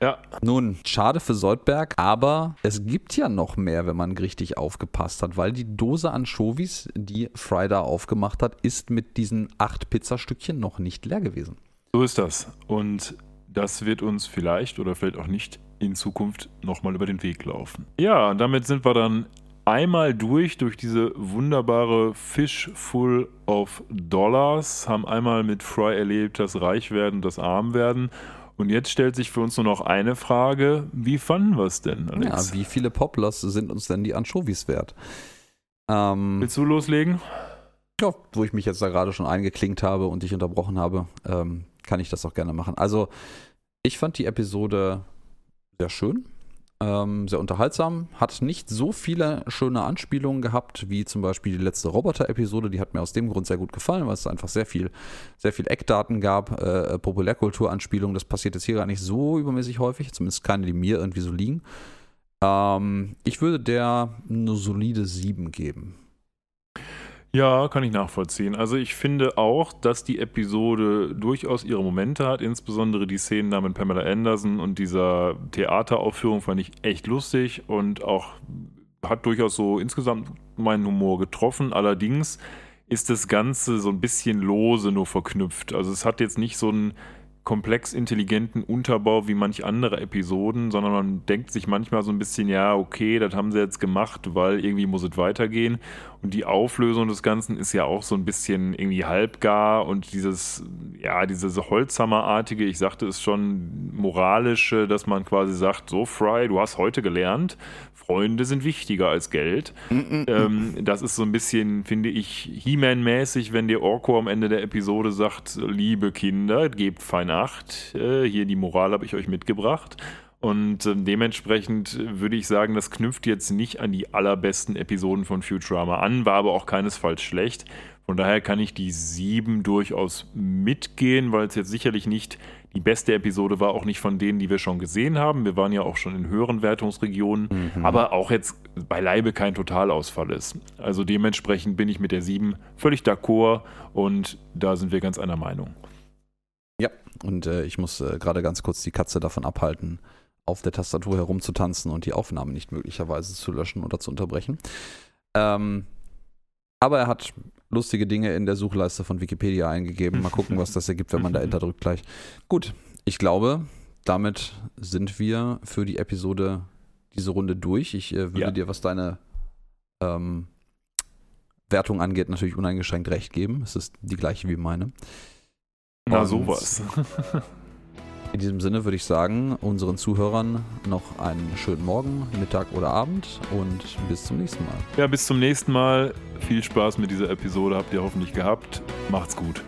Ja. Nun, schade für Soldberg, aber es gibt ja noch mehr, wenn man richtig aufgepasst hat, weil die Dose Anchovies, die Fry da aufgemacht hat, ist mit diesen acht Pizzastückchen noch nicht leer gewesen. So ist das. Und das wird uns vielleicht oder vielleicht auch nicht in Zukunft nochmal über den Weg laufen. Ja, und damit sind wir dann einmal durch, durch diese wunderbare Fish Full of Dollars, haben einmal mit Fry erlebt, das Reichwerden, das Armwerden und jetzt stellt sich für uns nur noch eine Frage: Wie fanden wir es denn, Alex? Ja, wie viele Poplars sind uns denn die Anchovies wert? Ähm, Willst du loslegen? Ja, wo ich mich jetzt da gerade schon eingeklinkt habe und dich unterbrochen habe, ähm, kann ich das auch gerne machen. Also, ich fand die Episode sehr schön. Ähm, sehr unterhaltsam, hat nicht so viele schöne Anspielungen gehabt, wie zum Beispiel die letzte Roboter-Episode. Die hat mir aus dem Grund sehr gut gefallen, weil es einfach sehr viel, sehr viel Eckdaten gab, äh, Populärkultur-Anspielungen. Das passiert jetzt hier gar nicht so übermäßig häufig, zumindest keine, die mir irgendwie so liegen. Ähm, ich würde der eine solide 7 geben. Ja, kann ich nachvollziehen. Also ich finde auch, dass die Episode durchaus ihre Momente hat, insbesondere die Szenen da mit Pamela Anderson und dieser Theateraufführung fand ich echt lustig und auch hat durchaus so insgesamt meinen Humor getroffen. Allerdings ist das Ganze so ein bisschen lose nur verknüpft. Also es hat jetzt nicht so einen komplex intelligenten Unterbau wie manch andere Episoden, sondern man denkt sich manchmal so ein bisschen, ja, okay, das haben sie jetzt gemacht, weil irgendwie muss es weitergehen. Und die Auflösung des Ganzen ist ja auch so ein bisschen irgendwie halbgar und dieses, ja, dieses Holzhammerartige, ich sagte es schon, moralische, dass man quasi sagt, so Fry, du hast heute gelernt, Freunde sind wichtiger als Geld. Ähm, das ist so ein bisschen, finde ich, He-Man-mäßig, wenn der Orko am Ende der Episode sagt, liebe Kinder, gebt fein Acht, äh, hier die Moral habe ich euch mitgebracht. Und äh, dementsprechend würde ich sagen, das knüpft jetzt nicht an die allerbesten Episoden von Futurama an, war aber auch keinesfalls schlecht. Von daher kann ich die sieben durchaus mitgehen, weil es jetzt sicherlich nicht die beste Episode war, auch nicht von denen, die wir schon gesehen haben. Wir waren ja auch schon in höheren Wertungsregionen, mhm. aber auch jetzt beileibe kein Totalausfall ist. Also dementsprechend bin ich mit der sieben völlig d'accord und da sind wir ganz einer Meinung. Ja, und äh, ich muss äh, gerade ganz kurz die Katze davon abhalten, auf der Tastatur herumzutanzen und die Aufnahme nicht möglicherweise zu löschen oder zu unterbrechen. Ähm, aber er hat lustige Dinge in der Suchleiste von Wikipedia eingegeben. Mal gucken, was das ergibt, wenn man da Enter drückt gleich. Gut, ich glaube, damit sind wir für die Episode diese Runde durch. Ich äh, würde ja. dir, was deine ähm, Wertung angeht, natürlich uneingeschränkt recht geben. Es ist die gleiche wie meine. Na, sowas. In diesem Sinne würde ich sagen, unseren Zuhörern noch einen schönen Morgen, Mittag oder Abend und bis zum nächsten Mal. Ja, bis zum nächsten Mal. Viel Spaß mit dieser Episode habt ihr hoffentlich gehabt. Macht's gut.